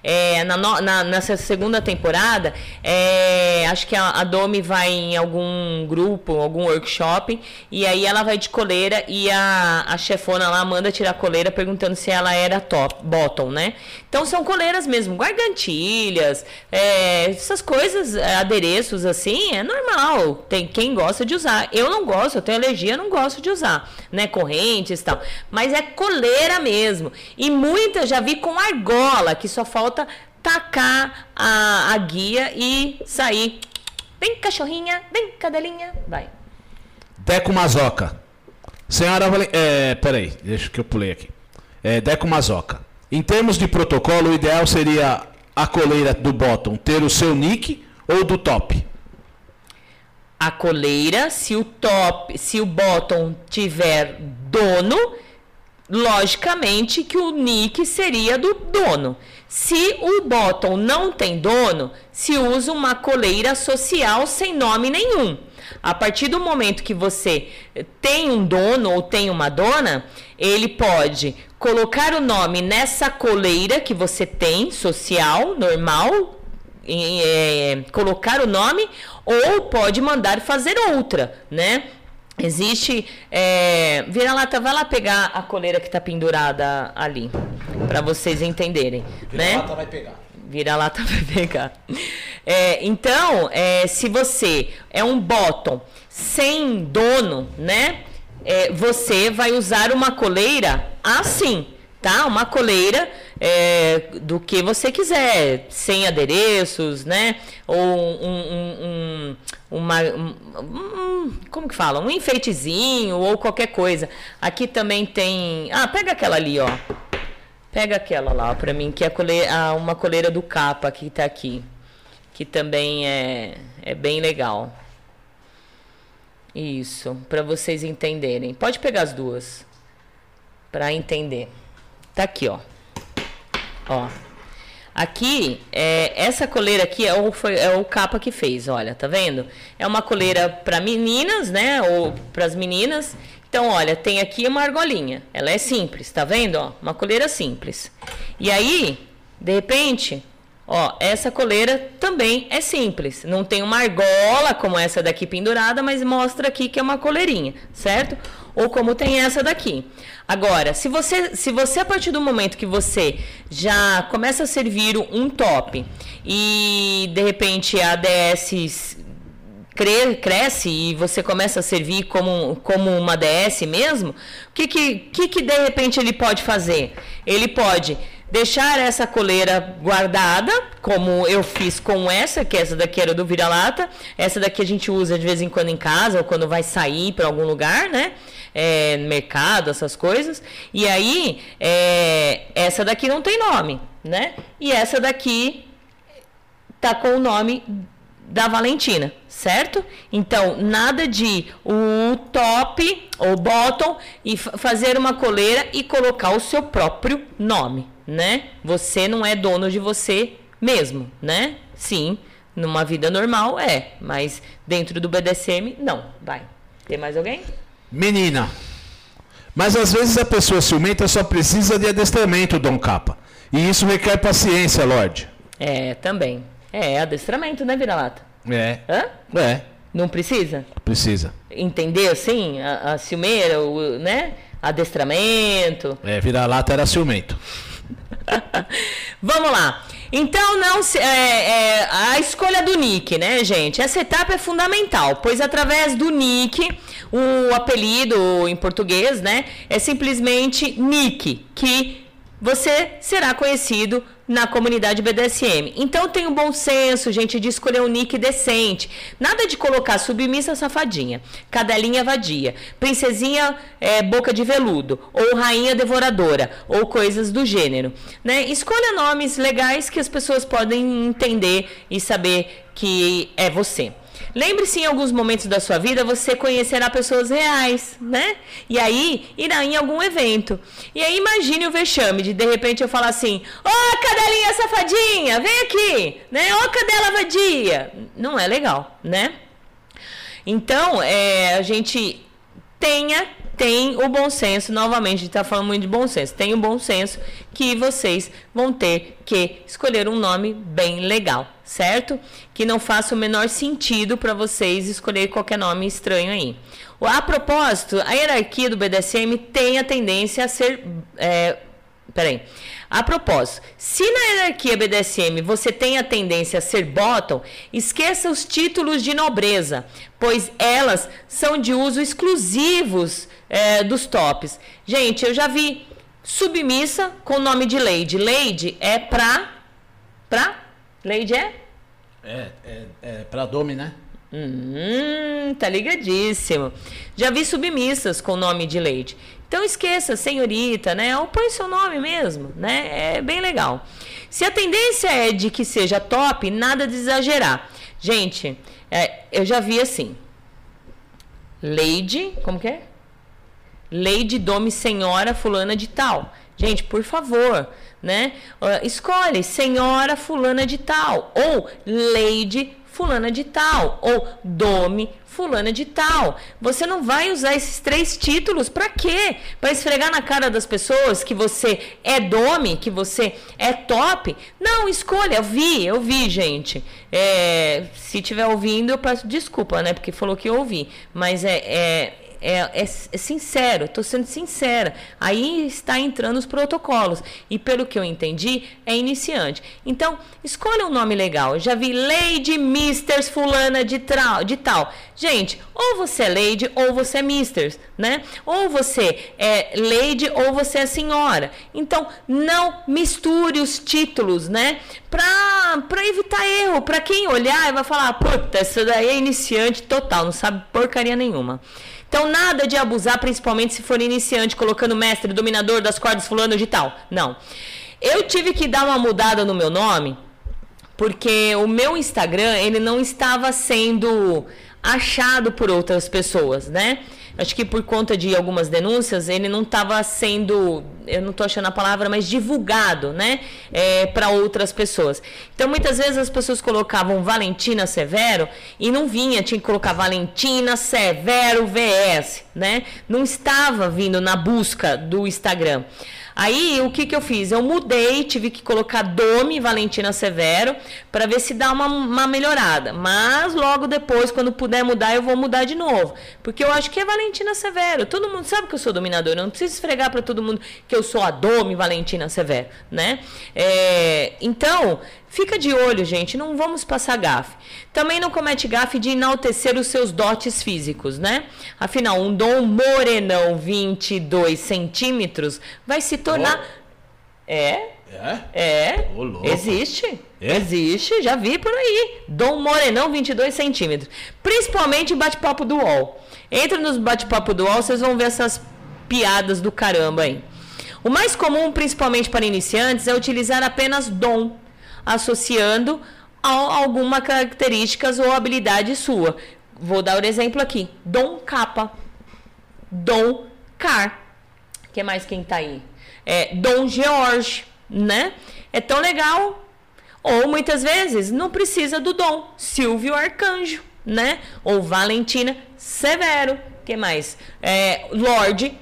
É, na, na- nessa segunda temporada, é, acho que a, a Domi vai em algum grupo, algum workshop, e aí ela vai de coleira e a, a chefona lá manda tirar a coleira perguntando se ela era top, bottom, né? Então são coleiras mesmo, gargantilhas, é, essas coisas, é, adereços assim, é normal. Tem quem gosta de usar. Eu não gosto, eu tenho alergia, não gosto de usar, né? Correntes e tal. Mas é coleira mesmo. E muita já vi com argola, que só falta tacar a, a guia e sair. Vem, cachorrinha, vem, cadelinha, vai. Deco Mazoca. Senhora Valentina. É, peraí, deixa que eu pulei aqui. É, Deco Mazoca. Em termos de protocolo, o ideal seria a coleira do bottom ter o seu nick ou do top? a coleira, se o top, se o bottom tiver dono, logicamente que o nick seria do dono. Se o bottom não tem dono, se usa uma coleira social sem nome nenhum. A partir do momento que você tem um dono ou tem uma dona, ele pode colocar o nome nessa coleira que você tem, social, normal, é, colocar o nome ou pode mandar fazer outra, né? Existe. É... Vira-lata, vai lá pegar a coleira que tá pendurada ali, para vocês entenderem, né? vai pegar. Vira-lata [laughs] vai pegar. É, então, é, se você é um bottom sem dono, né? é, você vai usar uma coleira assim, tá? Uma coleira é, do que você quiser, sem adereços, né? Ou um, um- um- uma, um- como que fala? Um enfeitezinho ou qualquer coisa. Aqui também tem. Ah, pega aquela ali, ó. Pega aquela lá pra mim, que é a coleira, uma coleira do capa que tá aqui. Que também é, é bem legal. Isso, pra vocês entenderem. Pode pegar as duas. Pra entender. Tá aqui, ó. Ó. Aqui, é, essa coleira aqui é o, foi- é o capa que fez, olha, tá vendo? É uma coleira para meninas, né? Ou para as meninas. Então, olha, tem aqui uma argolinha. Ela é simples, tá vendo? Ó, uma coleira simples. E aí, de repente, Ó, essa coleira também é simples. Não tem uma argola como essa daqui pendurada, mas mostra aqui que é uma coleirinha, certo? Ou como tem essa daqui. Agora, se você, se você a partir do momento que você já começa a servir um top e de repente a DS cresce e você começa a servir como, como uma DS mesmo, o que, que, que, que de repente ele pode fazer? Ele pode deixar essa coleira guardada, como eu fiz com essa, que essa daqui era do vira-lata. Essa daqui a gente usa de vez em quando em casa ou quando vai sair para algum lugar, né? É, mercado, essas coisas. E aí, é, essa daqui não tem nome, né? E essa daqui tá com o nome da Valentina, certo? Então, nada de o top ou bottom e fazer uma coleira e colocar o seu próprio nome, né? Você não é dono de você mesmo, né? Sim, numa vida normal é, mas dentro do BDSM não. Vai. Tem mais alguém? Menina. Mas às vezes a pessoa ciumenta só precisa de adestramento, Dom Capa. E isso requer paciência, Lorde. É, também. É, adestramento, né, vira-lata? É. Hã? É. Não precisa? Precisa. Entender, assim, a, a ciumeira, o, né? Adestramento. É, vira-lata era ciumento. [laughs] Vamos lá. Então, não se, é, é, a escolha do nick, né, gente? Essa etapa é fundamental, pois através do nick, o apelido em português, né, é simplesmente nick, que você será conhecido na comunidade BDSM. Então tem um bom senso, gente, de escolher um nick decente. Nada de colocar submissa safadinha, cadelinha vadia, princesinha é, boca de veludo, ou rainha devoradora, ou coisas do gênero. Né? Escolha nomes legais que as pessoas podem entender e saber que é você. Lembre-se em alguns momentos da sua vida você conhecerá pessoas reais, né? E aí irá em algum evento. E aí imagine o vexame de de repente eu falar assim: "Ô, oh, cadelinha safadinha, vem aqui", né? Ô, oh, cadela vadia. Não é legal, né? Então, é, a gente tenha tem o bom senso, novamente, está falando muito de bom senso, tem o bom senso que vocês vão ter que escolher um nome bem legal, certo? Que não faça o menor sentido para vocês escolher qualquer nome estranho aí. A propósito, a hierarquia do BDSM tem a tendência a ser. É, peraí. A propósito, se na hierarquia BDSM você tem a tendência a ser bottom, esqueça os títulos de nobreza, pois elas são de uso exclusivos é, dos tops. Gente, eu já vi submissa com nome de lady. Lady é pra. Pra? Lady é? É, é, é pra dome, né? Hum, tá ligadíssimo. Já vi submissas com nome de lady. Então esqueça, senhorita, né? Ou põe seu nome mesmo, né? É bem legal. Se a tendência é de que seja top, nada de exagerar. Gente, é, eu já vi assim. Lady, como que é? Lady Dome Senhora Fulana de Tal. Gente, por favor, né? Escolhe Senhora Fulana de Tal ou Lady Fulana de Tal ou Dome Fulana de Tal. Você não vai usar esses três títulos para quê? Para esfregar na cara das pessoas que você é Dome, que você é top? Não, escolha. Eu vi, eu vi, gente. É, se tiver ouvindo, eu peço desculpa, né? Porque falou que eu ouvi. Mas é, é é, é, é sincero, estou sendo sincera. Aí está entrando os protocolos. E pelo que eu entendi, é iniciante. Então, escolha um nome legal. Eu já vi Lady Misters Fulana de, trau, de tal. Gente, ou você é Lady ou você é Misters, né? Ou você é Lady ou você é senhora. Então, não misture os títulos, né? Para evitar erro. Para quem olhar vai falar, puta, essa daí é iniciante total, não sabe porcaria nenhuma. Então, nada de abusar, principalmente se for iniciante, colocando mestre, dominador das cordas, fulano de tal. Não. Eu tive que dar uma mudada no meu nome, porque o meu Instagram, ele não estava sendo achado por outras pessoas, né? Acho que por conta de algumas denúncias, ele não estava sendo, eu não estou achando a palavra, mas divulgado, né, é, para outras pessoas. Então, muitas vezes as pessoas colocavam Valentina Severo e não vinha, tinha que colocar Valentina Severo VS, né? Não estava vindo na busca do Instagram. Aí o que, que eu fiz? Eu mudei, tive que colocar Domi Valentina Severo para ver se dá uma, uma melhorada. Mas logo depois, quando puder mudar, eu vou mudar de novo. Porque eu acho que é Valentina Severo. Todo mundo sabe que eu sou dominadora. Eu não preciso esfregar para todo mundo que eu sou a Domi Valentina Severo, né? É, então, Fica de olho, gente, não vamos passar gafe. Também não comete gafe de enaltecer os seus dotes físicos, né? Afinal, um Dom Morenão 22 centímetros vai se tornar. Oh. É? É? É. Oh, Existe. É? Existe, já vi por aí. Dom Morenão 22 centímetros. Principalmente bate-papo do UOL. Entra nos bate-papo do UOL, vocês vão ver essas piadas do caramba aí. O mais comum, principalmente para iniciantes, é utilizar apenas dom associando a alguma características ou habilidade sua. Vou dar um exemplo aqui. Dom capa. Dom car. que mais quem tá aí? É, Dom George, né? É tão legal. Ou muitas vezes não precisa do dom. Silvio Arcanjo, né? Ou Valentina Severo. que mais? É,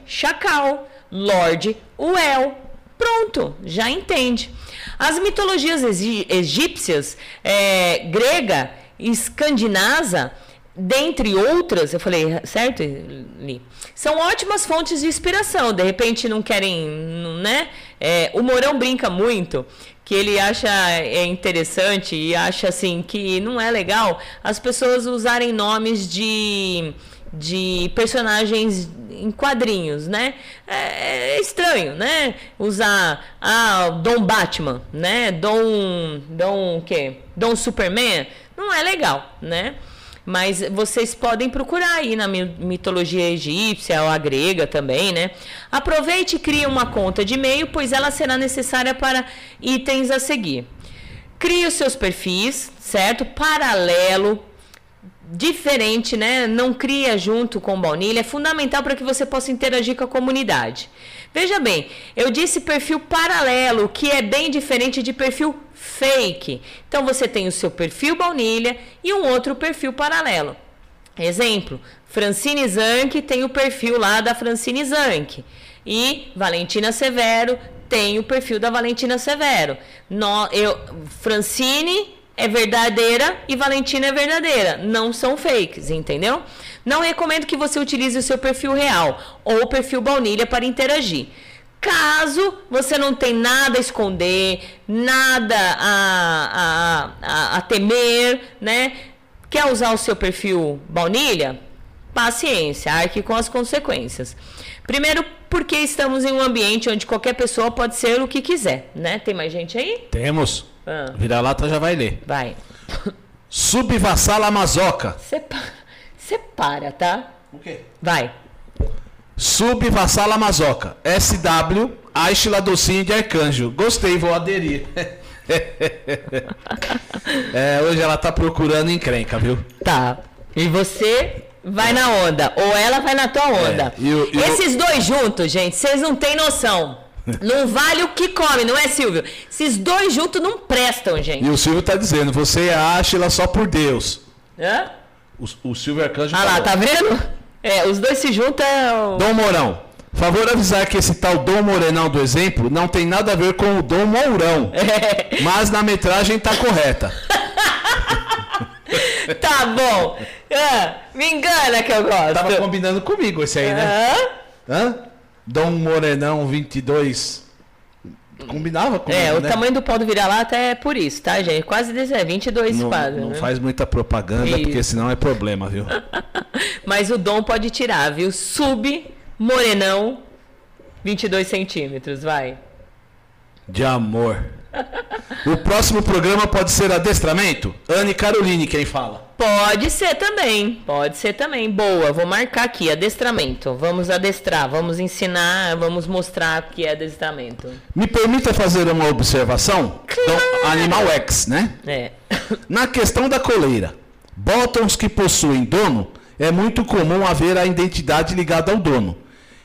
Chacal. Lorde Uel. Pronto, já entende. As mitologias egípcias, é, grega, escandinasa, dentre outras, eu falei, certo, Li? São ótimas fontes de inspiração. De repente não querem, né? É, o Morão brinca muito que ele acha é interessante e acha assim que não é legal as pessoas usarem nomes de de personagens em quadrinhos, né? É, é, estranho, né? Usar ah, Dom Batman, né? Dom Dom o quê? Dom Superman, não é legal, né? Mas vocês podem procurar aí na mitologia egípcia ou a grega também, né? Aproveite e crie uma conta de e-mail, pois ela será necessária para itens a seguir. Crie os seus perfis, certo? Paralelo diferente, né? Não cria junto com baunilha, é fundamental para que você possa interagir com a comunidade. Veja bem, eu disse perfil paralelo, que é bem diferente de perfil fake. Então você tem o seu perfil baunilha e um outro perfil paralelo. Exemplo, Francine Zanck tem o perfil lá da Francine Zanck. E Valentina Severo tem o perfil da Valentina Severo. No, eu, Francine é verdadeira e Valentina é verdadeira. Não são fakes, entendeu? Não recomendo que você utilize o seu perfil real ou o perfil baunilha para interagir. Caso você não tenha nada a esconder, nada a, a, a, a temer, né? Quer usar o seu perfil baunilha? Paciência, arque com as consequências. Primeiro, porque estamos em um ambiente onde qualquer pessoa pode ser o que quiser, né? Tem mais gente aí? Temos. Ah. Vira-lata já vai ler. Vai. Subvassala Mazoca. Você para, tá? O quê? Vai. Subvassala Mazoca. SW, Aishla Docinho de Arcanjo. Gostei, vou aderir. [laughs] é, hoje ela tá procurando encrenca, viu? Tá. E você vai na onda. Ou ela vai na tua onda. É, e o, e Esses dois juntos, gente, vocês não têm noção. Não vale o que come, não é, Silvio? Esses dois juntos não prestam, gente. E o Silvio tá dizendo, você acha ela só por Deus. Hã? O, o Silvio Arcanjo Ah falou. lá, tá vendo? É, os dois se juntam é o... Dom Mourão. Favor avisar que esse tal Dom Morenão do exemplo não tem nada a ver com o Dom Mourão. É. Mas na metragem tá correta. [laughs] tá bom. Ah, me engana que eu gosto. Tava combinando comigo esse aí, né? Hã? Hã? Dom Morenão 22. Combinava com É, ele, o né? tamanho do pau do vira-lata é por isso, tá, gente? Quase 22 não, quadros. Não né? faz muita propaganda, isso. porque senão é problema, viu? [laughs] Mas o Dom pode tirar, viu? Sub Morenão 22 centímetros, vai. De amor. O próximo programa pode ser adestramento? Anne Caroline, quem fala. Pode ser também, pode ser também. Boa, vou marcar aqui, adestramento. Vamos adestrar, vamos ensinar, vamos mostrar o que é adestramento. Me permita fazer uma observação? Claro. Do Animal X, né? É. [laughs] Na questão da coleira, botões que possuem dono, é muito comum haver a identidade ligada ao dono.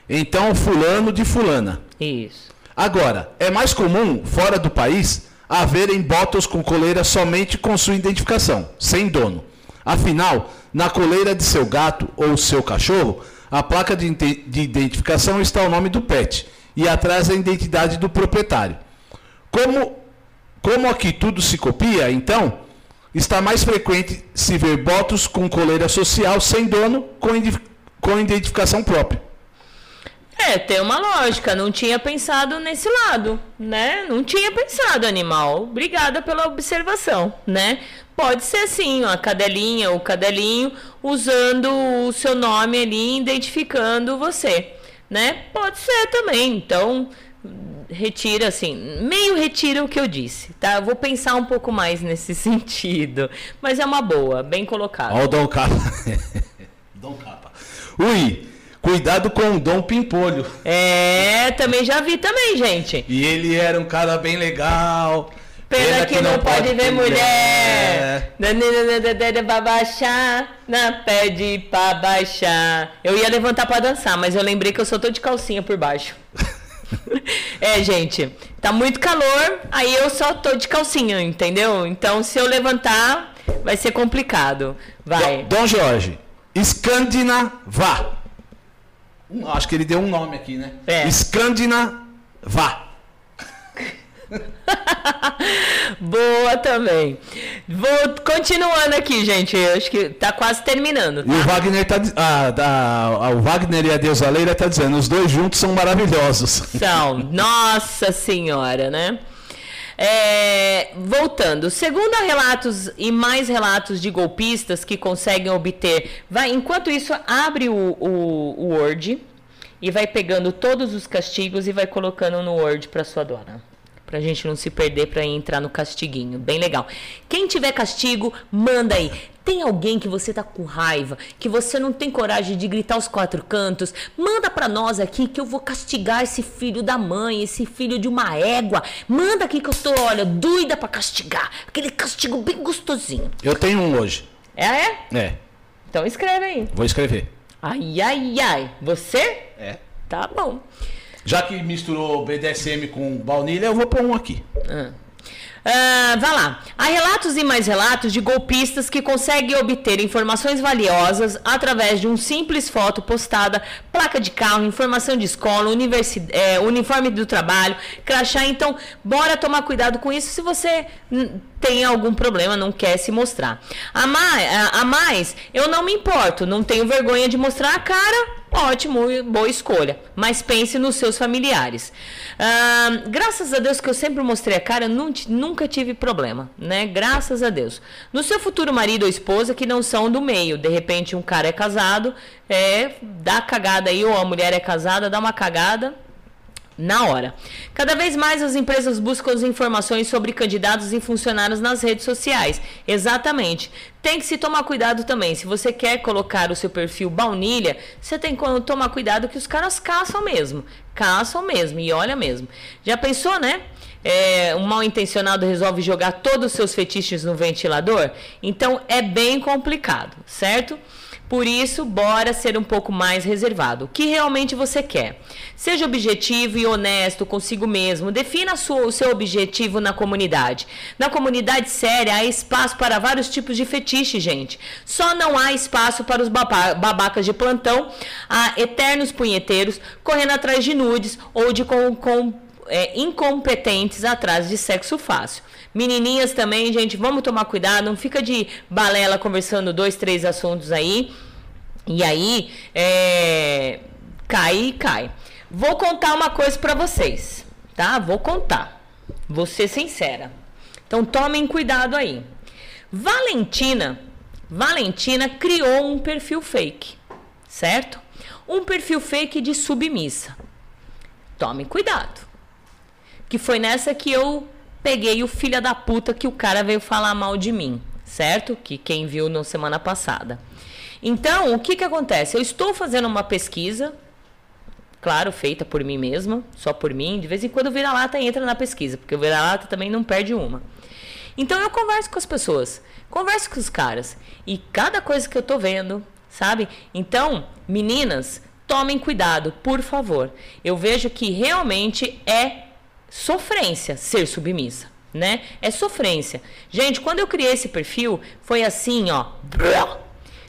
Então, fulano de fulana. Isso. Agora, é mais comum, fora do país, haverem botões com coleira somente com sua identificação, sem dono. Afinal, na coleira de seu gato ou seu cachorro, a placa de, de identificação está o nome do pet e atrás da identidade do proprietário. Como, como aqui tudo se copia, então, está mais frequente se ver botos com coleira social sem dono com, com identificação própria. É, tem uma lógica. Não tinha pensado nesse lado, né? Não tinha pensado, animal. Obrigada pela observação, né? Pode ser assim, a cadelinha ou cadelinho usando o seu nome ali, identificando você, né? Pode ser também. Então, retira assim, meio retira o que eu disse, tá? Eu vou pensar um pouco mais nesse [laughs] sentido, mas é uma boa, bem colocado. Ó o Dom Capa. [laughs] Dom Capa. Ui, cuidado com o Dom Pimpolho. É, também já vi também, gente. E ele era um cara bem legal. Pena, Pena que, que, não, pode, pode ver mulher. mulher. Baixar, na pede pra baixar. Eu ia levantar pra dançar, mas eu lembrei que eu só tô de calcinha por baixo. [laughs] é, gente, tá muito calor, aí eu só tô de calcinha, entendeu? Então, se eu levantar, vai ser complicado. Vai. Dom Jorge, Escandinava. Acho que ele deu um nome aqui, né? É. Escandinava. [laughs] Boa também. Vou continuando aqui, gente. Eu acho que tá quase terminando. Tá? E o Wagner tá. Ah, ah, o Wagner e a Deusa Leira tá dizendo, os dois juntos são maravilhosos. São. Nossa senhora, né? É, voltando, segundo relatos e mais relatos de golpistas que conseguem obter, vai, enquanto isso abre o, o, o Word e vai pegando todos os castigos e vai colocando no Word para sua dona pra gente não se perder para entrar no castiguinho. Bem legal. Quem tiver castigo, manda aí. Tem alguém que você tá com raiva, que você não tem coragem de gritar os quatro cantos? Manda para nós aqui que eu vou castigar esse filho da mãe, esse filho de uma égua. Manda aqui que eu tô, olha, doida para castigar. Aquele castigo bem gostosinho. Eu tenho um hoje. É, é? É. Então escreve aí. Vou escrever. Ai, ai, ai. Você? É. Tá bom. Já que misturou BDSM com baunilha, eu vou pôr um aqui. Ah. Uh, vai lá. Há relatos e mais relatos de golpistas que conseguem obter informações valiosas através de um simples foto postada, placa de carro, informação de escola, é, uniforme do trabalho, crachá. Então, bora tomar cuidado com isso se você tem algum problema, não quer se mostrar. A mais, a mais, eu não me importo, não tenho vergonha de mostrar a cara, ótimo, boa escolha. Mas pense nos seus familiares. Graças a Deus que eu sempre mostrei a cara, nunca tive problema, né? Graças a Deus. No seu futuro marido ou esposa que não são do meio, de repente um cara é casado, é, dá cagada aí, ou a mulher é casada, dá uma cagada, na hora. Cada vez mais as empresas buscam as informações sobre candidatos e funcionários nas redes sociais. Exatamente. Tem que se tomar cuidado também. Se você quer colocar o seu perfil baunilha, você tem que tomar cuidado que os caras caçam mesmo. Caçam mesmo e olha mesmo. Já pensou, né? É, um mal intencionado resolve jogar todos os seus fetiches no ventilador? Então é bem complicado, certo? Por isso, bora ser um pouco mais reservado. O que realmente você quer? Seja objetivo e honesto consigo mesmo. Defina sua, o seu objetivo na comunidade. Na comunidade séria, há espaço para vários tipos de fetiche, gente. Só não há espaço para os babacas de plantão, há eternos punheteiros correndo atrás de nudes ou de com, com é, incompetentes atrás de sexo fácil. Menininhas também, gente, vamos tomar cuidado, não fica de balela conversando dois, três assuntos aí. E aí, é, cai e cai. Vou contar uma coisa para vocês, tá? Vou contar. Vou ser sincera. Então tomem cuidado aí. Valentina, Valentina criou um perfil fake, certo? Um perfil fake de submissa. Tomem cuidado. Que foi nessa que eu peguei o filho da puta que o cara veio falar mal de mim, certo? Que quem viu na semana passada. Então, o que que acontece? Eu estou fazendo uma pesquisa, claro, feita por mim mesma, só por mim. De vez em quando o vira-lata entra na pesquisa, porque o vira-lata também não perde uma. Então, eu converso com as pessoas, converso com os caras. E cada coisa que eu tô vendo, sabe? Então, meninas, tomem cuidado, por favor. Eu vejo que realmente é sofrência ser submissa, né? É sofrência. Gente, quando eu criei esse perfil, foi assim, ó.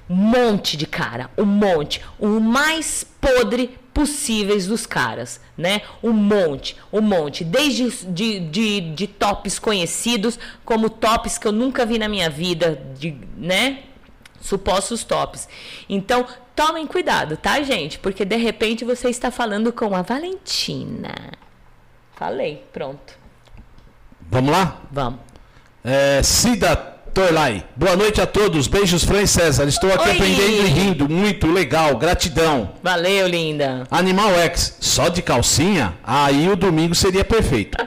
Um monte de cara, um monte. O mais podre possíveis dos caras, né? Um monte, um monte. Desde de, de, de tops conhecidos, como tops que eu nunca vi na minha vida, de, né? Supostos tops. Então, tomem cuidado, tá, gente? Porque de repente você está falando com a Valentina. Falei, pronto. Vamos lá? Vamos. É, Cida Torlai. Boa noite a todos. Beijos, Fran César. Estou aqui Oi. aprendendo e rindo. Muito legal. Gratidão. Valeu, linda. Animal X. Só de calcinha? Aí o domingo seria perfeito.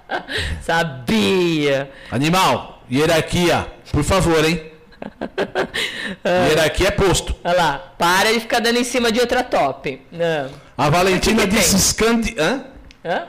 [laughs] Sabia. Animal, hierarquia. Por favor, hein? [laughs] Hierarquia é posto. Olha lá. Para de ficar dando em cima de outra top. Não. A Valentina [laughs] disse tem? escandi... Hã? Hã?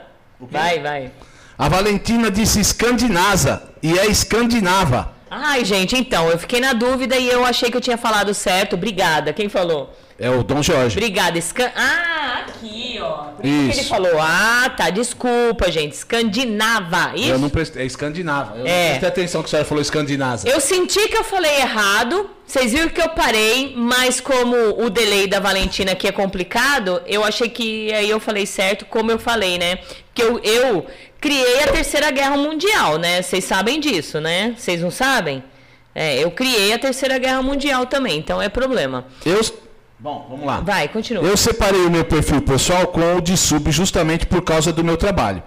Vai, vai. A Valentina disse escandinasa e é escandinava. Ai, gente, então, eu fiquei na dúvida e eu achei que eu tinha falado certo. Obrigada. Quem falou? É o Dom Jorge. Obrigada. Escan... Ah, aqui, ó. Por isso que ele falou. Ah, tá. Desculpa, gente. Escandinava. Isso? Eu não prestei. É escandinava. Eu É. não prestei atenção que a senhora falou escandinasa. Eu senti que eu falei errado. Vocês viram que eu parei, mas como o delay da Valentina aqui é complicado, eu achei que aí eu falei certo, como eu falei, né? Que eu, eu criei a Terceira Guerra Mundial, né? Vocês sabem disso, né? Vocês não sabem? É, eu criei a Terceira Guerra Mundial também, então é problema. Eu. Bom, vamos lá. Vai, continua. Eu separei o meu perfil pessoal com o de sub justamente por causa do meu trabalho.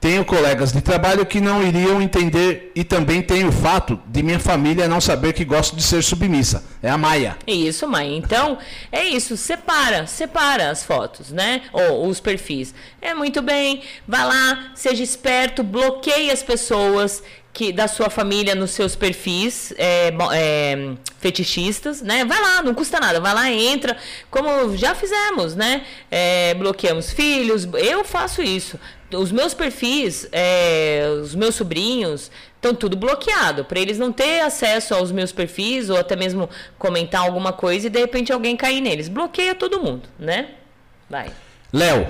Tenho colegas de trabalho que não iriam entender e também tenho o fato de minha família não saber que gosto de ser submissa. É a Maia. Isso, mãe. Então, é isso. Separa, separa as fotos, né? Ou os perfis. É muito bem. Vá lá, seja esperto, bloqueie as pessoas que da sua família nos seus perfis é, é, fetichistas, né? Vai lá, não custa nada. Vai lá, entra, como já fizemos, né? É, bloqueamos filhos. Eu faço isso. Os meus perfis, é, os meus sobrinhos, estão tudo bloqueado, para eles não ter acesso aos meus perfis ou até mesmo comentar alguma coisa e de repente alguém cair neles. Bloqueia todo mundo, né? Vai. Léo,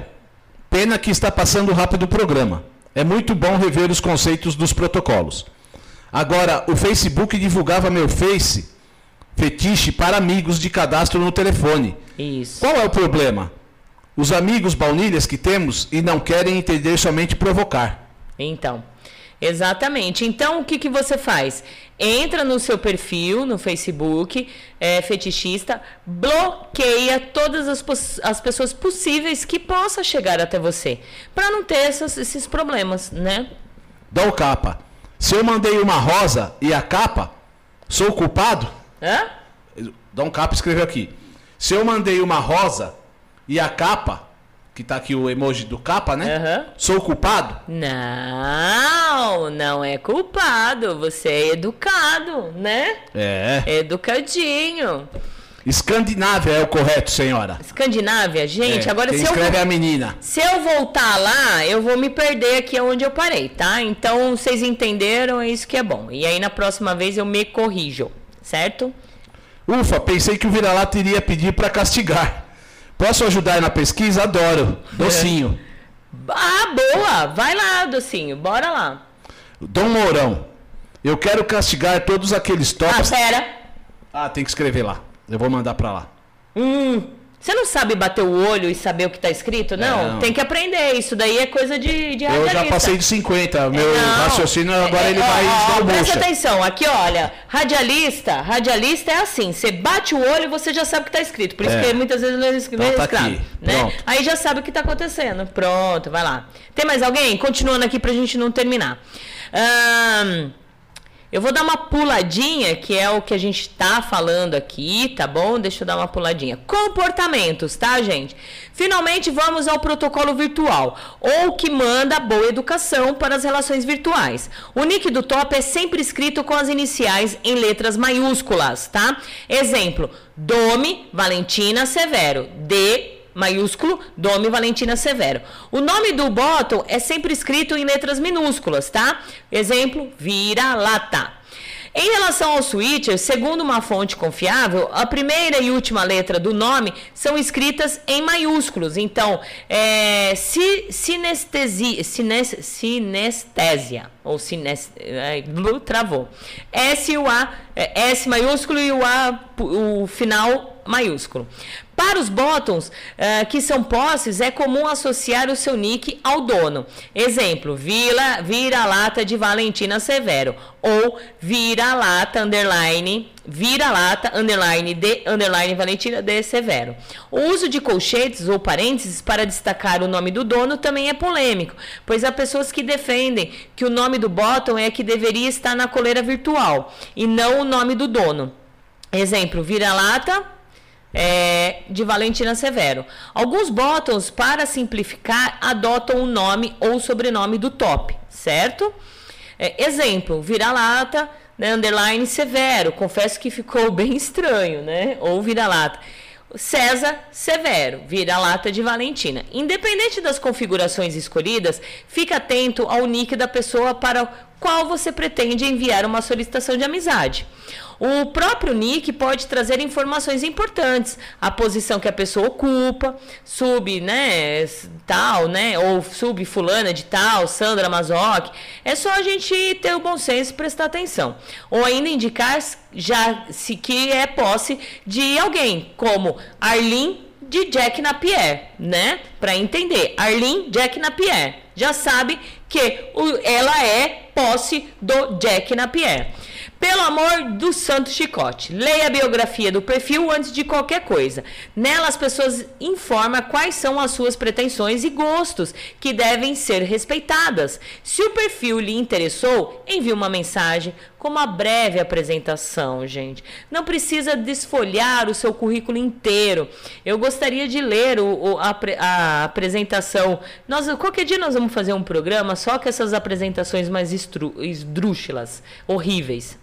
pena que está passando rápido o programa. É muito bom rever os conceitos dos protocolos. Agora, o Facebook divulgava meu Face fetiche para amigos de cadastro no telefone. Isso. Qual é o problema? Os amigos baunilhas que temos e não querem entender somente provocar. Então, exatamente. Então, o que, que você faz? Entra no seu perfil no Facebook, é, fetichista, bloqueia todas as, as pessoas possíveis que possam chegar até você, para não ter essas- esses problemas, né? Dá o capa. Se eu mandei uma rosa e a capa, sou o culpado? Hã? Dá um capa escreveu aqui. Se eu mandei uma rosa e a capa, que tá aqui o emoji do capa, né? Aham. Sou o culpado? Não, não é culpado. Você é educado, né? É. Educadinho. Escandinávia é o correto, senhora. Escandinávia, gente, É, agora se eu, escreve vou- é a menina. se eu voltar lá, eu vou me perder aqui onde eu parei, tá? Então, vocês entenderam, é isso que é bom. E aí, na próxima vez, eu me corrijo, certo? Ufa, pensei que o vira-lata iria pedir pra castigar. Posso ajudar na pesquisa? Adoro. Docinho. Ah, boa! Vai lá, docinho, bora lá. Dom Mourão. Eu quero castigar todos aqueles Ah, tops. pera. Ah, tem que escrever lá. Eu vou mandar pra lá. Hum, você não sabe bater o olho e saber o que tá escrito? Não, Não. tem que aprender. Isso daí é coisa de, de Eu já radialista. passei de 50. Meu Não. raciocínio agora É, ele ó, vai ó, o Presta atenção, aqui olha, radialista, radialista é assim, você bate o olho e você já sabe o que está escrito. Por isso É. que muitas vezes não escreve Então tá aqui, né? Aí já sabe o que está acontecendo. Pronto, vai lá. Tem mais alguém? Continuando aqui pra gente não terminar. Ahn, eu vou dar uma puladinha, que é o que a gente tá falando aqui, tá bom? Deixa eu dar uma puladinha. Comportamentos, tá, gente? Finalmente vamos ao protocolo virtual, ou que manda boa educação para as relações virtuais. O nick do top é sempre escrito com as iniciais em letras maiúsculas, tá? Exemplo: Domi Valentina Severo. D maiúsculo, Domi Valentina Severo. O nome do bottom é sempre escrito em letras minúsculas, tá? Exemplo, vira-lata. Em relação ao switcher, segundo uma fonte confiável, a primeira e última letra do nome são escritas em maiúsculos. Então, é, si, sinestesia, sines- sinestésia, Ou se é, travou. S o A, é, S maiúsculo e o A, o final maiúsculo. Para os bottoms, uh, que são posses, é comum associar o seu nick ao dono. Exemplo, vira, vira-lata de Valentina Severo. Ou vira-lata, underline, vira-lata, underline, de, underline, Valentina de Severo. O uso de colchetes ou parênteses para destacar o nome do dono também é polêmico, pois há pessoas que defendem que o nome do bottom é que deveria estar na coleira virtual, e não o nome do dono. Exemplo, vira-lata, é, de Valentina Severo. Alguns bottoms, para simplificar, adotam o nome ou sobrenome do top, certo? É, exemplo, vira-lata, né, underline Severo. Confesso que ficou [laughs] bem estranho, né? Ou vira-lata. César Severo, vira-lata de Valentina. Independente das configurações escolhidas, fique atento ao nick da pessoa para qual você pretende enviar uma solicitação de amizade. O próprio nick pode trazer informações importantes, a posição que a pessoa ocupa, sub, né, tal, né, ou sub fulana de tal, Sandra Mazoc. É só a gente ter o bom senso e prestar atenção. Ou ainda indicar já se que é posse de alguém, como Arlene de Jack Napier, né? Para entender, Arlene Jack Napier já sabe que ela é posse do Jack Napier. Pelo amor do santo chicote, leia a biografia do perfil antes de qualquer coisa. Nela as pessoas informam quais são as suas pretensões e gostos, que devem ser respeitadas. Se o perfil lhe interessou, envie uma mensagem com uma breve apresentação, gente. Não precisa desfolhar o seu currículo inteiro. Eu gostaria de ler o, o a, a, apresentação. Nós, qualquer dia nós vamos fazer um programa só com essas apresentações mais esdrúxulas, horríveis.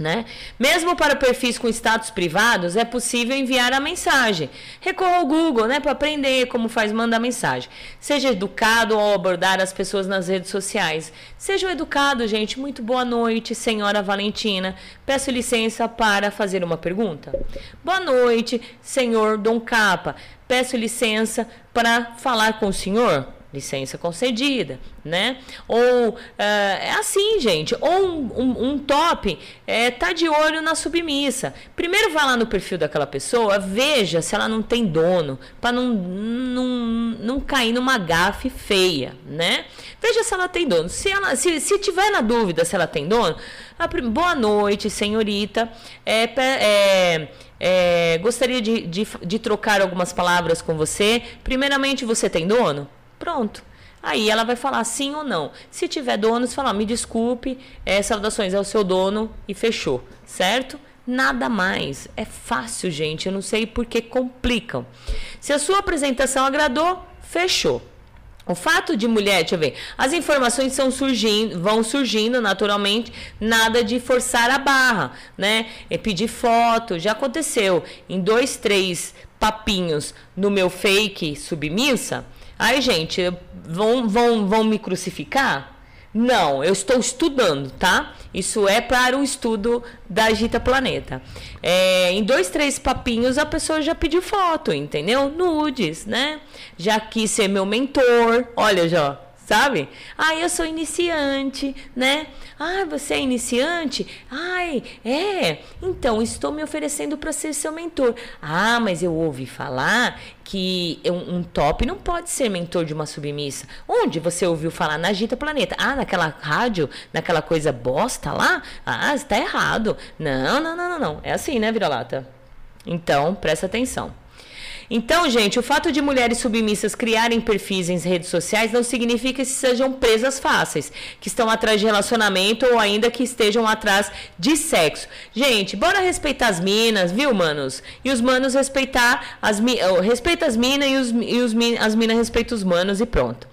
Né? Mesmo para perfis com status privados, é possível enviar a mensagem. Recorra ao Google né, para aprender como faz mandar mensagem. Seja educado ao abordar as pessoas nas redes sociais. Seja educado, gente. Muito boa noite, senhora Valentina. Peço licença para fazer uma pergunta. Boa noite, senhor Dom Capa. Peço licença para falar com o senhor licença concedida, né? Ou uh, é assim, gente. Ou um, um, um, top é, tá de olho na submissa. Primeiro vá lá no perfil daquela pessoa, veja se ela não tem dono, para não, não, não cair numa gafe feia, né? Veja se ela tem dono. Se ela, se, se tiver na dúvida se ela tem dono, a, boa noite, senhorita. É, é é, gostaria de, de, de trocar algumas palavras com você. Primeiramente, você tem dono? Pronto. Aí ela vai falar sim ou não. Se tiver dono, você fala, me desculpe, é, saudações é o seu dono e fechou, certo? Nada mais. É fácil, gente. Eu não sei por que complicam. Se a sua apresentação agradou, fechou. O fato de mulher, deixa eu ver, as informações são surgindo, vão surgindo naturalmente, nada de forçar a barra, né? É pedir foto, já aconteceu em dois, três papinhos no meu fake submissa Ai, gente, vão, vão, vão me crucificar? Não, eu estou estudando, tá? Isso é para o estudo da Agita Planeta. É, em dois, três papinhos a pessoa já pediu foto, entendeu? Nudes, né? Já quis ser meu mentor. Olha, já, sabe? Ah, eu sou iniciante, né? Ah, você é iniciante? Ai, é. Então, estou me oferecendo para ser seu mentor. Ah, mas eu ouvi falar que um, um, top não pode ser mentor de uma submissa. Onde você ouviu falar? Na Agita Planeta. Ah, naquela rádio, naquela coisa bosta lá? Ah, está errado. Não, não, não, não, não. É assim, né, vira-lata? Então, presta atenção. Então, gente, o fato de mulheres submissas criarem perfis em redes sociais não significa que sejam presas fáceis, que estão atrás de relacionamento ou ainda que estejam atrás de sexo. Gente, bora respeitar as minas, viu, manos? E os manos respeitar as respeita as minas e, os, e os, as minas respeitam os manos e pronto.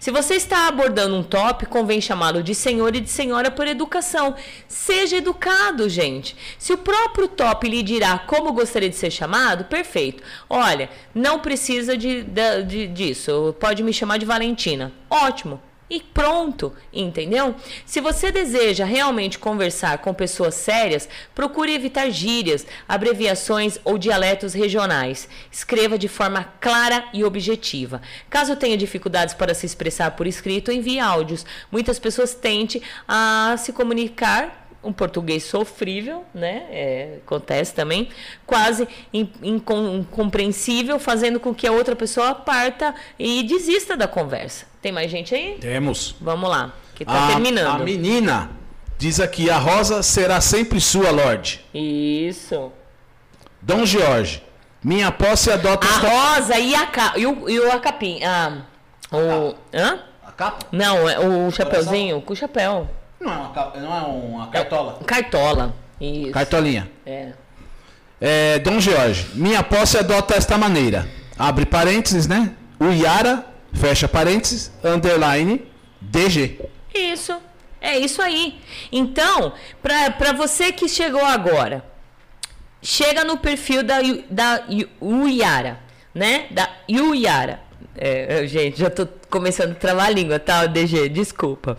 Se você está abordando um top, convém chamá-lo de senhor e de senhora por educação. Seja educado, gente. Se o próprio top lhe dirá como gostaria de ser chamado, perfeito. Olha, não precisa de, de, de disso. Pode me chamar de Valentina. Ótimo. E pronto, entendeu? Se você deseja realmente conversar com pessoas sérias, procure evitar gírias, abreviações ou dialetos regionais. Escreva de forma clara e objetiva. Caso tenha dificuldades para se expressar por escrito, envie áudios. Muitas pessoas tente a se comunicar um português sofrível, né? É, acontece também, quase incompreensível, fazendo com que a outra pessoa parta e desista da conversa. Tem mais gente aí? Temos. Vamos lá, que tá a, terminando. A menina diz aqui: a rosa será sempre sua, Lorde. Isso. Dom Jorge, minha posse adota. A esta... rosa e a, ca... e o, e o a capim. Ah, o... Hã? A capa? Não, é o chapeuzinho com o chapéu. Não é uma, não é uma cartola? É, cartola. Isso. Cartolinha. É. é. Dom Jorge, minha posse adota esta maneira. Abre parênteses, né? O Yara, fecha parênteses, underline, DG. Isso. É isso aí. Então, para você que chegou agora, chega no perfil da, da Uyara, né? Da Uyara. É, gente, já tô começando a travar a língua, tá, DG? Desculpa.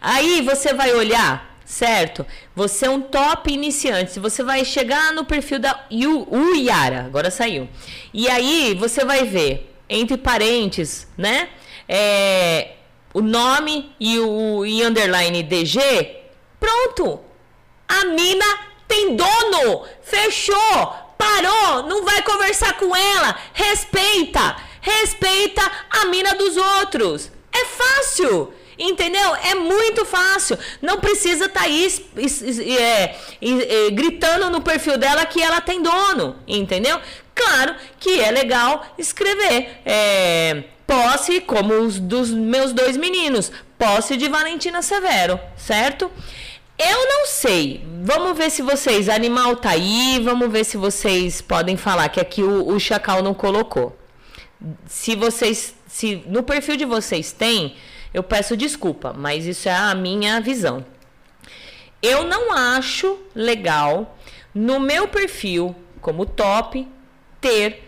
Aí você vai olhar, certo? Você é um top iniciante. Você vai chegar no perfil da Uyara, agora saiu. E aí você vai ver, entre parênteses, né? É, o nome e o e underline DG. Pronto! A mina tem dono! Fechou! Parou! Não vai conversar com ela! Respeita! Respeita a mina dos outros. É fácil. Entendeu? É muito fácil. Não precisa estar tá aí é, é, gritando no perfil dela que ela tem dono. Entendeu? Claro que é legal escrever. É, posse, como os dos meus dois meninos. Posse de Valentina Severo, certo? Eu não sei. Vamos ver se vocês. Animal tá aí. Vamos ver se vocês podem falar que aqui o, o Chacal não colocou se vocês, se no perfil de vocês tem, eu peço desculpa, mas isso é a minha visão. Eu não acho legal no meu perfil, como top, ter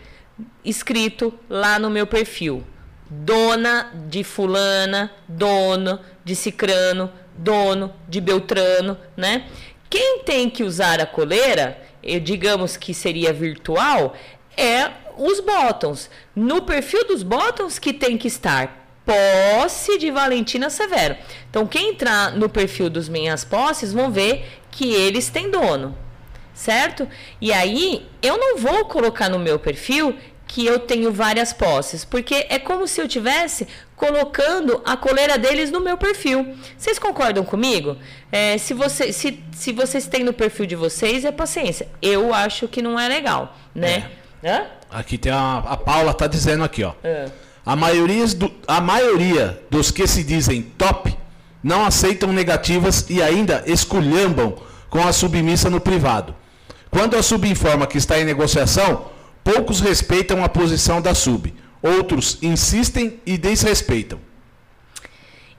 escrito lá no meu perfil dona de fulana, dono de cicrano, dono de beltrano, né? Quem tem que usar a coleira, eu, digamos que seria virtual, é os bottoms. No perfil dos bottoms que tem que estar posse de Valentina Severo. Então, quem entrar no perfil dos minhas posses vão ver que eles têm dono, certo? E aí, eu não vou colocar no meu perfil que eu tenho várias posses, porque é como se eu tivesse colocando a coleira deles no meu perfil. Vocês concordam comigo? É, se, você, se, se vocês têm no perfil de vocês, é paciência. Eu acho que não é legal, né? É. Hã? Aqui tem a, a Paula tá dizendo aqui, ó. É. A, maioria do, a maioria dos que se dizem top não aceitam negativas e ainda esculhambam com a submissa no privado. Quando a sub informa que está em negociação, poucos respeitam a posição da sub. Outros insistem e desrespeitam.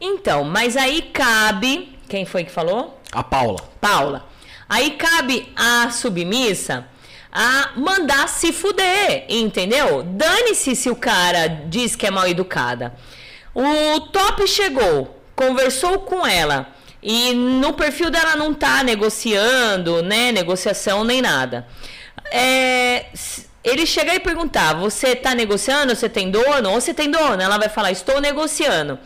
Então, mas aí cabe. Quem foi que falou? A Paula. Paula. Aí cabe a submissa a mandar se fuder, entendeu? Dane-se se o cara diz que é mal educada. O top chegou, conversou com ela e no perfil dela não tá negociando, né? Negociação nem nada. É, ele chega e perguntar: Você tá negociando? Você tem dono? Ou você tem dono? Ela vai falar: Estou negociando.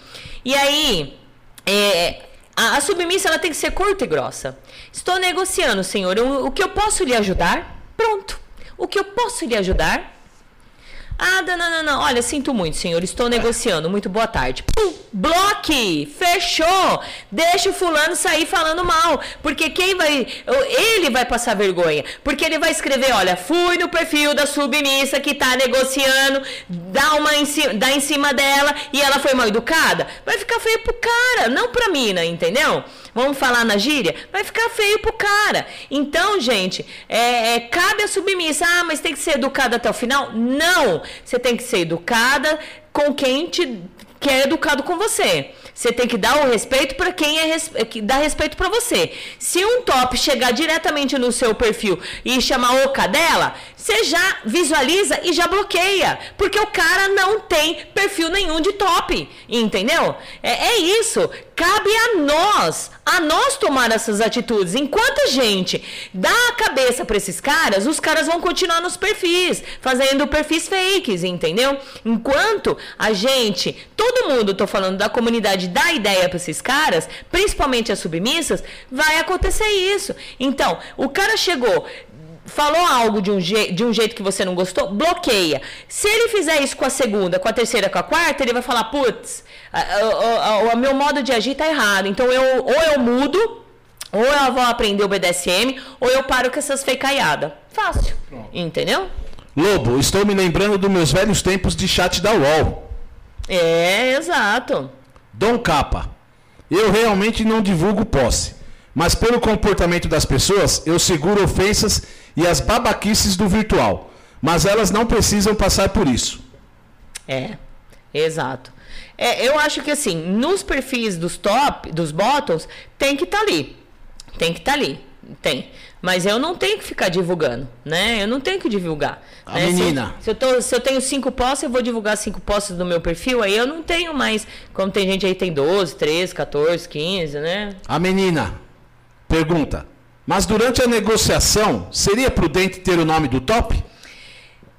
E aí, é, a, a submissa ela tem que ser curta e grossa. Estou negociando, senhor. O, o que eu posso lhe ajudar? Pronto. O que eu posso lhe ajudar? Ah, não, não, não, Olha, sinto muito, senhor. Estou negociando. Muito boa tarde. Pum, bloque! Fechou! Deixa o fulano sair falando mal. Porque quem vai. Ele vai passar vergonha. Porque ele vai escrever: olha, fui no perfil da submissa que tá negociando, dá, uma em cima, dá em cima dela e ela foi mal educada. Vai ficar feio pro cara, não pra mina, entendeu? Vamos falar na gíria? Vai ficar feio pro cara. Então, gente, é, é, cabe a submissa. Ah, mas tem que ser educada até o final? Não! Você tem que ser educada com quem te, que é educado com você. Você tem que dar o respeito para quem é res... dá respeito para você. Se um top chegar diretamente no seu perfil e chamar o cadela, você já visualiza e já bloqueia, porque o cara não tem perfil nenhum de top, entendeu? É, é isso. Cabe a nós, a nós tomar essas atitudes. Enquanto a gente dá a cabeça para esses caras, os caras vão continuar nos perfis, fazendo perfis fakes, entendeu? Enquanto a gente, todo mundo, tô falando da comunidade, dá ideia para esses caras, principalmente as submissas, vai acontecer isso. Então, o cara chegou, falou algo de um, de um jeito que você não gostou, bloqueia. Se ele fizer isso com a segunda, com a terceira, com a quarta, ele vai falar, putz, o meu modo de agir tá errado. Então eu ou eu mudo, ou eu vou aprender o BDSM, ou eu paro com essas fecaiadas. Fácil. Pronto. Entendeu? Lobo, estou me lembrando dos meus velhos tempos de chat da UOL. É, exato. Dom Capa. Eu realmente não divulgo posse. Mas pelo comportamento das pessoas, eu seguro ofensas e as babaquices do virtual. Mas elas não precisam passar por isso. É, exato. É, eu acho que assim, nos perfis dos top, dos bottoms, tem que estar tá ali. Tem que estar tá ali. Tem. Mas eu não tenho que ficar divulgando, né? Eu não tenho que divulgar. A né? menina. Se, se, eu tô, se eu tenho cinco postos, eu vou divulgar cinco postos do meu perfil, aí eu não tenho mais. Como tem gente aí tem 12, 13, 14, 15, né? A menina pergunta: mas durante a negociação, seria prudente ter o nome do top?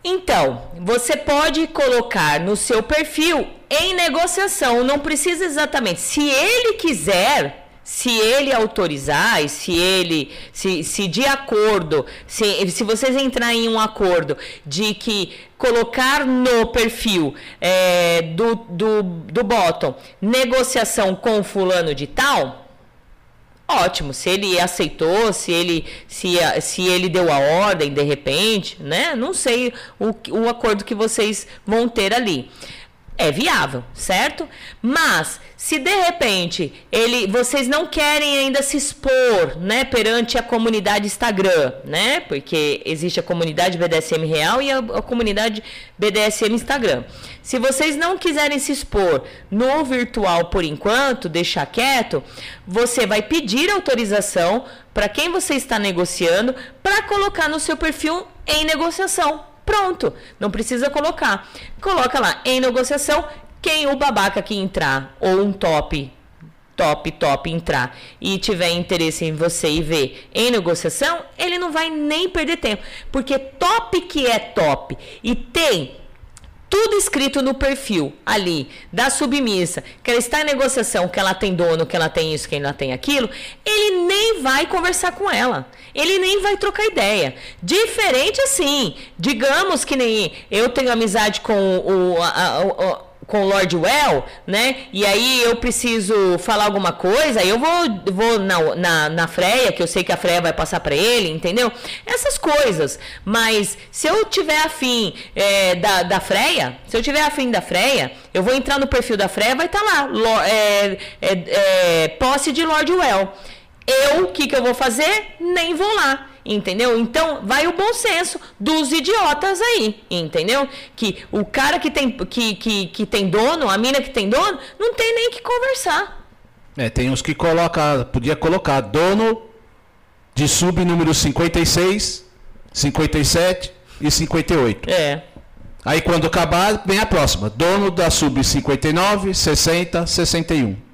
Então, você pode colocar no seu perfil em negociação, não precisa exatamente. Se ele quiser, se ele autorizar se ele, se, se de acordo, se, se vocês entrarem em um acordo de que colocar no perfil é, do, do, do bottom negociação com fulano de tal, Ótimo, se ele aceitou, se ele, se, se ele deu a ordem de repente, né? Não sei o, o acordo que vocês vão ter ali é viável, certo? Mas se de repente ele, vocês não querem ainda se expor, né, perante a comunidade Instagram, né? Porque existe a comunidade BDSM real e a, a comunidade BDSM Instagram. Se vocês não quiserem se expor no virtual por enquanto, deixar quieto, você vai pedir autorização para quem você está negociando para colocar no seu perfil em negociação Pronto, não precisa colocar. Coloca lá em negociação quem o babaca que entrar ou um top top, top entrar e tiver interesse em você e ver em negociação, ele não vai nem perder tempo, porque top que é top e tem tudo escrito no perfil ali da submissa, que ela está em negociação, que ela tem dono, que ela tem isso, que ela tem aquilo, ele nem vai conversar com ela. Ele nem vai trocar ideia. Diferente assim, digamos que nem eu tenho amizade com o, a, com o Lord Well, né? E aí eu preciso falar alguma coisa, eu vou, vou na, na, na Freia, que eu sei que a Freia vai passar para ele, entendeu? Essas coisas. Mas se eu tiver afim é, da, da Freia, se eu tiver afim da Freia, eu vou entrar no perfil da Freia, vai estar tá lá, lo, é, é, é, posse de Lord Well. Eu, o que, que eu vou fazer? Nem vou lá. Entendeu? Então, vai o bom senso dos idiotas aí, entendeu? Que o cara que tem, que, que, que tem dono, a mina que tem dono, não tem nem que conversar. É, tem uns que coloca, podia colocar dono de sub número 56, 57 e 58. É. Aí quando acabar, vem a próxima. Dono da sub 59, 60, 61.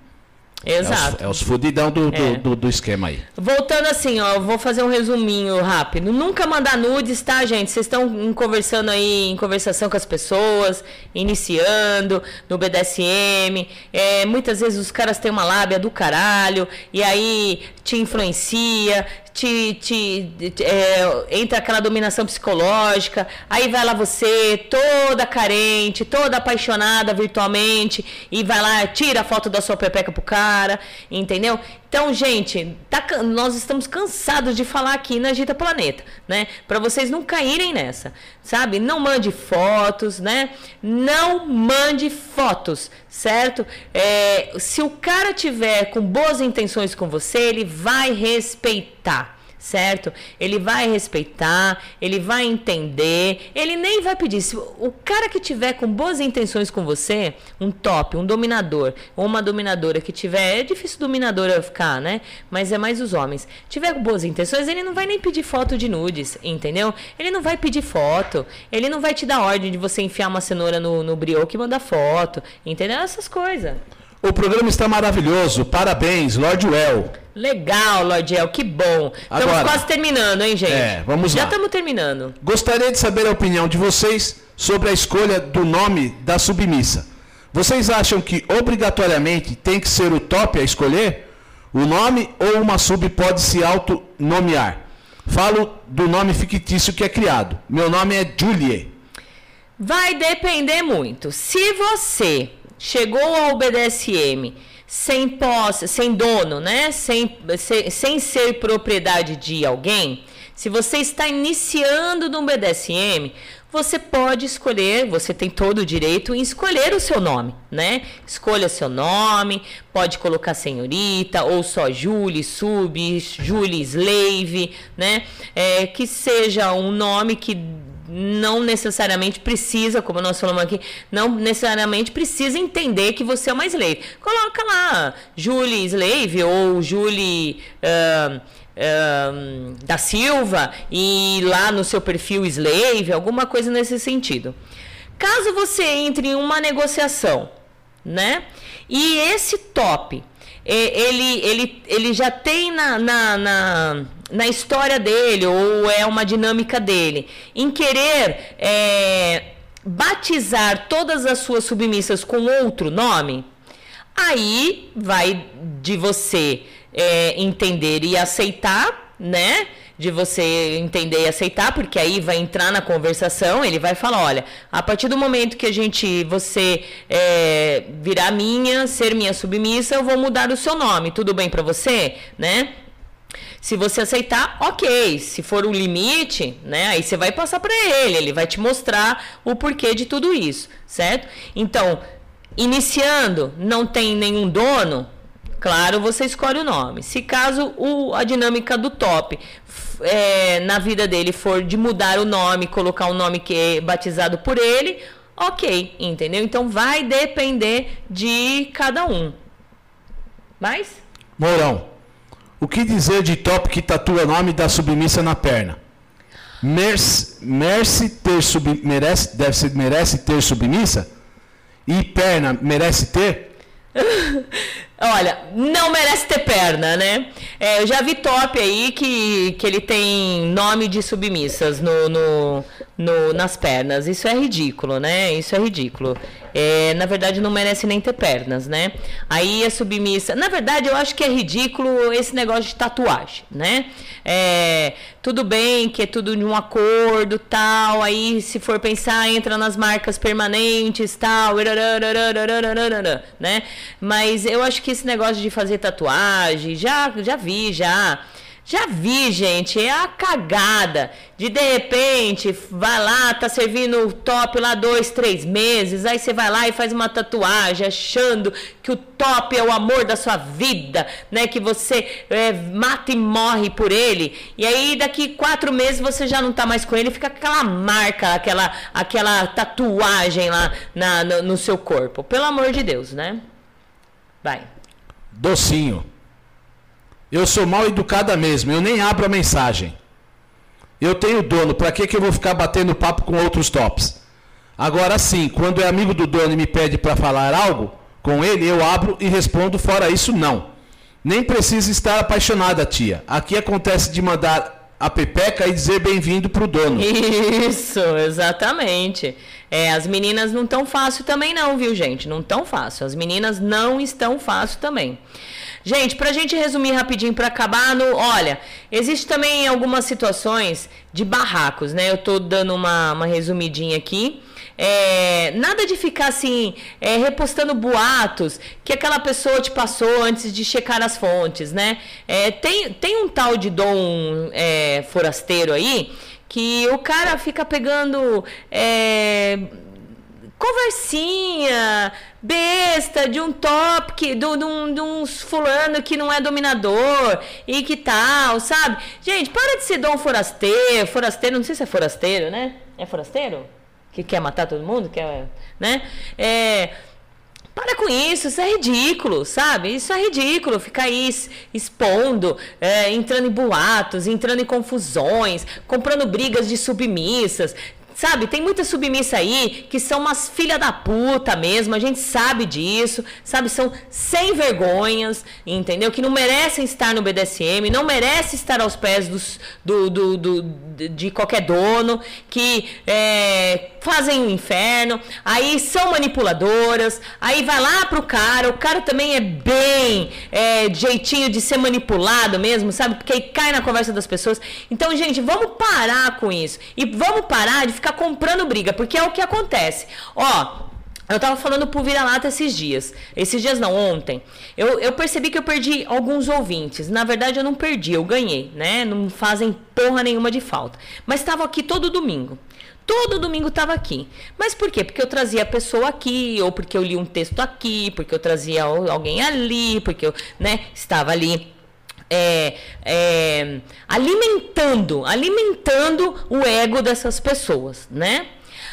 Exato. É os, é os fudidão do, é. do, do, esquema aí. Voltando assim, ó, vou fazer um resuminho rápido. Nunca mandar nudes, tá, gente? Vocês estão conversando aí, em conversação com as pessoas, iniciando no BDSM. É, muitas vezes os caras têm uma lábia do caralho, e aí te influencia, te, te, é, entra aquela dominação psicológica, aí vai lá você, toda carente, toda apaixonada virtualmente, e vai lá, tira a foto da sua pepeca pro cara, entendeu? Então, gente, tá, nós estamos cansados de falar aqui na Agita Planeta, né? Para vocês não caírem nessa, sabe? Não mande fotos, né? Não mande fotos, certo? É, se o cara tiver com boas intenções com você, ele vai respeitar certo? Ele vai respeitar, ele vai entender, ele nem vai pedir. Se o cara que tiver com boas intenções com você, um top, um dominador, ou uma dominadora que tiver, é difícil dominadora ficar, né? Mas é mais os homens. Tiver com boas intenções, ele não vai nem pedir foto de nudes, entendeu? Ele não vai pedir foto, ele não vai te dar ordem de você enfiar uma cenoura no, no brioco e mandar foto, entendeu? Essas coisas. O programa está maravilhoso. Parabéns, Lord Well. Legal, Lordiel, que bom. Estamos Agora- quase terminando, hein, gente? É, vamos Já lá. estamos terminando. Gostaria de saber a opinião de vocês sobre a escolha do nome da submissa. Vocês acham que obrigatoriamente tem que ser o top a escolher? O nome ou uma sub pode se autonomear? Falo do nome fictício que é criado. Meu nome é Julie. Vai depender muito. Se você chegou ao BDSM sem posse, sem dono, né? Sem, sem, sem ser propriedade de alguém, se você está iniciando no BDSM, você pode escolher, você tem todo o direito em escolher o seu nome, né? Escolha seu nome, pode colocar senhorita, ou só Julie, Sub, Julie Slave, né? É, que seja um nome que não necessariamente precisa, como nós falamos aqui, não necessariamente precisa entender que você é uma slave. Coloca lá Julie Slave ou Julie ahn, ahn, da Silva e lá no seu perfil Slave, alguma coisa nesse sentido. Caso você entre em uma negociação, né? E esse top, ele, ele, ele já tem na, na, na, na história dele, ou é uma dinâmica dele, em querer eh, batizar todas as suas submissas com outro nome, aí vai de você eh, entender e aceitar, né? De você entender e aceitar, porque aí vai entrar na conversação, ele vai falar, olha, a partir do momento que a gente, você é, virar minha, ser minha submissa, eu vou mudar o seu nome, tudo bem para você, né? Se você aceitar, ok. Se for o limite, né? Aí você vai passar para ele, ele vai te mostrar o porquê de tudo isso, certo? Então, iniciando, não tem nenhum dono, claro, você escolhe o nome. Se caso o, a dinâmica do top é, na vida dele for de mudar o nome, colocar um nome que é batizado por ele, ok, entendeu? Então vai depender de cada um. Mais? Mourão, o que dizer de top que tatua nome da submissa na perna? Merece, merece ter sub, merece, deve ser, merece ter submissa? E perna merece ter? [laughs] Olha, não merece ter perna, né? É, eu já vi top aí que, que ele tem nome de submissas no, no, no nas pernas. Isso é ridículo, né? Isso é ridículo. É, na verdade, não merece nem ter pernas, né? Aí a submissa. Na verdade, eu acho que é ridículo esse negócio de tatuagem, né? É, tudo bem que é tudo de um acordo tal. Aí, se for pensar, entra nas marcas permanentes tal. Né? Mas eu acho que esse negócio de fazer tatuagem, já, já vi, já. Já vi, gente, é a cagada de de repente vai lá, tá servindo o top lá dois, três meses, aí você vai lá e faz uma tatuagem achando que o top é o amor da sua vida, né? Que você é, mata e morre por ele, e aí daqui quatro meses você já não tá mais com ele, fica aquela marca, aquela, aquela tatuagem lá na, no, no seu corpo. Pelo amor de Deus, né? Vai. Docinho. Eu sou mal educada mesmo, eu nem abro a mensagem. Eu tenho dono, pra que, que eu vou ficar batendo papo com outros tops? Agora sim, quando é amigo do dono e me pede pra falar algo com ele, eu abro e respondo, fora isso, não. Nem precisa estar apaixonada, tia. Aqui acontece de mandar a pepeca e dizer bem-vindo pro dono. [laughs] Isso, exatamente. É, as meninas não tão fácil também não, viu, gente? Não tão fácil. As meninas não estão fácil também. Gente, pra gente resumir rapidinho pra acabar no, olha, existe também algumas situações de barracos, né? Eu tô dando uma, uma resumidinha aqui. É, nada de ficar assim, é, repostando boatos que aquela pessoa te passou antes de checar as fontes, né? É, tem, tem um tal de dom é, forasteiro aí que o cara fica pegando é, conversinha besta de um top que, de, um, de um fulano que não é dominador e que tal, sabe? Gente, para de ser dom forasteiro, forasteiro, não sei se é forasteiro, né? É forasteiro? Que quer matar todo mundo, quer, né? É, para com isso, isso é ridículo, sabe? Isso é ridículo, ficar aí expondo, é, entrando em boatos, entrando em confusões, comprando brigas de submissas, Sabe, tem muita submissa aí que são umas filha da puta mesmo, a gente sabe disso, sabe? São sem vergonhas, entendeu? Que não merecem estar no BDSM, não merecem estar aos pés dos, do, do, do de qualquer dono, que é, fazem o inferno, aí são manipuladoras, aí vai lá pro cara, o cara também é bem é, jeitinho de ser manipulado mesmo, sabe? Porque aí cai na conversa das pessoas. Então, gente, vamos parar com isso. E vamos parar de ficar comprando briga, porque é o que acontece. Ó, eu tava falando pro Vira-Lata esses dias. Esses dias não, ontem. Eu, eu percebi que eu perdi alguns ouvintes. Na verdade, eu não perdi, eu ganhei, né? Não fazem porra nenhuma de falta. Mas estavam aqui todo domingo. Todo domingo estava aqui. Mas por quê? Porque eu trazia a pessoa aqui, ou porque eu li um texto aqui, porque eu trazia alguém ali, porque eu né, estava ali é, é, alimentando, alimentando o ego dessas pessoas, né?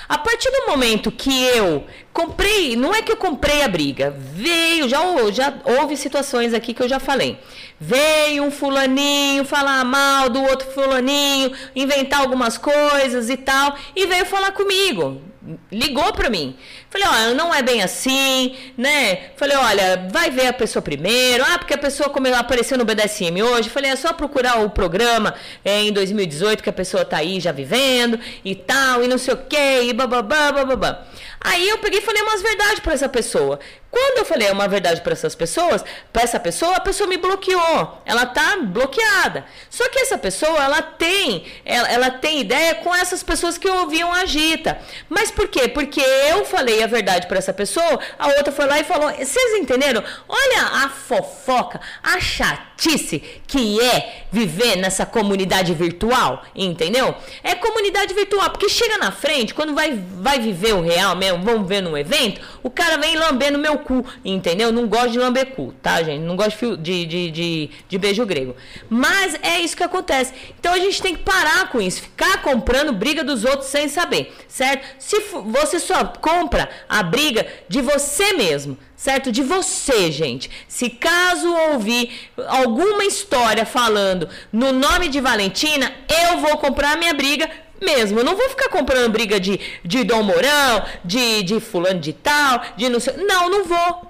A partir do momento que eu comprei, não é que eu comprei a briga, veio, já, já houve situações aqui que eu já falei. Veio um fulaninho falar mal do outro fulaninho, inventar algumas coisas e tal, e veio falar comigo ligou para mim. Falei, olha, não é bem assim, né? Falei, olha, vai ver a pessoa primeiro. Ah, porque a pessoa como apareceu no BDSM hoje. Falei, é só procurar o programa é, em 2018 que a pessoa tá aí já vivendo e tal, e não sei o quê, e bababá, bababá. Aí eu peguei e falei umas verdades para essa pessoa. Quando eu falei uma verdade para essas pessoas, para essa pessoa, a pessoa me bloqueou. Ela tá bloqueada. Só que essa pessoa, ela tem, ela, ela tem ideia com essas pessoas que ouviam agita. Mas por quê? Porque eu falei a verdade para essa pessoa, a outra foi lá e falou: "Vocês entenderam? Olha a fofoca, a chatice que é viver nessa comunidade virtual, entendeu? É comunidade virtual, porque chega na frente, quando vai vai viver o real mesmo, vamos ver num evento, o cara vem lambendo meu cu, entendeu? Não gosto de lamber cu, tá, gente? Não gosto de, de, de, de beijo grego. Mas é isso que acontece. Então a gente tem que parar com isso, ficar comprando briga dos outros sem saber, certo? Se você só compra a briga de você mesmo, certo? De você, gente. Se caso ouvir alguma história falando no nome de Valentina, eu vou comprar minha briga mesmo. Eu não vou ficar comprando briga de, de Dom Mourão, de, de fulano de tal, de não sei. Não, não vou.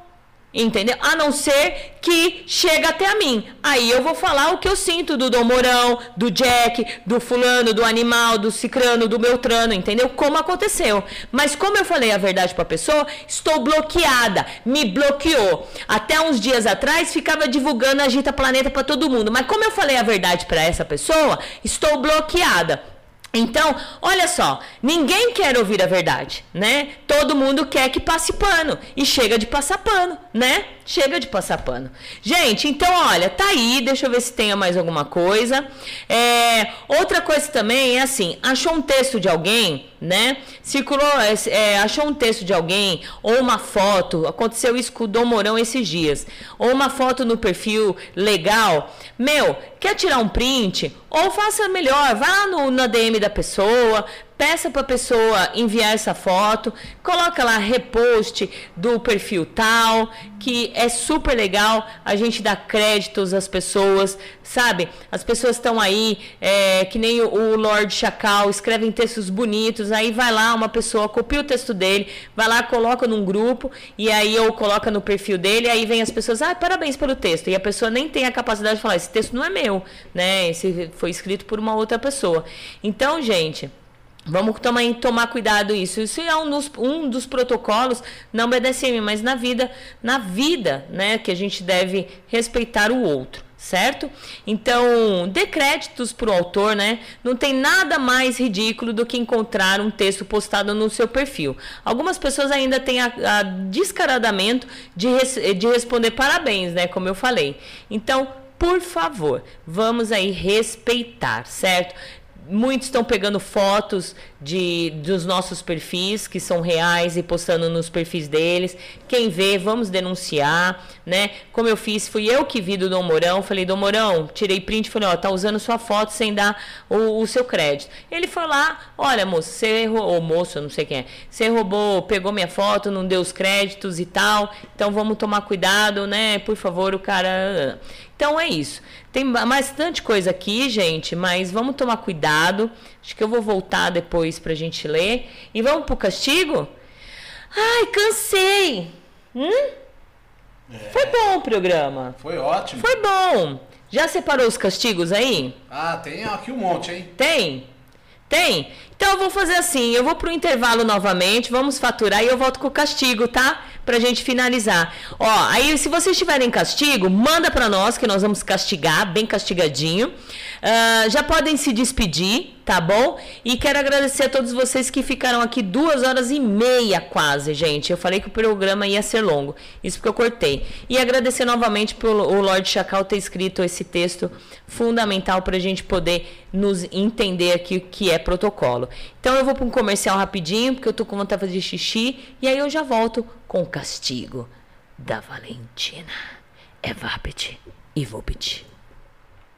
Entendeu? A não ser que chega até a mim. Aí eu vou falar o que eu sinto do Dom Mourão, do Jack, do fulano, do animal, do cicrano, do Beltrano, entendeu? Como aconteceu. Mas como eu falei a verdade para a pessoa, estou bloqueada. Me bloqueou. Até uns dias atrás ficava divulgando Agita Planeta para todo mundo. Mas como eu falei a verdade para essa pessoa, estou bloqueada. Então, olha só, ninguém quer ouvir a verdade, né? Todo mundo quer que passe pano e chega de passar pano, né? Chega de passar pano. Gente, então olha, tá aí, deixa eu ver se tem mais alguma coisa. É, outra coisa também é assim, achou um texto de alguém, né? Circulou, é, é, achou um texto de alguém ou uma foto, aconteceu isso com o Dom Mourão esses dias, ou uma foto no perfil legal. Meu, quer tirar um print? Ou faça melhor, vá no, na DM da pessoa, peça para a pessoa enviar essa foto, coloca lá repost do perfil tal, que é super legal, a gente dá créditos às pessoas, sabe? As pessoas estão aí, é, que nem o, o Lord Chacal, escrevem textos bonitos, aí vai lá uma pessoa, copia o texto dele, vai lá, coloca num grupo, e aí ou coloca no perfil dele, aí vem as pessoas, ah, parabéns pelo texto, e a pessoa nem tem a capacidade de falar, esse texto não é meu, né? Esse foi escrito por uma outra pessoa. Então, gente, Vamos também tomar cuidado isso. Isso é um dos, um dos protocolos, não BDSM, mas na vida, na vida, né, que a gente deve respeitar o outro, certo? Então, dê créditos para o autor, né? Não tem nada mais ridículo do que encontrar um texto postado no seu perfil. Algumas pessoas ainda têm a, a descaradamento de, res, de responder parabéns, né? Como eu falei. Então, por favor, vamos aí respeitar, certo? Muitos estão pegando fotos de dos nossos perfis que são reais e postando nos perfis deles. Quem vê, vamos denunciar, né? Como eu fiz, fui eu que vi do Dom Mourão, falei: "Dom Mourão, tirei print, falei: "Ó, tá usando sua foto sem dar o, o seu crédito". Ele foi lá: "Olha, moço, você errou, ou moço, não sei quem é. Você roubou, pegou minha foto, não deu os créditos e tal. Então vamos tomar cuidado, né? Por favor, o cara então é isso. Tem bastante coisa aqui, gente, mas vamos tomar cuidado. Acho que eu vou voltar depois pra gente ler. E vamos pro castigo? Ai, cansei! Hum? É. Foi bom o programa. Foi ótimo. Foi bom. Já separou os castigos aí? Ah, tem aqui um monte, hein? Tem? Tem? Então eu vou fazer assim, eu vou pro intervalo novamente, vamos faturar e eu volto com o castigo, tá? Pra gente finalizar. Ó, aí se vocês tiverem castigo, manda pra nós que nós vamos castigar, bem castigadinho. Uh, já podem se despedir, tá bom? E quero agradecer a todos vocês que ficaram aqui duas horas e meia quase, gente. Eu falei que o programa ia ser longo, isso porque eu cortei. E agradecer novamente pelo o Lord Chacal ter escrito esse texto fundamental para a gente poder nos entender aqui o que é protocolo. Então eu vou para um comercial rapidinho, porque eu tô com vontade de fazer xixi, e aí eu já volto com o castigo da Valentina. É Vapit e Vopit.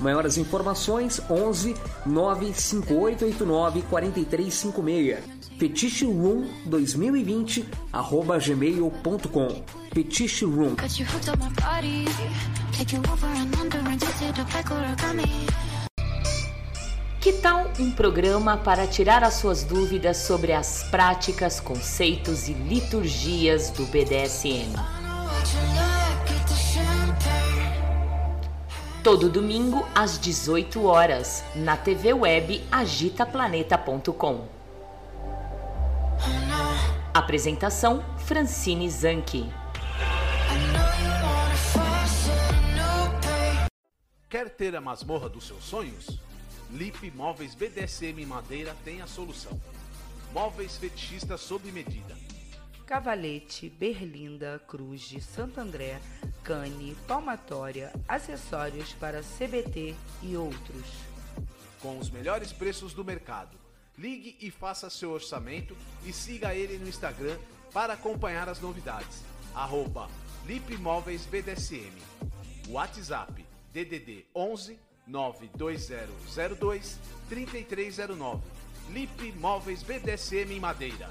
Maiores informações 11 95889 4356. Fetiche Room 2020 arroba gmail.com Fetiche Room Que tal um programa para tirar as suas dúvidas sobre as práticas, conceitos e liturgias do BDSM? Todo domingo às 18 horas na TV web agitaplaneta.com. Apresentação Francine Zanke. Quer ter a masmorra dos seus sonhos? Lip Móveis BDSM Madeira tem a solução. Móveis fetichistas sob medida Cavalete, Berlinda, Cruz de Santo André, Cane, Palmatória, acessórios para CBT e outros. Com os melhores preços do mercado. Ligue e faça seu orçamento e siga ele no Instagram para acompanhar as novidades. Arroba Lipmóveis BDSM. WhatsApp DDD 11 92002 3309. Lip BDSM em Madeira.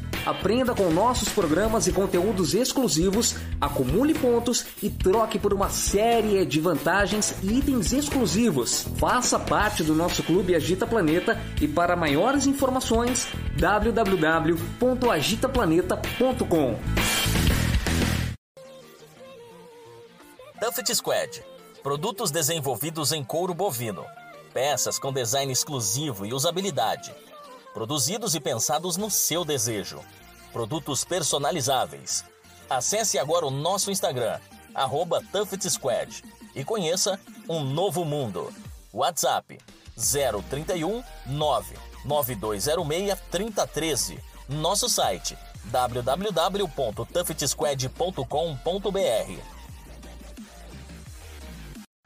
Aprenda com nossos programas e conteúdos exclusivos, acumule pontos e troque por uma série de vantagens e itens exclusivos. Faça parte do nosso clube Agita Planeta e para maiores informações www.agitaplaneta.com. Tuffet Squad. Produtos desenvolvidos em couro bovino. Peças com design exclusivo e usabilidade produzidos e pensados no seu desejo. Produtos personalizáveis. Acesse agora o nosso Instagram, arroba Squad, e conheça um novo mundo. WhatsApp 031 99206 3013. Nosso site www.tuffetsquad.com.br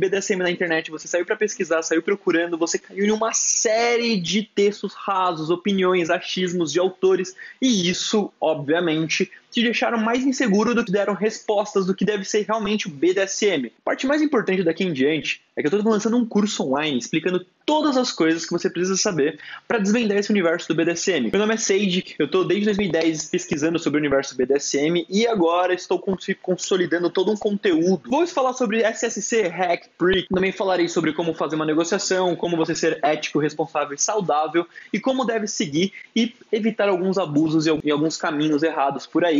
BDSM na internet, você saiu para pesquisar, saiu procurando, você caiu em uma série de textos rasos, opiniões, achismos de autores, e isso, obviamente, te deixaram mais inseguro do que deram respostas do que deve ser realmente o BDSM. A parte mais importante daqui em diante é que eu estou lançando um curso online explicando todas as coisas que você precisa saber para desvendar esse universo do BDSM. Meu nome é Sage, eu estou desde 2010 pesquisando sobre o universo BDSM e agora estou consolidando todo um conteúdo. Vou falar sobre SSC, Hack, Prick, também falarei sobre como fazer uma negociação, como você ser ético, responsável e saudável e como deve seguir e evitar alguns abusos e alguns caminhos errados por aí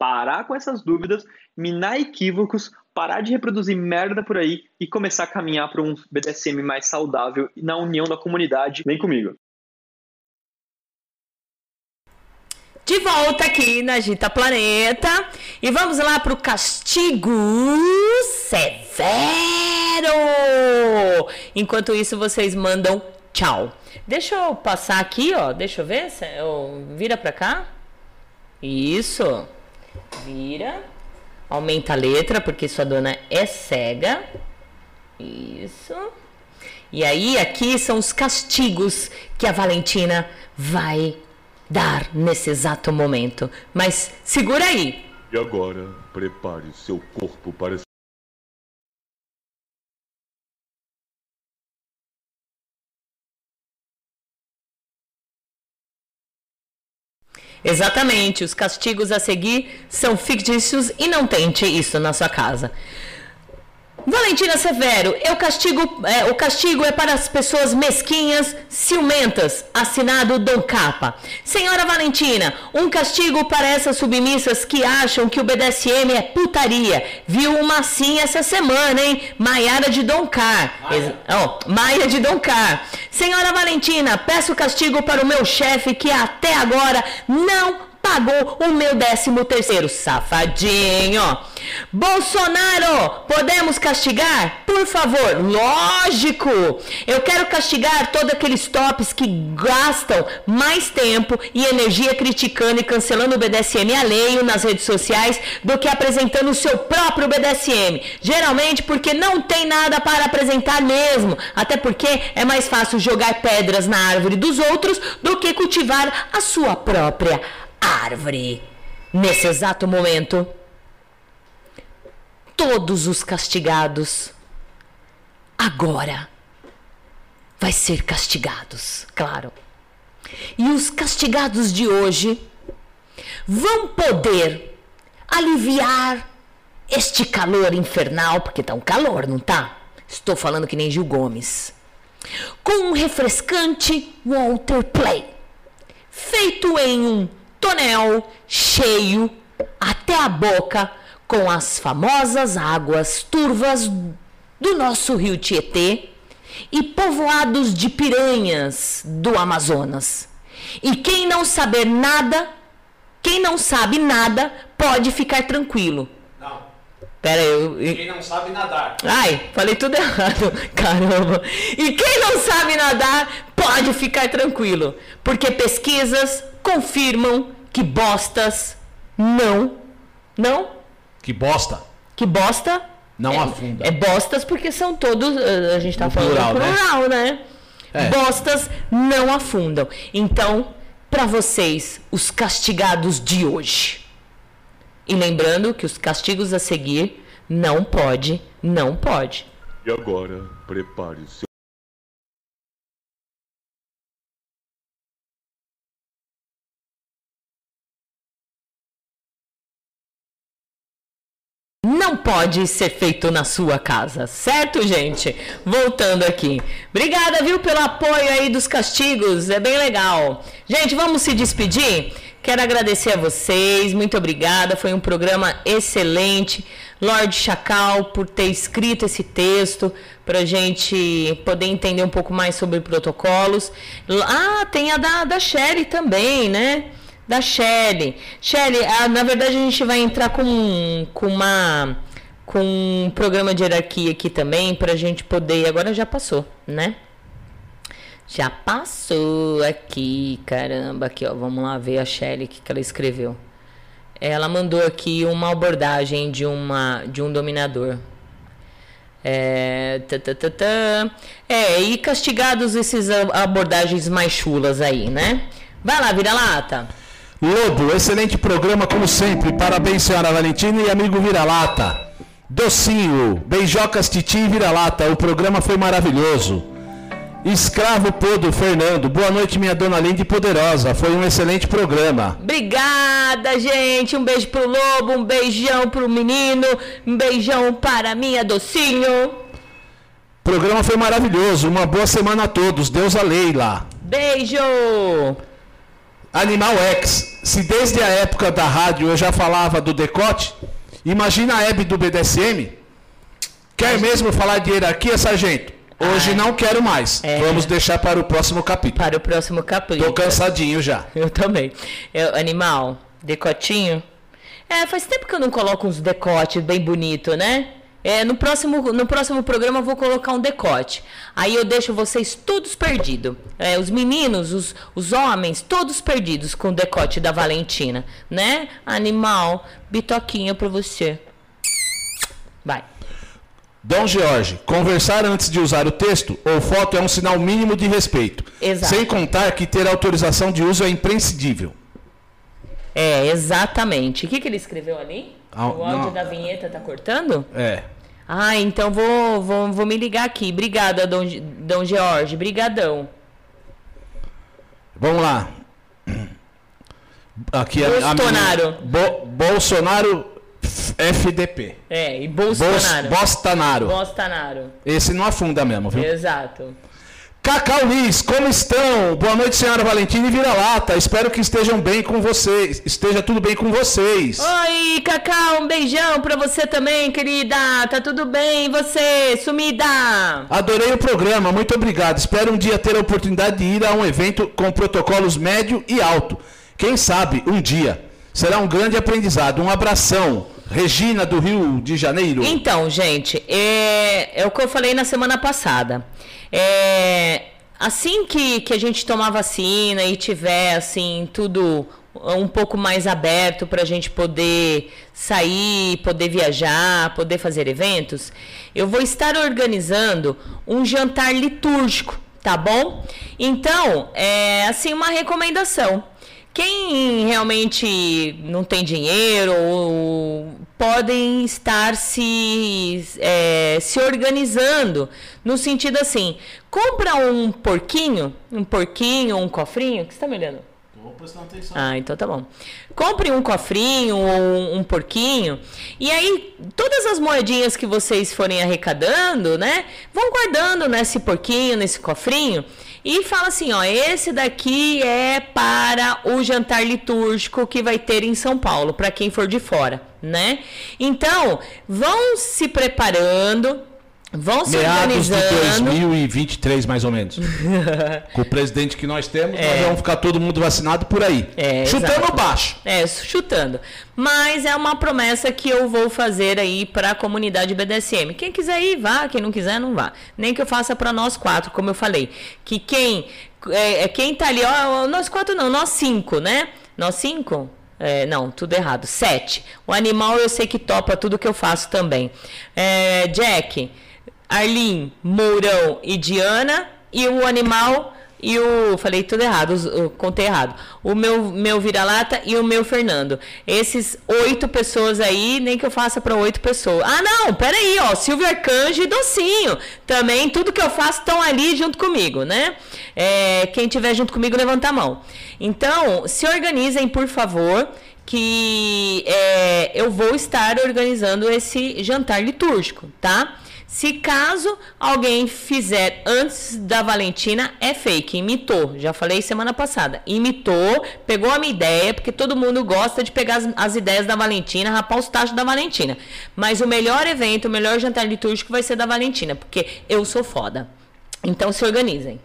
parar com essas dúvidas, minar equívocos, parar de reproduzir merda por aí e começar a caminhar para um BDSM mais saudável na união da comunidade. Vem comigo. De volta aqui na Gita Planeta e vamos lá para o castigo severo. Enquanto isso, vocês mandam tchau. Deixa eu passar aqui, ó. Deixa eu ver. Eu... Vira para cá. Isso. Vira. Aumenta a letra, porque sua dona é cega. Isso. E aí, aqui são os castigos que a Valentina vai dar nesse exato momento. Mas segura aí. E agora, prepare seu corpo para Exatamente, os castigos a seguir são fictícios e não tente isso na sua casa. Valentina Severo, eu castigo, é, o castigo é para as pessoas mesquinhas, ciumentas. Assinado Dom Capa. Senhora Valentina, um castigo para essas submissas que acham que o BDSM é putaria. Viu uma assim essa semana, hein? Maiara de Dom Car. Maia. Oh, Maia de Dom Car. Senhora Valentina, peço castigo para o meu chefe que até agora não pagou o meu décimo terceiro, safadinho. Bolsonaro, podemos castigar? Por favor, lógico. Eu quero castigar todos aqueles tops que gastam mais tempo e energia criticando e cancelando o BDSM alheio nas redes sociais do que apresentando o seu próprio BDSM. Geralmente porque não tem nada para apresentar mesmo, até porque é mais fácil jogar pedras na árvore dos outros do que cultivar a sua própria árvore. Nesse exato momento, todos os castigados agora vai ser castigados, claro. E os castigados de hoje vão poder aliviar este calor infernal, porque tá um calor, não tá? Estou falando que nem Gil Gomes. Com um refrescante Walter Play, feito em um tonel cheio até a boca com as famosas águas turvas do nosso rio Tietê e povoados de piranhas do Amazonas. E quem não saber nada, quem não sabe nada, pode ficar tranquilo. Pera aí, eu... Quem não sabe nadar. Ai, falei tudo errado. [laughs] Caramba. E quem não sabe nadar, pode ficar tranquilo. Porque pesquisas confirmam que bostas não. Não? Que bosta. Que bosta. Não é, afunda. É bostas porque são todos. A gente tá No falando plural, né? plural, né? É. Bostas não afundam. Então, para vocês, os castigados de hoje. E lembrando que os castigos a seguir não pode, não pode. E agora, prepare não pode ser feito na sua casa, certo, gente? Voltando aqui. Obrigada, viu, pelo apoio aí dos castigos, é bem legal. Gente, vamos se despedir? Quero agradecer a vocês, muito obrigada, foi um programa excelente. Lorde Chacal, por ter escrito esse texto, para gente poder entender um pouco mais sobre protocolos. Ah, tem a da, da Shelly também, né? Da Shelly. Shelly, ah, na verdade a gente vai entrar com, com uma com um programa de hierarquia aqui também, para a gente poder. Agora já passou, né? Já passou aqui, caramba, aqui ó, vamos lá ver a Shelly que, que ela escreveu. Ela mandou aqui uma abordagem de, uma, de um dominador. É, tã, tã, tã, é, e castigados esses abordagens mais chulas aí, né? Vai lá, vira-lata. Lobo, excelente programa como sempre. Parabéns, senhora Valentina e amigo vira-lata. Docinho, beijocas Titi e vira-lata. O programa foi maravilhoso. Escravo Podo, Fernando. Boa noite, minha dona linda e poderosa. Foi um excelente programa. Obrigada, gente. Um beijo pro Lobo, um beijão pro menino, um beijão para minha docinho. O programa foi maravilhoso. Uma boa semana a todos. Deus a Leila. Beijo! Animal X. Se desde a época da rádio eu já falava do decote, imagina a Hebe do BDSM. Quer mesmo falar de hierarquia, sargento? Hoje não quero mais. É. Vamos deixar para o próximo capítulo. Para o próximo capítulo. Tô cansadinho já. [laughs] Eu também. Eu, animal, decotinho. É, faz tempo que eu não coloco uns decotes bem bonito, né? É, no próximo, no próximo programa eu vou colocar um decote. Aí eu deixo vocês todos perdidos. É, os meninos, os, os homens, todos perdidos com o decote da Valentina, né? Animal, bitoquinha pra você. Vai. Dom Jorge, conversar antes de usar o texto ou foto é um sinal mínimo de respeito. Exato. Sem contar que ter autorização de uso é imprescindível. É, exatamente. O que, que ele escreveu ali? Ah, o áudio não. da vinheta tá cortando? É. Ah, então vou, vou, vou me ligar aqui. Obrigada, Dom, Dom George. Brigadão. Vamos lá. Aqui é a Bolsonaro. Bo- Bolsonaro FDP. É, e Bos- Bolsonaro. Bostanaro. Bolsonaro. Esse não afunda mesmo, viu? Exato. Cacau Liz, como estão? Boa noite, senhora Valentina e Vira-Lata. Espero que estejam bem com vocês. Esteja tudo bem com vocês. Oi, Cacau, um beijão pra você também, querida. Tá tudo bem? E você, sumida? Adorei o programa, muito obrigado. Espero um dia ter a oportunidade de ir a um evento com protocolos médio e alto. Quem sabe, um dia. Será um grande aprendizado. Um abração. Regina, do Rio de Janeiro. Então, gente, é, é o que eu falei na semana passada. É, assim que, que a gente tomar vacina e tiver, assim, tudo um pouco mais aberto para a gente poder sair, poder viajar, poder fazer eventos, eu vou estar organizando um jantar litúrgico, tá bom? Então, é assim uma recomendação. Quem realmente não tem dinheiro ou podem estar se, é, se organizando no sentido assim, compra um porquinho, um porquinho, um cofrinho, que você está me olhando? Ah, então tá bom. Compre um cofrinho ou um, um porquinho. E aí, todas as moedinhas que vocês forem arrecadando, né? Vão guardando nesse porquinho, nesse cofrinho. E fala assim, ó, esse daqui é para o jantar litúrgico que vai ter em São Paulo, para quem for de fora, né? Então, vão se preparando, vão se Meados de organizando. 2023, mais ou menos. [laughs] Com o presidente que nós temos, nós vamos ficar todo mundo vacinado por aí. É, Chutando exato. baixo. É, chutando. Mas é uma promessa que eu vou fazer aí para a comunidade BDSM. Quem quiser ir, vá. Quem não quiser, não vá. Nem que eu faça para nós quatro, como eu falei. Que quem, é, é, quem tá ali, ó, nós quatro não, nós cinco, né? Nós cinco? É, não, tudo errado. Sete. O animal eu sei que topa tudo que eu faço também. É, Jack, Arlin, Mourão e Diana. E o animal e o. Falei tudo errado, os- contei errado. O meu, meu vira-lata e o meu Fernando. Esses oito pessoas aí, nem que eu faça para oito pessoas. Ah, não, peraí, ó. Silvio Arcanjo e Docinho. Também, tudo que eu faço estão ali junto comigo, né? É, quem tiver junto comigo, levanta a mão. Então, se organizem, por favor. que é, eu vou estar organizando esse jantar litúrgico, tá? Se caso alguém fizer antes da Valentina, é fake, imitou. Já falei semana passada. Imitou, pegou a minha ideia, porque todo mundo gosta de pegar as, as ideias da Valentina, rapar os tachos da Valentina. Mas o melhor evento, o melhor jantar litúrgico vai ser da Valentina, porque eu sou foda. Então se organizem.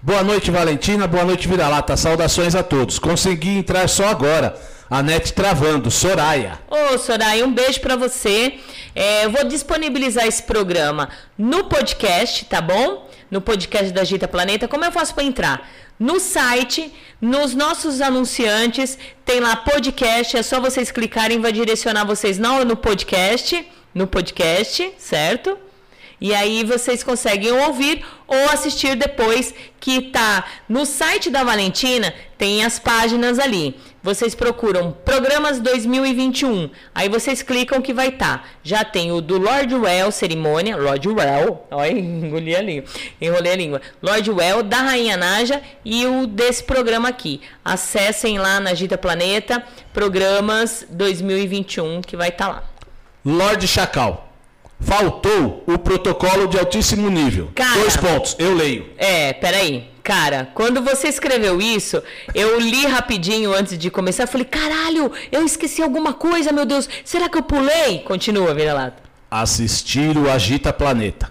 Boa noite, Valentina. Boa noite, Vira-Lata. Saudações a todos. Consegui entrar só agora. A net travando. Soraya. Ô, Soraya, um beijo pra você. É, eu vou disponibilizar esse programa no podcast, tá bom? No podcast da Gita Planeta. Como eu faço pra entrar? No site, nos nossos anunciantes, tem lá podcast. É só vocês clicarem, vai direcionar vocês não no podcast, no podcast, certo? E aí vocês conseguem ouvir ou assistir depois que tá no site da Valentina, tem as páginas ali. Vocês procuram Programas 2021. Aí vocês clicam que vai estar. Tá. Já tem o do Lord Well cerimônia, Lord Well, olha, [laughs] engoli a língua, enrolei a língua. Lord Well da Rainha Naja e o desse programa aqui. Acessem lá na Gita Planeta, Programas 2021 que vai estar tá lá. Lorde Chacal. Faltou o protocolo de altíssimo nível. Cara, Dois pontos, eu leio. É, peraí. Cara, quando você escreveu isso, eu li rapidinho antes de começar. Falei, caralho, eu esqueci alguma coisa, meu Deus. Será que eu pulei? Continua, vira-lata. Assistir o Agita Planeta.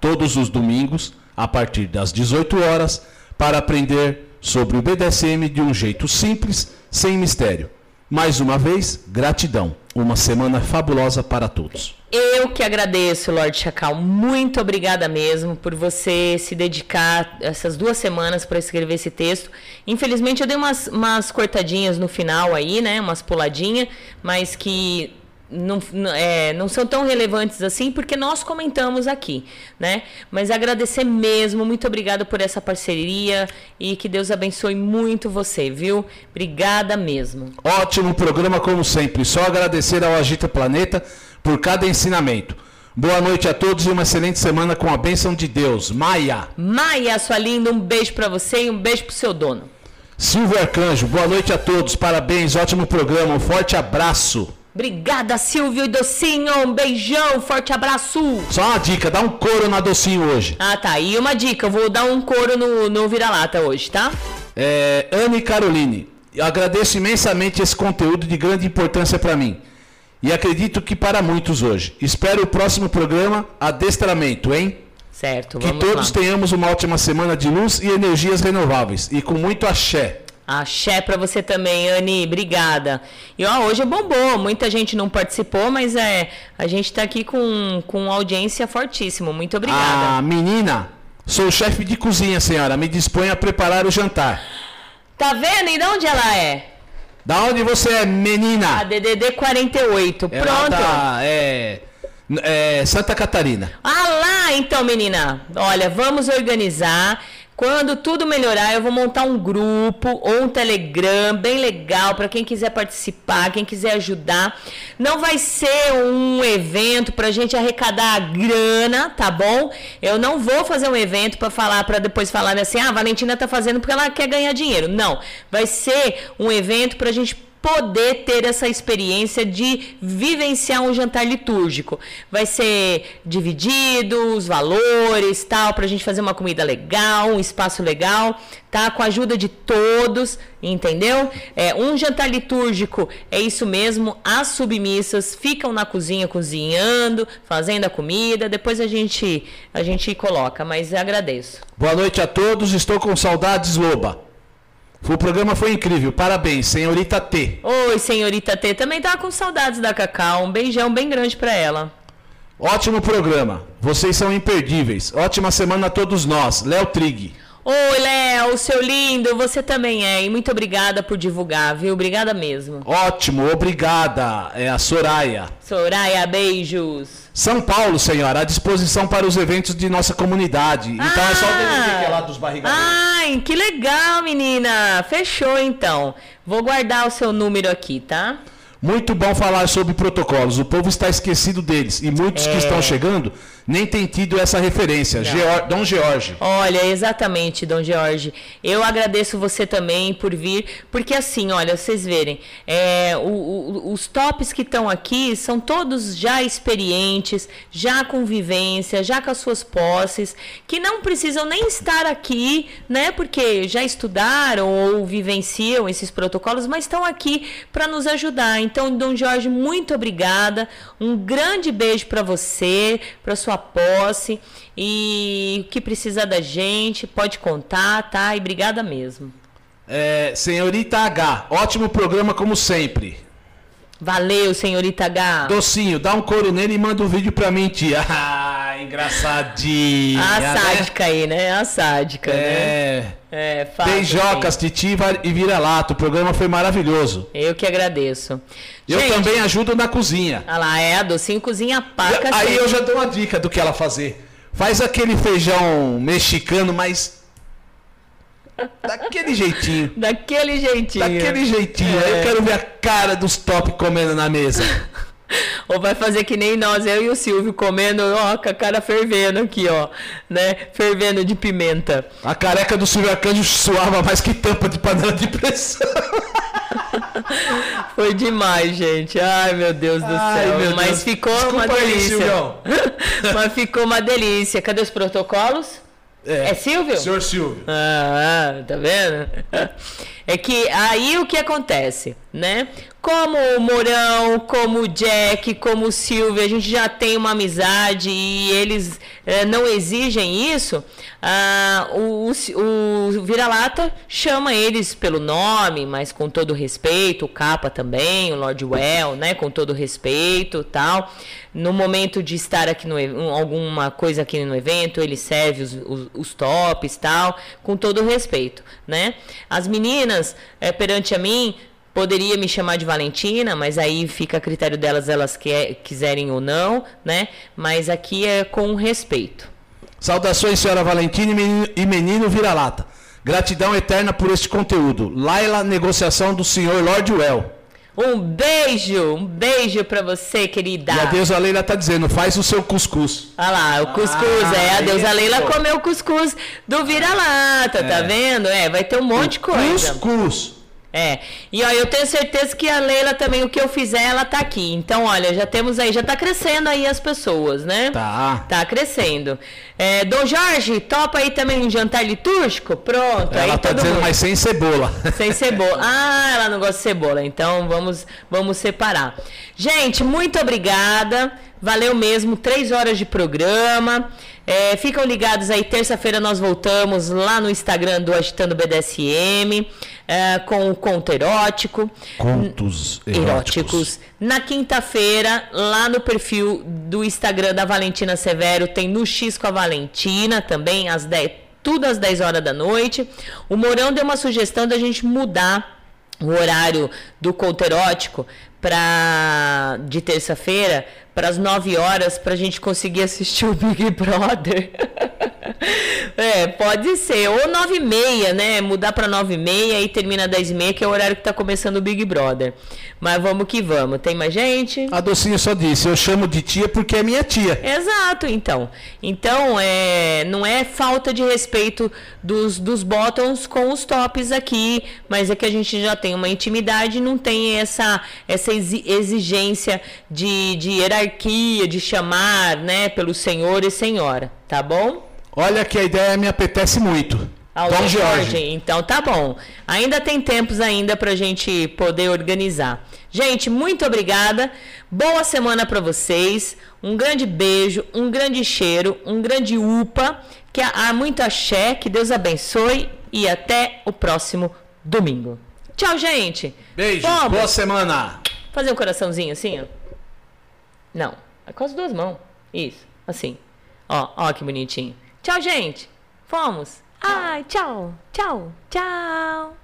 Todos os domingos, a partir das 18 horas, para aprender sobre o BDSM de um jeito simples, sem mistério. Mais uma vez, gratidão. Uma semana fabulosa para todos. Eu que agradeço, Lorde Chacal. Muito obrigada mesmo por você se dedicar essas duas semanas para escrever esse texto. Infelizmente eu dei umas, umas cortadinhas no final aí, né? Umas puladinhas, mas que não, é, não são tão relevantes assim porque nós comentamos aqui, né? Mas agradecer mesmo, muito obrigado por essa parceria e que Deus abençoe muito você, viu? Obrigada mesmo. Ótimo programa como sempre. Só agradecer ao Agita Planeta por cada ensinamento. Boa noite a todos e uma excelente semana com a bênção de Deus. Maia. Maia, sua linda, um beijo para você e um beijo pro seu dono. Silvio Arcanjo, boa noite a todos. Parabéns, ótimo programa. Um forte abraço. Obrigada, Silvio e Docinho. Um beijão, forte abraço. Só uma dica, dá um couro na Docinho hoje. Ah, tá. E uma dica, eu vou dar um couro no, no vira-lata hoje, tá? É, Anne Caroline, agradeço imensamente esse conteúdo de grande importância para mim e acredito que para muitos hoje. Espero o próximo programa Adestramento, hein? Certo, Que todos lá. tenhamos uma ótima semana de luz e energias renováveis e com muito axé. Axé para você também, Anne, obrigada. E ó, hoje bombou, muita gente não participou, mas é, a gente tá aqui com, com audiência fortíssima. Muito obrigada. Ah, menina, sou chefe de cozinha, senhora. Me disponho a preparar o jantar. Tá vendo? E de onde ela é? Da onde você é, menina? A DDD 48. Ela Pronto. Da, é, é, Santa Catarina. Ah lá, então, menina. Olha, vamos organizar. Quando tudo melhorar, eu vou montar um grupo ou um Telegram bem legal para quem quiser participar, quem quiser ajudar. Não vai ser um evento para a gente arrecadar grana, tá bom? Eu não vou fazer um evento para falar, para depois falar assim, ah, a Valentina tá fazendo porque ela quer ganhar dinheiro. Não, vai ser um evento para a gente poder ter essa experiência de vivenciar um jantar litúrgico. Vai ser dividido os valores, tal, para a gente fazer uma comida legal, um espaço legal, tá? Com a ajuda de todos, entendeu? É um jantar litúrgico é isso mesmo. As submissas ficam na cozinha cozinhando, fazendo a comida. Depois a gente a gente coloca, mas agradeço. Boa noite a todos. Estou com saudades, Loba. O programa foi incrível, parabéns, senhorita T. Oi, senhorita T. Também tava com saudades da Cacau. Um beijão bem grande para ela. Ótimo programa, vocês são imperdíveis. Ótima semana a todos nós. Léo Trig. Oi, Léo, seu lindo, você também é. E muito obrigada por divulgar, viu? Obrigada mesmo. Ótimo, obrigada. É a Soraya. Soraya, beijos. São Paulo, senhora, à disposição para os eventos de nossa comunidade. Então é só o que é lá dos barrigadeiros. Ai, que legal, menina. Fechou então. Vou guardar o seu número aqui, tá? Muito bom falar sobre protocolos. O povo está esquecido deles e muitos É. que estão chegando nem têm tido essa referência. Geor- Dom George. Olha, exatamente, Dom Jorge. Eu agradeço você também por vir, porque assim, olha, vocês verem, é, o- o- os tops que estão aqui são todos já experientes, já com vivência, já com as suas posses, que não precisam nem estar aqui, né? Porque já estudaram ou vivenciam esses protocolos, mas estão aqui para nos ajudar. Então, Dom Jorge, muito obrigada. Um grande beijo para você, para sua posse. E o que precisar da gente, pode contar, tá? E obrigada mesmo. É, senhorita H, ótimo programa como sempre. Valeu, senhorita H. Docinho, dá um couro nele e manda um vídeo pra mim, tia. [laughs] Ah, engraçadinha. A né? sádica aí, né? A sádica, né? É. É, fácil, Beijocas, Titi va- e vira-lata. O programa foi maravilhoso. Eu que agradeço. Eu Gente, também ajudo na cozinha. Olha lá, é, a docinho cozinha paca. Aí eu já dou uma dica do que ela fazer. Faz aquele feijão mexicano, mas. Daquele jeitinho. [laughs] Daquele jeitinho. Daquele jeitinho. Aí eu É. quero ver a cara dos top comendo na mesa. [laughs] Ou vai fazer que nem nós, eu e o Silvio, comendo, ó, com a cara fervendo aqui, ó, né? Fervendo de pimenta. A careca do Silvio Arcanjo suava mais que tampa de panela de pressão. [laughs] Foi demais, gente. Ai, meu Deus do Ai, céu. Mas Deus. ficou uma Desculpa aí, delícia. Silvião. [laughs] Mas ficou uma delícia. Cadê os protocolos? É, Silvio? Senhor Silvio. Ah, tá vendo? É que aí o que acontece, né? Como o Mourão, como o Jack, como o Silvio, a gente já tem uma amizade e eles eh, não exigem isso, ah, o, o, o Vira-Lata chama eles pelo nome, mas com todo respeito, o Capa também, o Lord Well, né? Com todo respeito tal. No momento de estar aqui no alguma coisa aqui no evento, ele serve os, os, os tops tal, com todo respeito, né? As meninas, eh, perante a mim, poderia me chamar de Valentina, mas aí fica a critério delas, elas que, quiserem ou não, né? Mas aqui é com respeito. Saudações, senhora Valentina e menino, e menino Vira-Lata. Gratidão eterna por este conteúdo. Laila, negociação do senhor Lord Well. Um beijo, um beijo pra você, querida. E a deusa Leila tá dizendo, faz o seu cuscuz. Olha lá, o cuscuz, Ah, é, a deusa isso. Leila comeu o cuscuz do vira-lata, tá vendo? É, vai ter um monte de coisa. Cuscuz. É, e ó, eu tenho certeza que a Leila também, o que eu fizer, ela tá aqui. Então, olha, já temos aí, já tá crescendo aí as pessoas, né? Tá. Tá crescendo. É, Dom Jorge, topa aí também um jantar litúrgico? Pronto, Ela aí tá dizendo, mundo. mas sem cebola. Sem cebola. [laughs] Ah, ela não gosta de cebola. Então vamos, vamos separar. Gente, muito obrigada. Valeu mesmo. Três horas de programa. É, ficam ligados aí. Terça-feira nós voltamos lá no Instagram do Agitando BDSM é, com o conto erótico. Contos Eróticos. Na quinta-feira, lá no perfil do Instagram da Valentina Severo, tem no X com a Valentina também, às 10, tudo às 10 horas da noite. O Mourão deu uma sugestão da gente mudar o horário do conto erótico pra, de terça-feira para as 9 horas para a gente conseguir assistir o Big [laughs] Brother. é, pode ser. Ou 9 e meia, né? Mudar para 9 e meia e termina às 10 e meia, que é o horário que tá começando o Big Brother. Mas vamos que vamos. Tem mais gente? A docinha só disse, eu chamo de tia porque é minha tia. Exato, então. Então, é, não é falta de respeito dos, dos bottoms com os tops aqui, mas é que a gente já tem uma intimidade e não tem essa, essa exi- exigência de, de hierarquia, de chamar, né, pelo senhor e senhora, tá bom? Olha que a ideia me apetece muito. Ao Dom Jorge. Jorge. Então tá bom. Ainda tem tempos ainda pra gente poder organizar. Gente, muito obrigada. Boa semana pra vocês. Um grande beijo, um grande cheiro, um grande upa. Que há muito axé, que Deus abençoe e até o próximo domingo. Tchau, gente. Beijo, boa semana. Fazer um coraçãozinho assim, ó. Não, é com as duas mãos. Isso, assim. Ó, ó que bonitinho. Tchau, gente. Fomos. Ai, tchau, tchau, tchau.